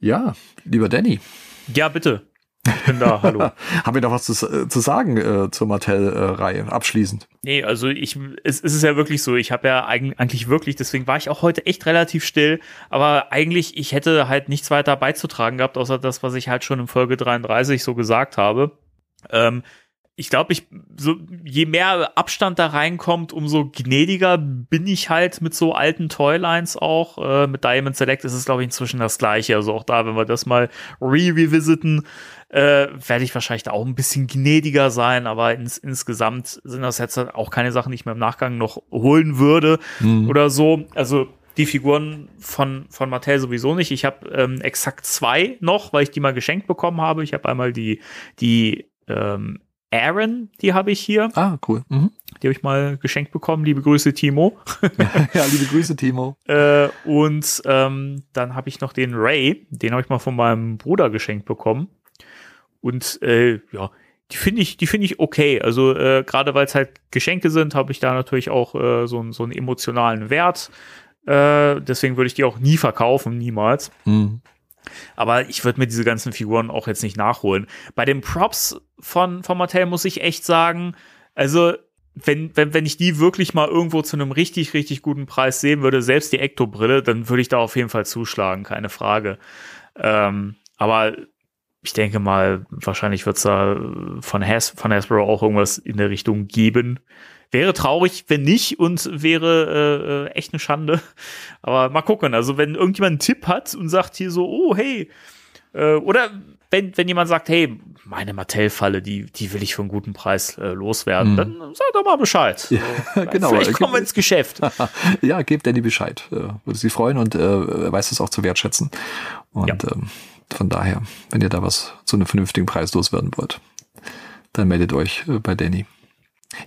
ja, lieber Danny. Ja, bitte. Ich bin da, hallo. Haben wir noch was zu, äh, zu sagen äh, zur Mattel-Reihe, abschließend? Nee, also ich, es, es ist ja wirklich so, ich habe ja eigentlich wirklich, deswegen war ich auch heute echt relativ still, aber eigentlich, ich hätte halt nichts weiter beizutragen gehabt, außer das, was ich halt schon in Folge 33 so gesagt habe. Ähm, ich glaube, ich so je mehr Abstand da reinkommt, umso gnädiger bin ich halt mit so alten Toylines auch. Äh, mit Diamond Select ist es glaube ich inzwischen das gleiche. Also auch da, wenn wir das mal re-revisiten, äh, werde ich wahrscheinlich auch ein bisschen gnädiger sein. Aber ins, insgesamt sind das jetzt auch keine Sachen, die ich mir im Nachgang noch holen würde mhm. oder so. Also die Figuren von, von Mattel sowieso nicht. Ich habe ähm, exakt zwei noch, weil ich die mal geschenkt bekommen habe. Ich habe einmal die, die ähm, Aaron, die habe ich hier. Ah, cool. Mhm. Die habe ich mal geschenkt bekommen. Liebe Grüße, Timo. ja, liebe Grüße, Timo. äh, und ähm, dann habe ich noch den Ray, den habe ich mal von meinem Bruder geschenkt bekommen. Und äh, ja, die finde ich, die finde ich okay. Also äh, gerade weil es halt Geschenke sind, habe ich da natürlich auch äh, so, so einen emotionalen Wert. Äh, deswegen würde ich die auch nie verkaufen, niemals. Mhm. Aber ich würde mir diese ganzen Figuren auch jetzt nicht nachholen. Bei den Props von, von Mattel muss ich echt sagen, also wenn, wenn, wenn ich die wirklich mal irgendwo zu einem richtig, richtig guten Preis sehen würde, selbst die Ecto-Brille, dann würde ich da auf jeden Fall zuschlagen, keine Frage. Ähm, aber ich denke mal, wahrscheinlich wird es da von, Has von Hasbro auch irgendwas in der Richtung geben. Wäre traurig, wenn nicht und wäre äh, äh, echt eine Schande. Aber mal gucken. Also wenn irgendjemand einen Tipp hat und sagt hier so, oh hey, äh, oder wenn, wenn jemand sagt, hey, meine Mattel-Falle, die, die will ich für einen guten Preis äh, loswerden, mhm. dann sag doch mal Bescheid. Ja, so, genau. Vielleicht kommen wir ins Geschäft. ja, gebt Danny Bescheid. Äh, würde sie freuen und äh, weiß es auch zu wertschätzen. Und ja. ähm, von daher, wenn ihr da was zu einem vernünftigen Preis loswerden wollt, dann meldet euch äh, bei Danny.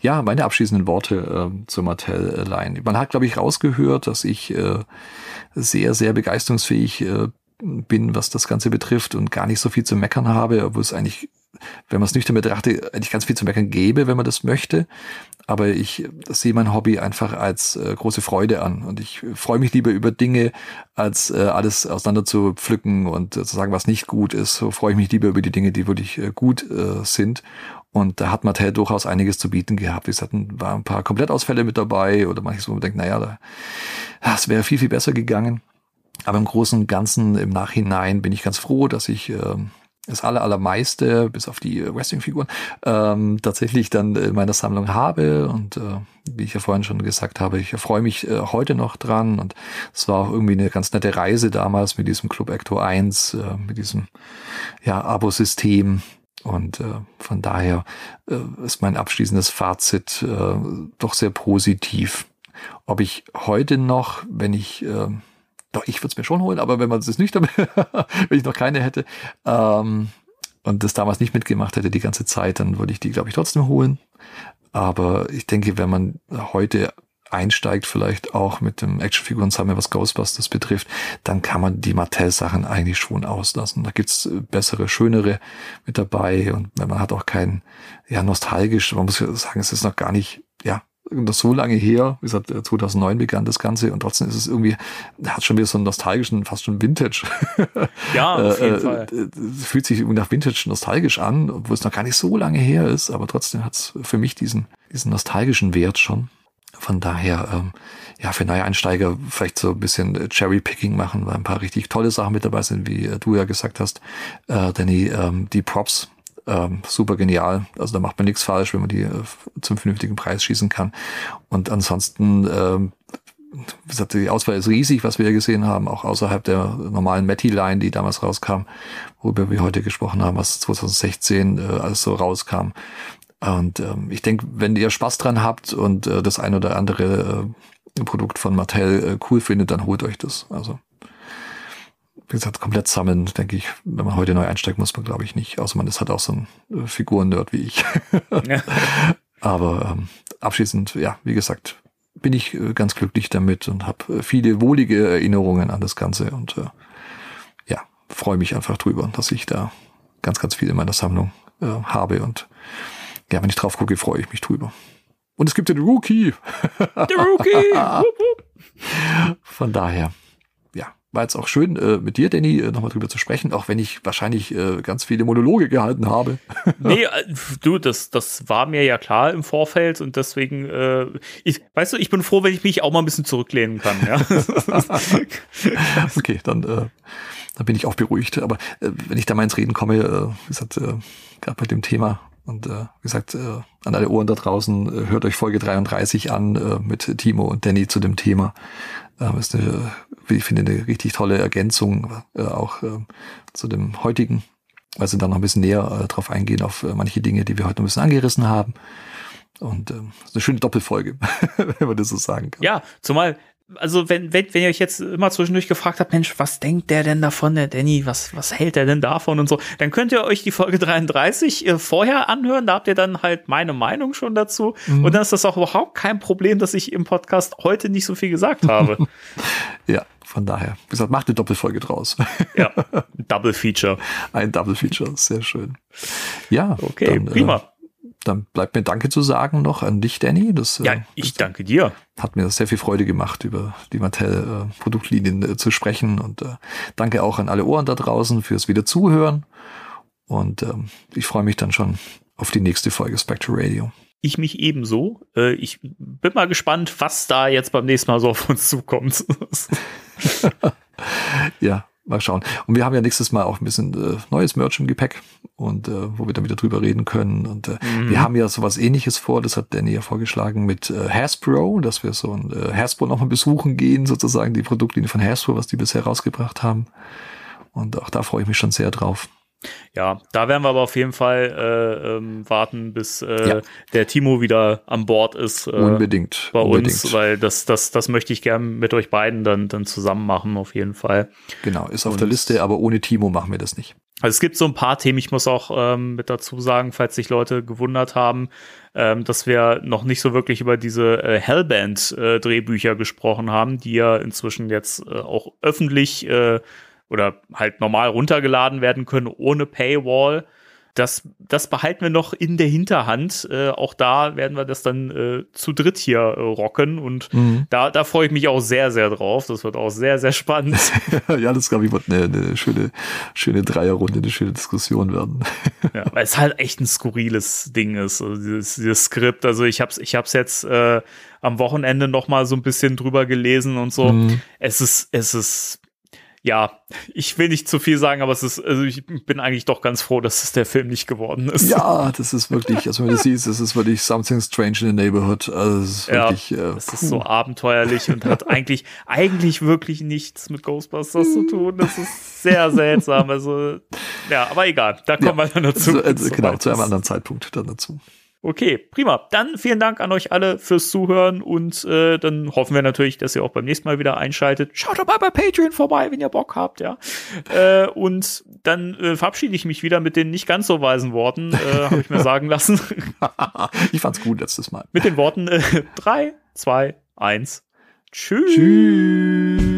Ja, meine abschließenden Worte äh, zur Mattel-Line. Man hat, glaube ich, rausgehört, dass ich äh, sehr, sehr begeisterungsfähig äh, bin, was das Ganze betrifft und gar nicht so viel zu meckern habe, obwohl es eigentlich, wenn man es nüchtern betrachtet, eigentlich ganz viel zu meckern gäbe, wenn man das möchte. Aber ich sehe mein Hobby einfach als äh, große Freude an und ich freue mich lieber über Dinge, als äh, alles auseinander zu pflücken und äh, zu sagen, was nicht gut ist. So freue ich mich lieber über die Dinge, die wirklich äh, gut äh, sind und da hat Mattel durchaus einiges zu bieten gehabt. Es hatten, waren ein paar Komplettausfälle mit dabei oder manches, wo man denkt, naja, da, das wäre viel, viel besser gegangen. Aber im Großen und Ganzen im Nachhinein bin ich ganz froh, dass ich äh, das aller, allermeiste, bis auf die Wrestling-Figuren, ähm, tatsächlich dann in meiner Sammlung habe. Und äh, wie ich ja vorhin schon gesagt habe, ich freue mich äh, heute noch dran. Und es war auch irgendwie eine ganz nette Reise damals mit diesem Club Ecto 1, äh, mit diesem ja, Abo-System. Und äh, von daher äh, ist mein abschließendes Fazit äh, doch sehr positiv. Ob ich heute noch, wenn ich, ähm, doch, ich würde es mir schon holen, aber wenn man es nüchtern, wenn ich noch keine hätte, ähm, und das damals nicht mitgemacht hätte die ganze Zeit, dann würde ich die, glaube ich, trotzdem holen. Aber ich denke, wenn man heute einsteigt, vielleicht auch mit dem Actionfiguren sammeln, was Ghostbusters betrifft, dann kann man die Mattel-Sachen eigentlich schon auslassen. Da gibt's äh, bessere, schönere mit dabei und man hat auch kein, ja, nostalgisch, man muss sagen, es ist noch gar nicht, ja, noch so lange her, wie gesagt, 2009 äh, begann das Ganze und trotzdem ist es irgendwie, hat schon wieder so einen nostalgischen, fast schon Vintage. Ja, auf jeden äh, Fall. Fühlt sich irgendwie nach Vintage nostalgisch an, obwohl es noch gar nicht so lange her ist, aber trotzdem hat es für mich diesen, diesen nostalgischen Wert schon. Von daher, ähm, ja, für neue Einsteiger vielleicht so ein bisschen Cherry-Picking machen, weil ein paar richtig tolle Sachen mit dabei sind, wie du ja gesagt hast, äh, Danny, ähm, die Props, ähm, super genial. Also da macht man nichts falsch, wenn man die äh, zum vernünftigen Preis schießen kann. Und ansonsten, ähm, wie gesagt, die Auswahl ist riesig, was wir hier gesehen haben, auch außerhalb der normalen Matty-Line, die damals rauskam, worüber wir heute gesprochen haben, was 2016 äh, alles so rauskam. Und ähm, ich denke, wenn ihr Spaß dran habt und äh, das ein oder andere äh, Produkt von Mattel äh, cool findet, dann holt euch das. Also wie gesagt, komplett sammeln, denke ich, wenn man heute neu einsteigt, muss man, glaube ich, nicht. Außer man ist halt auch so ein äh, Figuren-Nerd wie ich. Ja. Aber ähm, abschließend, ja, wie gesagt, bin ich äh, ganz glücklich damit und habe äh, viele wohlige Erinnerungen an das Ganze und äh, ja, freue mich einfach drüber, dass ich da ganz, ganz viel in meiner Sammlung äh, habe und ja, wenn ich drauf gucke, freue ich mich drüber. Und es gibt den Rookie. Der Rookie. Von daher, war jetzt auch schön, äh, mit dir, Danny, äh, nochmal drüber zu sprechen, auch wenn ich wahrscheinlich äh, ganz viele Monologe gehalten habe. nee, äh, du, das, das war mir ja klar im Vorfeld und deswegen, äh, ich, weißt du, ich bin froh, wenn ich mich auch mal ein bisschen zurücklehnen kann. Ja? okay, dann, äh, dann bin ich auch beruhigt. Aber äh, wenn ich da mal ins Reden komme, wie gesagt, gerade bei dem Thema, und äh, wie gesagt, äh, an alle Ohren da draußen, äh, hört euch Folge 33 an äh, mit Timo und Danny zu dem Thema. Ähm, ist eine, wie ich finde, eine richtig tolle Ergänzung äh, auch äh, zu dem heutigen, weil sie dann noch ein bisschen näher äh, drauf eingehen auf manche Dinge, die wir heute ein bisschen angerissen haben. Und ähm, eine schöne Doppelfolge, wenn man das so sagen kann. Ja, zumal also wenn, wenn, wenn ihr euch jetzt immer zwischendurch gefragt habt, Mensch, was denkt der denn davon, der Danny, was, was hält der denn davon und so, dann könnt ihr euch die Folge 33 äh, vorher anhören, da habt ihr dann halt meine Meinung schon dazu mhm. und dann ist das auch überhaupt kein Problem, dass ich im Podcast heute nicht so viel gesagt habe. ja, von daher, wie gesagt, macht eine Doppelfolge draus. ja, Double Feature. Ein Double Feature, sehr schön. Ja, okay, dann, äh, prima. Äh, dann bleibt mir Danke zu sagen noch an dich, Danny. Das, ja, äh, ich danke dir. Hat mir sehr viel Freude gemacht, über die Mattel-Produktlinien äh, zu sprechen. Und äh, danke auch an alle Ohren da draußen fürs wieder Zuhören. Und ähm, ich freue mich dann schon auf die nächste Folge Spectre Radio. Ich mich ebenso. Ich bin mal gespannt, was da jetzt beim nächsten Mal so auf uns zukommt. ja, mal schauen. Und wir haben ja nächstes Mal auch ein bisschen äh, neues Merch im Gepäck und äh, wo wir dann wieder drüber reden können. Und äh, mhm. wir haben ja sowas ähnliches vor, das hat Danny ja vorgeschlagen mit äh, Hasbro, dass wir so ein äh, Hasbro nochmal besuchen gehen, sozusagen die Produktlinie von Hasbro, was die bisher rausgebracht haben. Und auch da freue ich mich schon sehr drauf. Ja, da werden wir aber auf jeden Fall äh, ähm, warten, bis äh, ja. der Timo wieder an Bord ist. Äh, unbedingt. Bei unbedingt. uns, weil das, das, das möchte ich gern mit euch beiden dann, dann zusammen machen, auf jeden Fall. Genau, ist auf Und, der Liste, aber ohne Timo machen wir das nicht. Also es gibt so ein paar Themen, ich muss auch ähm, mit dazu sagen, falls sich Leute gewundert haben, ähm, dass wir noch nicht so wirklich über diese äh, Hellband-Drehbücher äh, gesprochen haben, die ja inzwischen jetzt äh, auch öffentlich äh, oder halt normal runtergeladen werden können ohne Paywall. Das, das behalten wir noch in der Hinterhand. Äh, auch da werden wir das dann äh, zu dritt hier äh, rocken. Und mhm. da, da freue ich mich auch sehr, sehr drauf. Das wird auch sehr, sehr spannend. ja, das glaube ich wird eine, eine schöne, schöne Dreierrunde, eine schöne Diskussion werden. ja, weil es halt echt ein skurriles Ding ist, also dieses, dieses Skript. Also ich habe es ich hab's jetzt äh, am Wochenende noch mal so ein bisschen drüber gelesen und so. Mhm. Es ist, es ist ja, ich will nicht zu viel sagen, aber es ist, also ich bin eigentlich doch ganz froh, dass es der Film nicht geworden ist. Ja, das ist wirklich, also wenn du siehst, das ist wirklich something strange in the neighborhood. Also es ist wirklich, ja, äh, es ist so abenteuerlich und hat eigentlich, eigentlich wirklich nichts mit Ghostbusters zu tun. Das ist sehr seltsam. Also, ja, aber egal, da kommen ja, wir dann dazu. Also, genau, zu einem anderen Zeitpunkt dann dazu. Okay, prima. Dann vielen Dank an euch alle fürs Zuhören und äh, dann hoffen wir natürlich, dass ihr auch beim nächsten Mal wieder einschaltet. Schaut doch mal bei Patreon vorbei, wenn ihr Bock habt, ja. äh, und dann äh, verabschiede ich mich wieder mit den nicht ganz so weisen Worten, äh, habe ich mir sagen lassen. ich fand's gut letztes Mal. mit den Worten äh, 3, 2, 1. Tschüss. Tschüss.